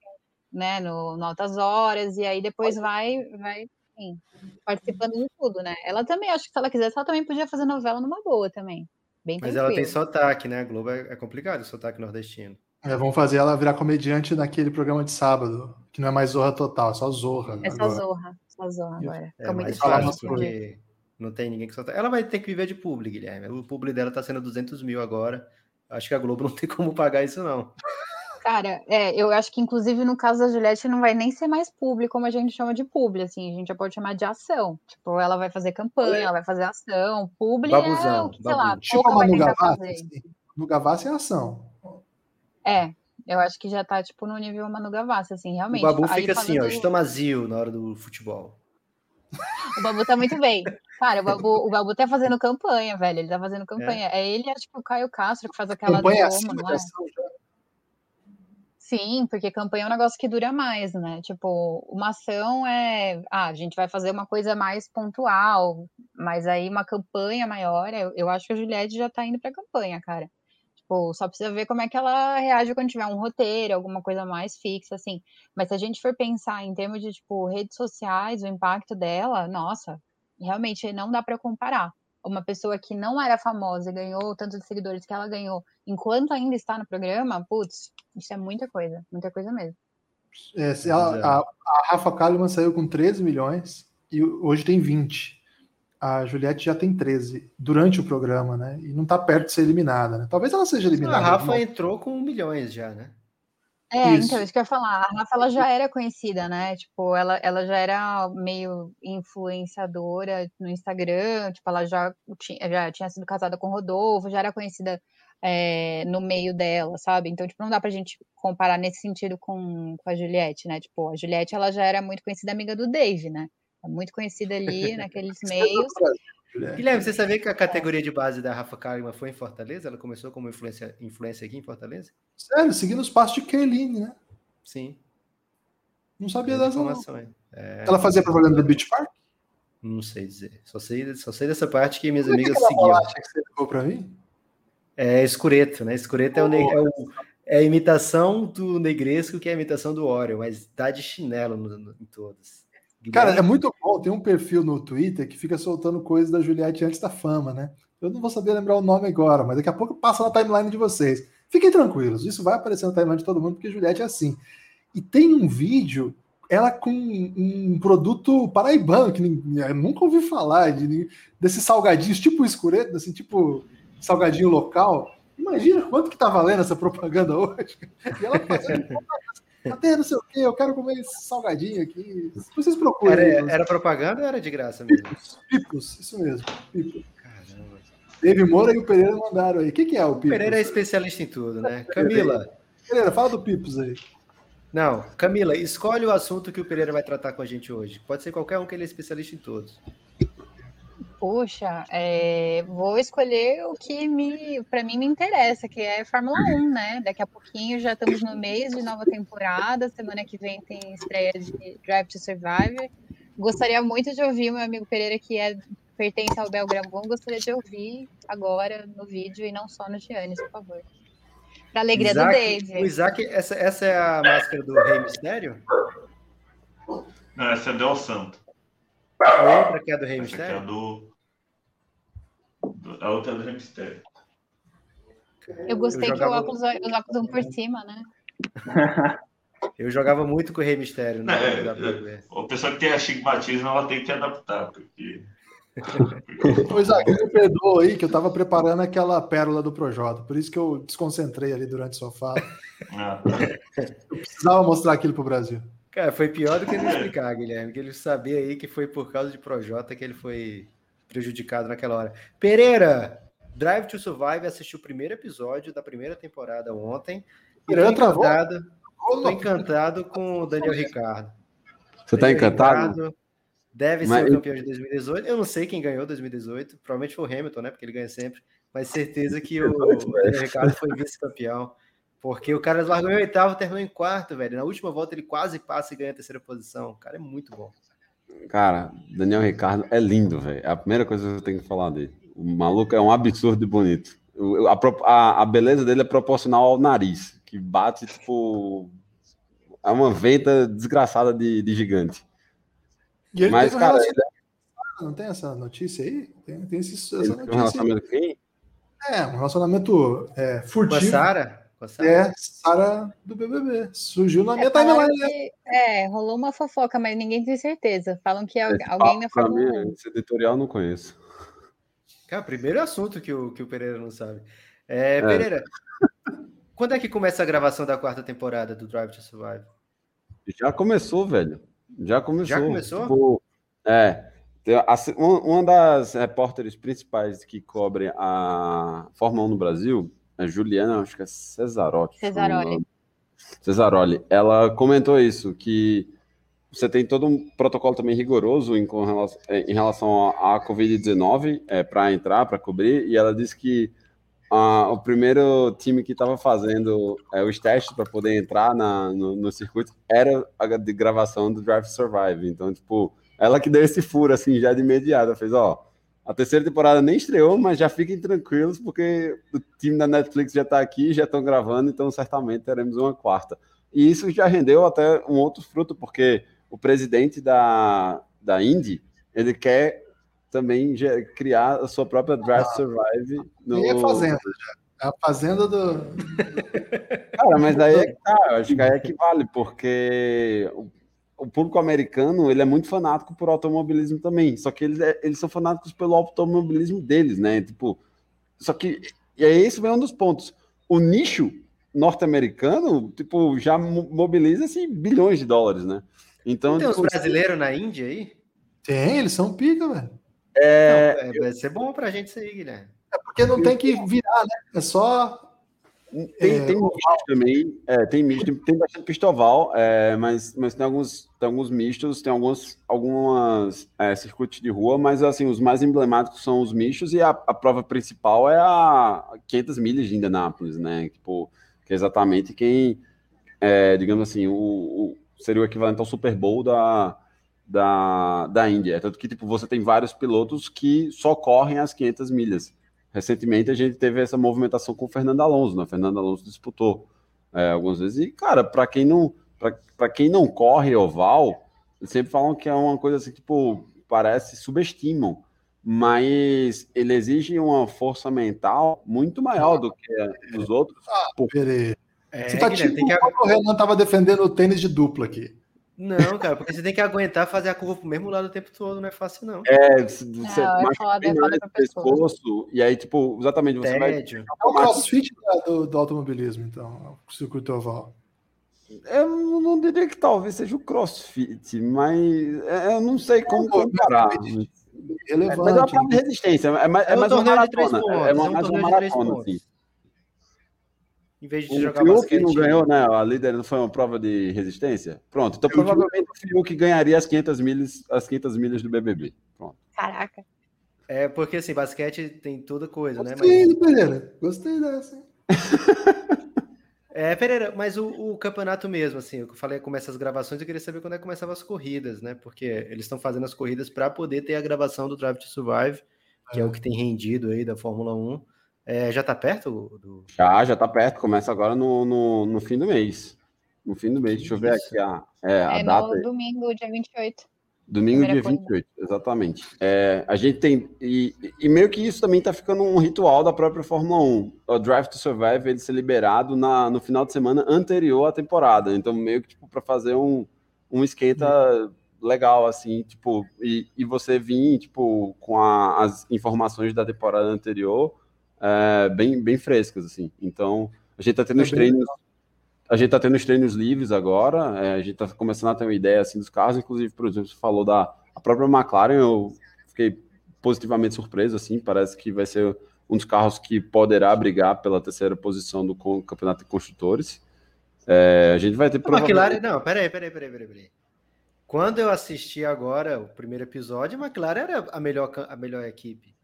né? No, no Altas Horas, e aí depois vai, vai Sim, participando de tudo, né? Ela também, acho que se ela quisesse, ela também podia fazer novela numa boa também. Bem
Mas ela tem sotaque, né? A Globo é, é complicado o sotaque nordestino.
É, vamos fazer ela virar comediante naquele programa de sábado, que não é mais Zorra Total, é só Zorra.
É só agora. Zorra, só Zorra agora.
É mais fácil, porque não tem ninguém que solta. Ela vai ter que viver de publi, Guilherme. O publi dela tá sendo 200 mil agora. Acho que a Globo não tem como pagar isso, não.
Cara, é, eu acho que inclusive no caso da Juliette não vai nem ser mais público como a gente chama de publi, assim, a gente já pode chamar de ação. Tipo, ela vai fazer campanha, ela vai fazer ação, publi Babuzão, é o que, sei lá,
tipo a Manu Gavassi, assim. no Gavassi é ação.
É, eu acho que já tá, tipo, no nível Manu Gavassi, assim, realmente.
O Babu fica assim, ó, estamazio na hora do futebol.
O Babu tá muito bem. Cara, o Babu, o Babu tá fazendo campanha, velho. Ele tá fazendo campanha. É, é ele, acho que o Caio Castro que faz aquela campanha do Roma, não é? Sim, porque campanha é um negócio que dura mais, né? Tipo, uma ação é. Ah, a gente vai fazer uma coisa mais pontual, mas aí uma campanha maior, eu, eu acho que a Juliette já tá indo pra campanha, cara. Tipo, só precisa ver como é que ela reage quando tiver um roteiro, alguma coisa mais fixa, assim. Mas se a gente for pensar em termos de, tipo, redes sociais, o impacto dela, nossa, realmente não dá para comparar uma pessoa que não era famosa e ganhou tantos seguidores que ela ganhou enquanto ainda está no programa, putz, isso é muita coisa, muita coisa mesmo.
É, ela, a, a, Rafa Kalimann saiu com 13 milhões e hoje tem 20. A Juliette já tem 13 durante o programa, né? E não está perto de ser eliminada, né? Talvez ela seja eliminada.
A Rafa entrou com milhões já, né?
É, isso. então, isso que eu ia falar. A Rafa ela já era conhecida, né? Tipo, ela, ela já era meio influenciadora no Instagram, tipo, ela já tinha, já tinha sido casada com o Rodolfo, já era conhecida é, no meio dela, sabe? Então, tipo, não dá pra gente comparar nesse sentido com, com a Juliette, né? Tipo, a Juliette, ela já era muito conhecida amiga do Dave, né? É muito conhecida ali naqueles meios.
Guilherme, você sabia que a categoria de base da Rafa Kalimann foi em Fortaleza? Ela começou como influência, influência aqui em Fortaleza?
Sério, seguindo os passos de Kerline, né?
Sim.
Não sabia dessa informação. É... Ela fazia propaganda do Beach Park?
Não sei dizer. Só sei, só sei dessa parte que minhas Como amigas é seguiam.
que você ficou para mim?
É escureto, né? Escureto é, o, é, o, é, a imitação do negresco, que é a imitação do Oreo, mas tá de chinelo no, no, em todas.
Cara, é muito bom. Tem um perfil no Twitter que fica soltando coisas da Juliette antes da fama, né? Eu não vou saber lembrar o nome agora, mas daqui a pouco passa na timeline de vocês. Fiquem tranquilos, isso vai aparecer na timeline de todo mundo, porque Juliette é assim. E tem um vídeo, ela com um produto paraibano, que eu nunca ouvi falar, de, desses salgadinhos, tipo escureto, assim, tipo salgadinho local. Imagina quanto que tá valendo essa propaganda hoje. E ela fazendo Até não sei o quê, eu quero comer esse salgadinho aqui. Vocês procuram.
Era, era, propaganda ou era de graça mesmo?
Pipos, Pipos isso mesmo. Pipos. Caramba. David Moura e o Pereira mandaram aí. O que, que é o Pipos? O
Pereira é especialista em tudo, né? Camila.
Pereira, fala do Pipos aí.
Não, Camila, escolhe o assunto que o Pereira vai tratar com a gente hoje. Pode ser qualquer um que ele é especialista em todos.
Poxa, é, vou escolher o que me, para mim me interessa, que é Fórmula 1, né? Daqui a pouquinho já estamos no mês de nova temporada. Semana que vem tem estreia de Drive to Survive. Gostaria muito de ouvir o meu amigo Pereira, que é pertence ao Belgramo. Gostaria de ouvir agora no vídeo e não só no Giannis, por favor. Para alegria Isaac, do Dave.
O Isaac, essa, essa é a máscara do Rei Mistério?
Não, essa é do Santo.
A outra que é do Rei essa Mistério?
é do a outra do Mistério.
Eu gostei eu jogava... que o óculos, os óculos vão por cima, né?
Eu jogava muito com o Rei Mistério. Né?
É, é, o pessoal que tem astigmatismo, ela tem que adaptar, porque...
Pois é, me perdoa aí que eu estava preparando aquela pérola do Projota, por isso que eu desconcentrei ali durante sua fala. Ah. Eu precisava mostrar aquilo para o Brasil.
Cara, foi pior do que ele explicar, Guilherme, que ele sabia aí que foi por causa de Projota que ele foi prejudicado naquela hora. Pereira, Drive to Survive assistiu o primeiro episódio da primeira temporada ontem. E tô encantado, tô encantado com o Daniel Ricardo.
Você tá encantado? Ricardo,
Deve
Mas-
ser o campeão de 2018. Eu não sei quem ganhou 2018. Provavelmente foi o Hamilton, né? Porque ele ganha sempre. Mas certeza que o, o Daniel Ricciardo foi vice-campeão. Porque o cara largou em oitavo, terminou em quarto, velho. Na última volta ele quase passa e ganha a terceira posição. O cara é muito bom.
Cara, Daniel Ricardo é lindo, velho. É a primeira coisa que eu tenho que falar dele. O maluco é um absurdo de bonito. A, a- a beleza dele é proporcional ao nariz, que bate, tipo. É uma venta desgraçada de, de gigante.
E ele
Mas,
teve um
cara,
relacionamento. Não tem essa notícia aí? Tem, tem esse, essa
Ele tem um
notícia. aí.
relacionamento com quem?
É, um relacionamento é, furtivo.
Sara? Com a Sara?
É, Sara do BBB. Surgiu na minha
É, falaram
timeline. né?
que- é, rolou uma fofoca, mas ninguém tem certeza. Falam que alguém na
pra
Fórmula
mim,
1.
esse editorial eu não conheço.
Cara, primeiro assunto que o, que o Pereira não sabe. É,
É.
Pereira, quando é que começa a gravação da quarta temporada do Drive to Survive?
Já começou, velho. Já começou.
Já começou?
Tipo, é. uma das repórteres principais que cobrem a Fórmula 1 no Brasil, a Juliana, acho que é Cesarotti.
Cesaroli.
Cesaroli. Ela comentou isso, que você tem todo um protocolo também rigoroso em, relação, eh, em relação à à Covid-19 para entrar, para cobrir, e ela disse que ah, o primeiro time que estava fazendo eh, os testes para poder entrar na, no, no circuito era a de gravação do Drive Survive. Então, tipo, ela que deu esse furo, assim, já de imediato. Fez, ó, a terceira temporada nem estreou, mas já fiquem tranquilos, porque o time da Netflix já está aqui, já estão gravando, então certamente teremos uma quarta. E isso já rendeu até um outro fruto, porque o presidente da, da Indy, ele quer também criar a sua própria to Survive. No...
Aí é fazenda já. É a fazenda do.
Cara, mas aí é que tá, acho que aí é que vale, porque o, público americano, ele é muito fanático por automobilismo também, só que eles, é- eles são fanáticos pelo automobilismo deles, né, tipo, só que, e aí esse vem um dos pontos, o nicho norte-americano, tipo, já mo- mobiliza, assim, bilhões de dólares, né, então...
Tem
tipo,
brasileiros na Índia aí?
Tem, eles são pica, velho.
é,
Não, é, vai ser bom pra gente isso aí, Guilherme.
É porque não tem que virar, né? É só.
Tem,
É,
tem mistos também, é, tem misto, tem, tem bastante pistoval, é, mas, mas tem alguns, tem alguns mistos, tem alguns algumas é, circuitos de rua, mas assim, os mais emblemáticos são os mistos e a, a prova principal é a 500 milhas de Indianápolis, né? Tipo, que é exatamente quem, é, digamos assim, o, o- seria o equivalente ao Super Bowl da, da, da Índia. Tanto que tipo, você tem vários pilotos que só correm as 500 milhas. Recentemente a gente teve essa movimentação com o Fernando Alonso, né? O Fernando Alonso disputou é, algumas vezes. E, cara, para quem não para quem não corre oval, eles sempre falam que é uma coisa assim, tipo, parece subestimam, mas ele exige uma força mental muito maior do que a dos outros.
Peraí.
É,
Você tá tipo
tem que...
o Renan tava defendendo o tênis de dupla aqui.
Não, cara, porque você tem que aguentar fazer a curva pro mesmo lado o tempo todo, não é fácil, não.
É, você
Não, é foda, é foda
pescoço, e aí, tipo, exatamente, você vai
Tédio.
É o crossfit do, do automobilismo, então, o circuito oval.
Eu não diria que talvez seja o crossfit, mas é, eu não sei como comparar. Mas é uma prova de resistência, é mais, é
É um
uma
torneio de três
maratona. É uma,
é um
mais maratona, assim.
Em vez de
O
jogar
Fiuk
basquete.
não ganhou, né? A líder não foi uma prova de resistência? Pronto, então provavelmente o Fiuk ganharia as 500 milhas, as 500 milhas do BBB. Pronto.
Caraca.
É porque assim, basquete tem toda coisa, né?
Gostei,
Mas,
Pereira. Gostei dessa. hein?
é, Pereira, mas o, o campeonato mesmo, assim, eu falei começa as gravações, eu queria saber quando é que começavam as corridas, né? Porque eles estão fazendo as corridas para poder ter a gravação do Drive to Survive, que é, o que tem rendido aí da Fórmula 1. É, já tá perto do.
Já, já tá perto, começa agora no, no, no fim do mês. No fim do mês, deixa eu ver aqui a, é, a
É
data.
no domingo, dia 28.
Domingo, dia
Primeira corrida.
28, exatamente. É, a gente tem. E, e meio que isso também tá ficando um ritual da própria Fórmula 1. O Drive to Survive ele ser liberado na, no final de semana anterior à temporada. Então, meio que tipo, para fazer um, um esquenta legal, assim, tipo, e, e você vir, tipo, com a- as informações da temporada anterior é, bem, bem frescas, assim. Então, a gente tá tendo
É
os treinos. A gente tá tendo os treinos livres agora, é, a gente tá começando a ter uma ideia assim dos carros, inclusive, por exemplo, você falou da a própria McLaren, eu fiquei positivamente surpreso, assim, parece que vai ser um dos carros que poderá brigar pela terceira posição do campeonato de construtores. É, a gente vai ter
A McLaren,
provavelmente...
não, peraí, peraí, peraí, peraí, peraí. Quando eu assisti agora o primeiro episódio, a McLaren era a melhor, a melhor equipe.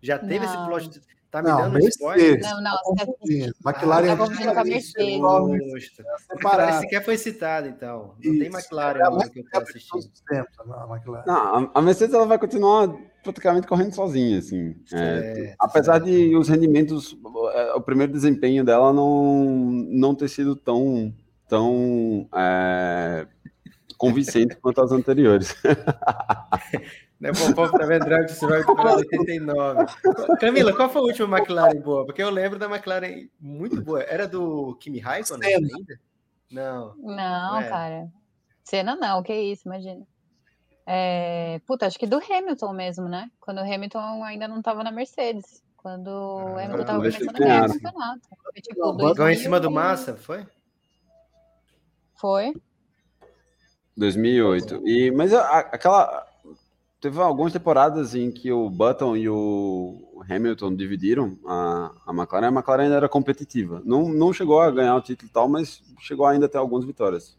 Já teve esse
Não.
plot. Tá me
Não,
dando
Mercedes.
spoiler?
Não, não,
Tá confundindo.
Ah,
McLaren
tá
é
confundindo com a Mercedes.
Justo. McLaren sequer foi citada, então. Não tem
Isso.
McLaren
É a
que eu tô assistindo.
os tempos, a McLaren.
Não, a- Mercedes ela vai continuar praticamente correndo sozinha, assim. É,
Certo,
apesar
certo.
de os rendimentos, é, o primeiro desempenho dela não, não ter sido tão, tão é, convincente quanto as anteriores.
Né, vendo Drive to Survive temporada 89. Camila, qual foi a última McLaren boa? Porque eu lembro da McLaren muito boa. Era do Kimi Raikkonen ainda? Não.
Não,
É.
cara. Cena não, que isso, imagina. É, puta, acho que do Hamilton mesmo, né? Quando o Hamilton ainda não tava na Mercedes. Quando o
Ah,
Hamilton tava começando a ganhar o campeonato. Foi tipo
Não,
Igual em
2000
cima do Massa, foi?
Foi.
2008. E, mas a- aquela. Teve algumas temporadas em que o Button e o Hamilton dividiram a, a McLaren. A McLaren ainda era competitiva. Não, não chegou a ganhar o título e tal, mas chegou ainda a ter algumas vitórias.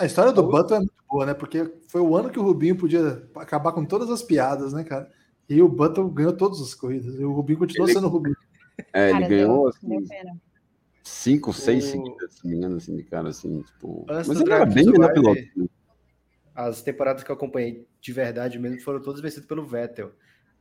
A história do Button é muito boa, né? Porque foi o ano que o Rubinho podia acabar com todas as piadas, né, cara? E o Button ganhou todas as corridas. E o Rubinho continuou
Ele-
sendo o Rubinho.
É,
Cara,
ele ganhou
deu, deu
assim,
pena.
cinco, seis
O-
seguidas, se não me engano, assim, de cara, assim, tipo.
Antes
Mas ele era bem melhor piloto.
As temporadas que eu acompanhei de verdade mesmo foram todas vencidas pelo Vettel.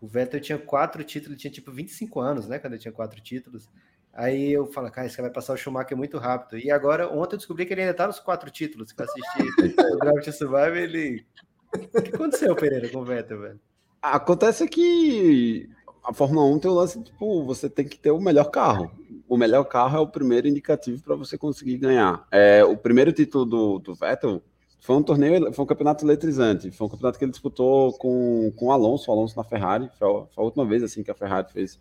O Vettel tinha quatro títulos, tinha tipo 25 anos, né? Quando ele tinha quatro títulos. Aí eu falo, cara, esse cara vai passar o Schumacher muito rápido. E agora, ontem eu descobri que ele ainda tá nos quatro títulos. Que eu assisti o to Survive, ele. O que aconteceu, Pereira, com o Vettel, velho?
Acontece que a Fórmula 1 tem o lance, tipo, você tem que ter o melhor carro. O melhor carro é o primeiro indicativo para você conseguir ganhar. É, o primeiro título do, do Vettel foi um torneio, foi um campeonato eletrizante. Foi um campeonato que ele disputou com, com o Alonso, o Alonso na Ferrari. Foi a, foi a última vez assim que a Ferrari fez,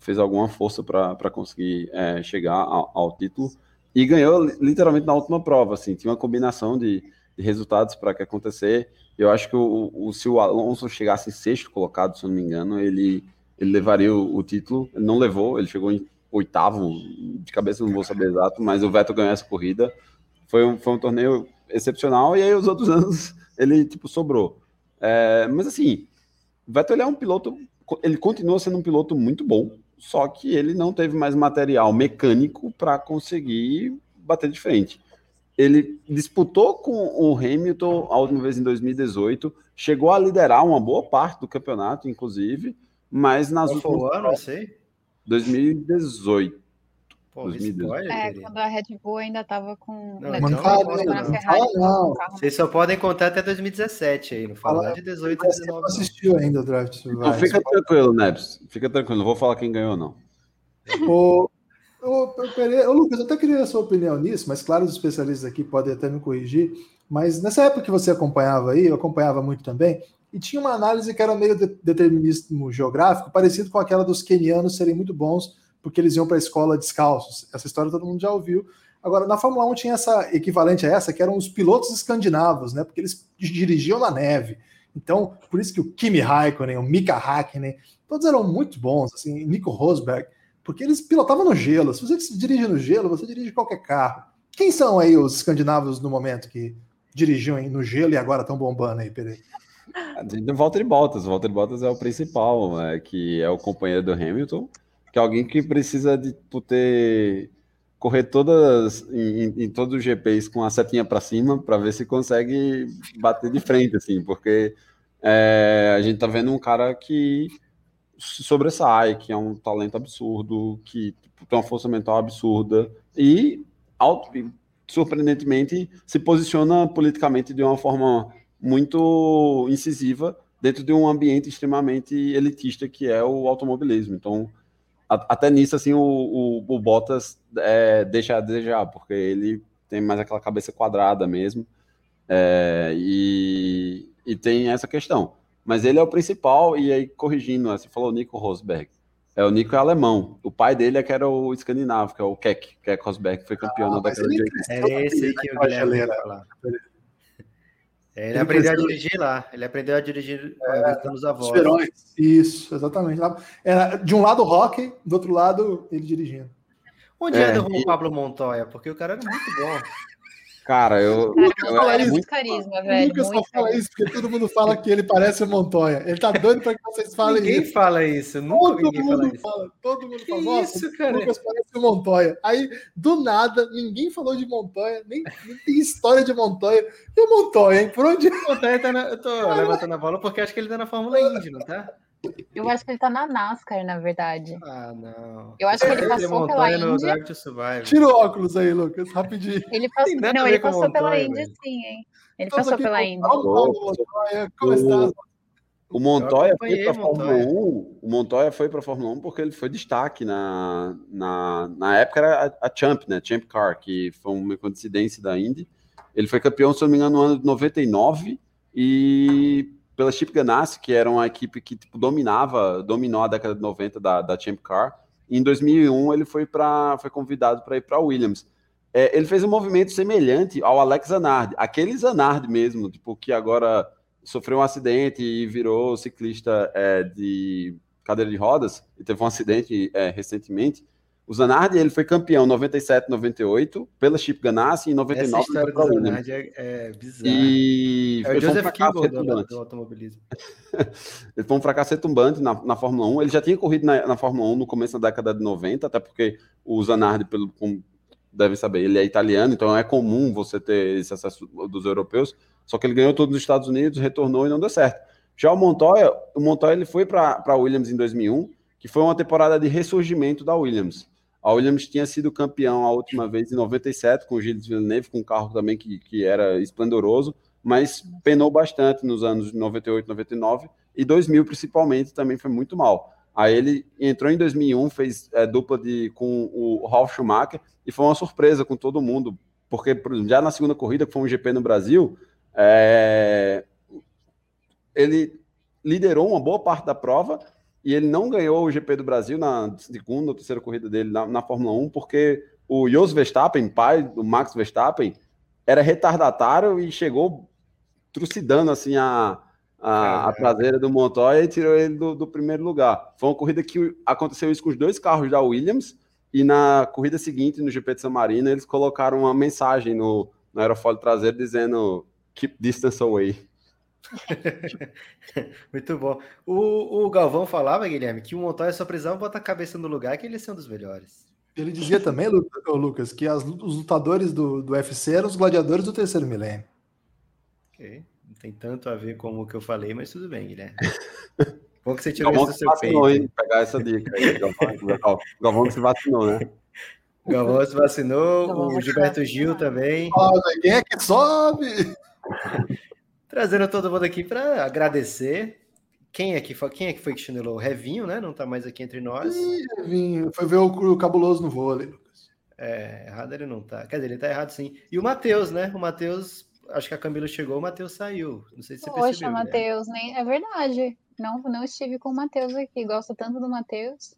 fez alguma força para conseguir é, chegar ao, ao título. E ganhou li- literalmente na última prova. Assim, tinha uma combinação de, de resultados para que acontecer. Eu acho que o, o- se o Alonso chegasse em sexto colocado, se eu não me engano, ele, ele levaria o, o título. Ele não levou, ele chegou em oitavo, de cabeça não vou saber exato, mas o Vettel ganhou essa corrida. Foi um, foi um torneio excepcional, e aí os outros anos ele tipo sobrou. É, mas assim, o Vettel é um piloto, ele continua sendo um piloto muito bom, só que ele não teve mais material mecânico para conseguir bater de frente. Ele disputou com o Hamilton a última vez em 2018, chegou a liderar uma boa parte do campeonato, inclusive, mas nas
Qual foi
últimas
o ano, eu sei?
2018.
Pô,
2018.
spoiler,
É, quando a Red Bull ainda tava com.
Não,
né,
então não conta,
na
não.
Ferrari,
Fala, não.
o
Vocês só podem contar até 2017 aí, não fala
Fala-
de 18
Você não
19.
assistiu ainda o Survive.
Não, fica tranquilo, Nebs. Fica tranquilo, não vou falar quem ganhou, não.
Ô, ô, ô, Lucas, eu até queria a sua opinião nisso, mas claro, os especialistas aqui podem até me corrigir. Mas nessa época que você acompanhava aí, eu acompanhava muito também, e tinha uma análise que era meio de determinismo geográfico, parecido com aquela dos quenianos serem muito bons porque eles iam para a escola descalços. Essa história todo mundo já ouviu. Agora, na Fórmula 1 tinha essa equivalente a essa, que eram os pilotos escandinavos, né? Porque eles dirigiam na neve. Então, por isso que o Kimi Raikkonen, o Mika Hakkinen, todos eram muito bons, assim, Nico Rosberg, porque eles pilotavam no gelo. Se você dirige no gelo, você dirige qualquer carro. Quem são aí os escandinavos no momento que dirigiam no gelo e agora estão bombando aí, Pereira?
O Valtteri Bottas. O Valtteri Bottas é o principal, é, que é o companheiro do Hamilton, que é alguém que precisa de ter correr todas em, em todos os GPs com a setinha para cima para ver se consegue bater de frente, assim, porque é, a gente tá vendo um cara que sobressai, que é um talento absurdo, que tem uma força mental absurda e, surpreendentemente se posiciona politicamente de uma forma muito incisiva dentro de um ambiente extremamente elitista que é o automobilismo. Então, até nisso, assim, o, o, o Bottas é, deixa a desejar, porque ele tem mais aquela cabeça quadrada mesmo, é, e, e tem essa questão. Mas ele é o principal, e aí, corrigindo, você falou Nico Rosberg. É, o Nico é alemão. O pai dele é que era o escandinavo, que é o Keck, Keck Rosberg, que foi campeão
Ah,
da década de 80.
É esse aí que Guilherme ia falar. É, ele,
Ele
aprendeu a dirigir lá. Ele aprendeu a dirigir é, visitando os avós.
Os Verões. Isso, exatamente. Era de um lado o hockey, do outro lado ele dirigindo.
Onde
É,
anda
e-
o Pablo Montoya? Porque o cara era muito bom.
Cara, eu.
Cara,
eu-
fala
é
isso.
carisma,
O
velho.
Lucas só fala
carisma.
isso porque todo mundo fala que ele parece o Montoya. Ele tá doido pra que vocês falem
Ninguém
isso.
fala isso.
Todo mundo
isso.
fala, todo mundo
Que
fala, nossa,
isso,
o
cara?
Lucas parece o Montoya. Aí, do nada, ninguém falou de Montoya, nem, nem tem história de Montoya. E o Montoya, hein? Por onde?
O Montoya tá na- Eu tô levantando a bola porque acho que ele tá na Fórmula Indy, não tá?
Eu acho que ele tá na NASCAR, na verdade.
Ah, não.
Eu acho que ele passou pela
Survive.
Tira o óculos aí, Lucas, rapidinho.
Ele passou, não, ele passou pela
velho.
sim, hein? Ele
Todos
passou pela
falam,
Índia.
"Vamos falar do Montoya, como está?
O Montoya foi para a Fórmula
Montoya.
1. O Montoya foi para a Fórmula 1 porque ele foi destaque na, na, na época era a, a Champ, né? Champ Car, que foi uma coincidência da Indy. Ele foi campeão, se não me engano, no ano de 99 e pela Chip Ganassi, que era uma equipe que tipo, dominava, dominou a década de 90 da, da Champ Car. E em 2001 ele foi para foi convidado para ir para a Williams. É, ele fez um movimento semelhante ao Alex Zanardi, aquele Zanardi mesmo, tipo que agora sofreu um acidente e virou ciclista é, de cadeira de rodas, e teve um acidente é, recentemente. O Zanardi ele foi campeão em 97, 98 pela Chip Ganassi e em
Essa
99
história do. Zanardi é, é bizarra.
E
É o
um
Joseph
fracasso
Kimball do, do automobilismo.
Ele foi um fracasso retumbante na, na Fórmula 1. Ele já tinha corrido na, na Fórmula 1 no começo da década de 90, até porque o Zanardi, pelo, como devem saber, ele é italiano, então é comum você ter esse acesso dos europeus. Só que ele ganhou tudo nos Estados Unidos, retornou e não deu certo. Já o Montoya, o Montoya ele foi para a Williams em 2001, que foi uma temporada de ressurgimento da Williams. A Williams tinha sido campeão a última vez em 97 com o Gilles Villeneuve, com um carro também que, que era esplendoroso, mas penou bastante nos anos 98, 99 e 2000 principalmente também foi muito mal. Aí ele entrou em 2001, fez é, dupla de, com o Ralf Schumacher e foi uma surpresa com todo mundo, porque já na segunda corrida, que foi um GP no Brasil, é, ele liderou uma boa parte da prova e ele não ganhou o GP do Brasil na segunda ou terceira corrida dele na, na Fórmula 1, porque o Jos Verstappen, pai do Max Verstappen, era retardatário e chegou trucidando assim a, a, a traseira do Montoya e tirou ele do, do, primeiro lugar. Foi uma corrida que aconteceu isso com os dois carros da Williams e na corrida seguinte, no GP de San Marino, eles colocaram uma mensagem no, no aerofólio traseiro dizendo keep distance away.
Muito bom. O, o, Galvão falava, Guilherme, que o Montoya só precisava botar a cabeça no lugar que ele ia ser um dos melhores.
Ele dizia também, Lucas, que as, os lutadores do, do UFC eram os gladiadores do terceiro milênio.
Ok. Não tem tanto a ver com o que eu falei, mas tudo bem, Guilherme. Bom que você tirou
Galvão
isso do seu
vacinou,
peito.
Hein? Pegar essa dica aí. Galvão, Galvão se vacinou, né?
Galvão se vacinou, o Gilberto Gil também.
quem é que sobe?
Trazendo todo mundo aqui para agradecer. Quem é, que foi, quem é que foi que chinelou? O Revinho, né? Não tá mais aqui entre nós.
Ih, Revinho. Foi ver o, o cabuloso no vôlei, Lucas.
É, errado ele não tá. Quer dizer, ele tá errado sim. E o Matheus, né? O Matheus, acho que a Camila chegou, o Matheus saiu. Não sei se você
Poxa,
percebeu. né?
Matheus, nem... é verdade. Não, não estive com o Matheus aqui. Gosto tanto do Matheus.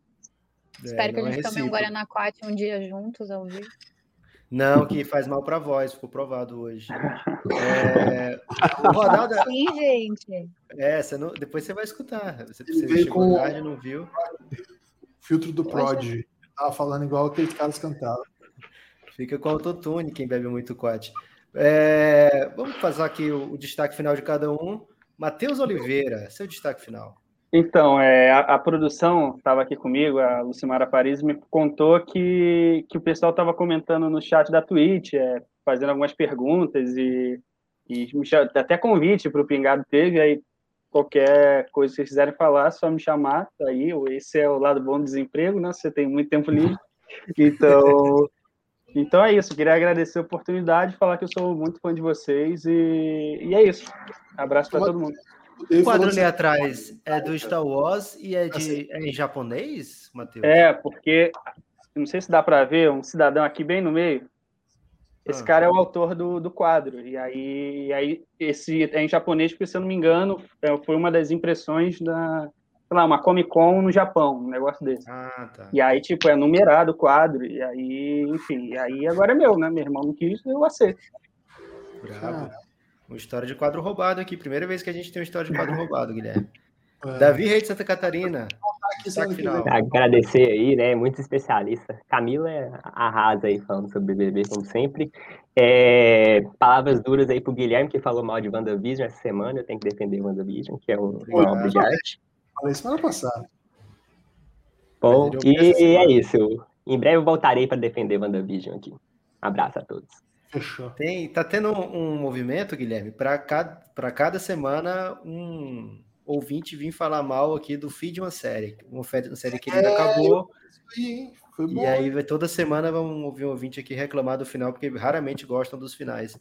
É,
Espero que a
não é
gente tome um. Guaraná Quat um dia juntos ao vivo.
Não, que faz mal pra voz, ficou provado hoje. É, o Ronaldo,
Sim, gente.
é, você não, depois você vai escutar. Você,
Ele veio com-
tarde, não viu.
Filtro do. Prod. Tava falando igual aqueles caras cantavam.
Fica com autotune quem bebe muito quat. É, vamos fazer aqui o, o destaque final de cada um. Matheus Oliveira, seu destaque final.
Então, é, a, a produção estava aqui comigo, a Lucimara Paris, me contou que, que o pessoal estava comentando no chat da Twitch, é, fazendo algumas perguntas e, e até convite para o Pingado teve, aí qualquer coisa que vocês quiserem falar, só me chamar, tá aí, esse é o lado bom do desemprego, né, você tem muito tempo livre, então... Então é isso, queria agradecer a oportunidade, falar que eu sou muito fã de vocês e, e é isso. Abraço para todo mundo.
O quadro ali atrás é do Star Wars e é, de, é em japonês, Matheus?
É, porque não sei se dá para ver, um cidadão aqui bem no meio. Esse
Ah.
cara é o autor do, do quadro. E aí, e aí esse é em japonês, porque se eu não me engano, é, foi uma das impressões da, sei lá, uma Comic Con no Japão, um negócio desse.
Ah, tá.
E aí, tipo, é numerado o quadro, e aí, enfim, e aí agora é meu, né? Meu irmão não quis, eu aceito.
Bravo. Uma história de quadro roubado aqui. Primeira vez que a gente tem uma história de quadro roubado, Guilherme.
É.
Davi Rei de Santa Catarina.
Agradecer aí, né? Muitos especialistas. Camila é arrasa aí falando sobre BBB, como sempre. É, palavras duras aí pro Guilherme, que falou mal de WandaVision essa semana. Eu tenho que defender WandaVision, que é um, uma obra de arte.
Falei semana passada.
Bom, e é isso. Em breve eu voltarei para defender WandaVision aqui. Abraço a todos.
Fechou.
Tem, tá tendo um, um movimento, Guilherme, para cada, pra cada semana um ouvinte vir falar mal aqui do feed de uma série. Uma série que ainda
É,
acabou.
Hein? Foi bom.
E aí, toda semana vamos ouvir um ouvinte aqui reclamar do final, porque raramente gostam dos finais.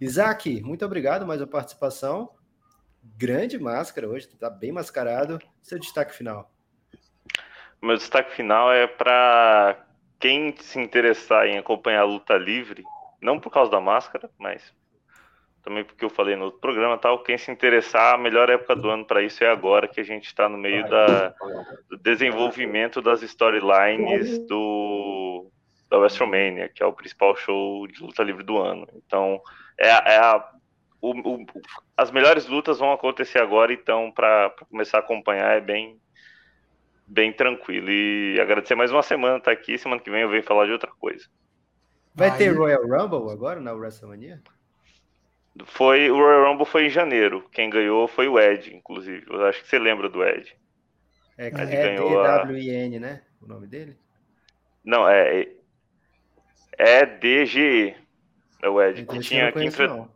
Isaac, muito obrigado mais a participação. Grande máscara hoje, tá bem mascarado. Seu destaque final.
Meu destaque final é para quem se interessar em acompanhar a luta livre, não por causa da máscara, mas também porque eu falei no outro programa tal, quem se interessar, a melhor época do ano para isso é agora, que a gente está no meio da, do desenvolvimento das storylines do da WrestleMania, que é o principal show de luta livre do ano. Então, é, é a, o- o- as melhores lutas vão acontecer agora, então, para começar a acompanhar é bem bem tranquilo. E agradecer mais uma semana estar aqui. Semana que vem eu venho falar de outra coisa.
Vai
Aí-
ter Royal Rumble agora na WrestleMania?
Foi, o Royal Rumble foi em janeiro. Quem ganhou foi o Ed, inclusive. Eu acho que você lembra do Ed.
É,
Ele
é
ganhou a-
DWIN, né? O nome dele?
Não, é. É DGE. É o Ed.
Então,
Que, tinha, que enfre-
não.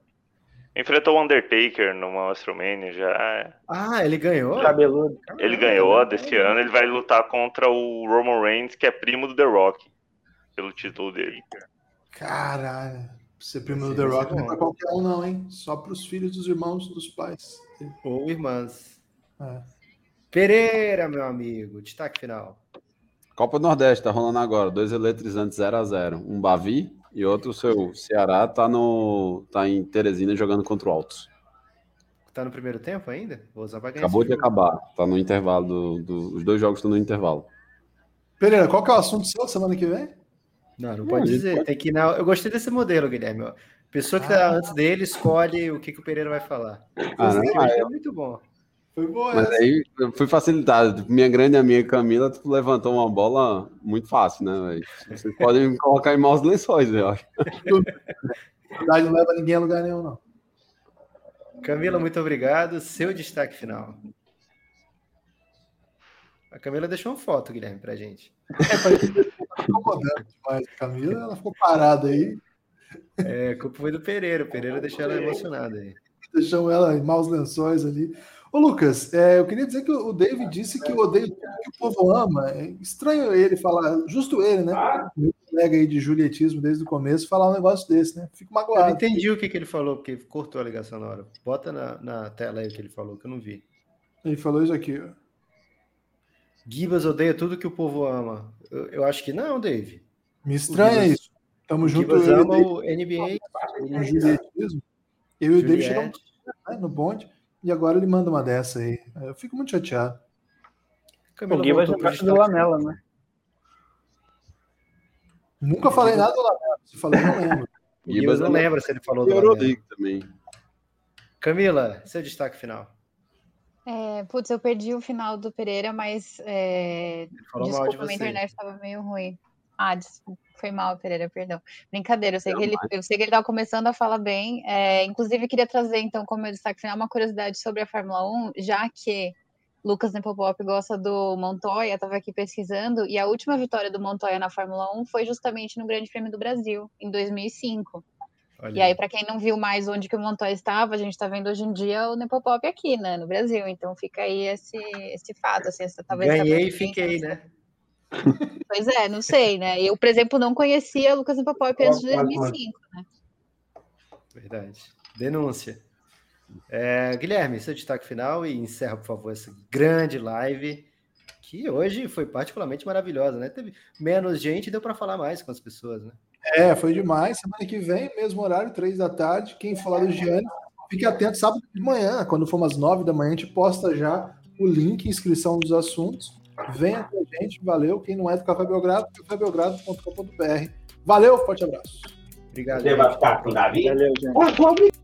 enfrentou o Undertaker numa WrestleMania já.
Ah, ele ganhou?
Cabeludo.
Ele ganhou
tá
desse
vendo?
ano. Ele vai lutar contra o Roman Reigns, que é primo do The Rock. Pelo título dele.
Caralho. Ser primeiro
Vai
The
ser-
Rock não é pra qualquer um, não, hein? Só pros filhos dos irmãos dos pais.
Ou irmãs.
É.
Pereira, meu amigo. Destaque final.
Copa do Nordeste tá rolando agora, dois eletrizantes 0 a 0 Um Bavi e outro seu Ceará tá no tá em Teresina jogando contra o Altos.
Tá no primeiro tempo ainda? Vou usar pra ganhar
Acabou de
jogo.
acabar, tá no intervalo do, do- os dois jogos estão no intervalo.
Pereira, qual que é o assunto seu semana que vem?
Não, não
Não,
pode
gente
dizer.
pode-
Tem que na... Eu gostei desse modelo, Guilherme. ó. Pessoa que tá antes dele escolhe o que, que o Pereira vai falar.
Ah, não,
Esse
ah,
é muito bom.
Foi boa
Mas
essa.
aí eu fui facilitado. Minha grande amiga Camila tu levantou uma bola muito fácil, né, velho? Vocês podem me colocar em maus lençóis, eu acho.
A verdade não leva ninguém a lugar nenhum, não.
Camila, muito obrigado. Seu destaque final. A Camila deixou uma foto, Guilherme, pra gente.
Tá incomodando demais a Camila, ela ficou parada aí,
É, a culpa foi do Pereira. O Pereira deixou ela emocionada aí.
deixamos ela em maus lençóis ali. Ô, Lucas, é, eu queria dizer que o David disse que eu odeio tudo que o povo ama. É estranho ele falar, justo ele, né? Meu colega aí de julietismo desde o começo, falar um negócio desse, né? Fico
Eu não
magoado.
entendi o que, que ele falou, porque cortou a ligação na hora. Bota na, na tela aí o que ele falou, que eu não vi.
Ele falou isso aqui, ó.
Gibas odeia tudo que o povo ama. Eu, eu acho que não, Dave.
Me estranha
Gibas-
isso. Tamo junto,
Gibas
eu e o
ama
David,
o NBA.
no julietismo. Eu e o David chegamos né, no bonde e agora ele manda uma dessa aí. Eu fico muito chateado.
Camila
O
voltou pro
gosta do. Lamela, né?
Nunca falei nada do Lamelo. Se falei, não lembro.
O Gibas não lembra se ele falou do.
League também.
Camila, seu destaque final.
É, putz, eu perdi o final do Pereira, mas é,
mal de
desculpa, minha internet estava meio ruim. Ah, des- foi mal, Pereira, perdão. Brincadeira, eu sei que ele, eu sei que ele estava começando a falar bem. É, inclusive, queria trazer, então, como meu destaque final, uma curiosidade sobre a Fórmula 1, já que Lucas Nepopop gosta do Montoya, estava aqui pesquisando, e a última vitória do Montoya na Fórmula 1 foi justamente no Grande Prêmio do Brasil, em 2005.
Olha
E aí, para quem não viu mais onde que o Montoya estava, a gente está vendo hoje em dia o Nepopop aqui, né, no Brasil. Então fica aí esse, esse fato, assim, essa, talvez
Ganhei e fiquei, né?
Pois é, não sei, né? Eu, por exemplo, não conhecia Lucas Nepopop antes de 2005, né?
Verdade. Denúncia. É, Guilherme, seu destaque final e encerra, por favor, essa grande live que hoje foi particularmente maravilhosa, né? Teve menos gente e deu para falar mais com as pessoas, né?
É, foi demais. Semana que vem, mesmo horário, três da tarde. Quem falar do Gianni, fique atento sábado de manhã, quando for umas nove da manhã, a gente posta já o link, inscrição dos assuntos. Venha com a gente, valeu. Quem não é do Café Belgrado, cafébelgrado.com.br. Valeu, forte abraço.
Obrigado.
Você vai ficar com o Davi?
Valeu, gente.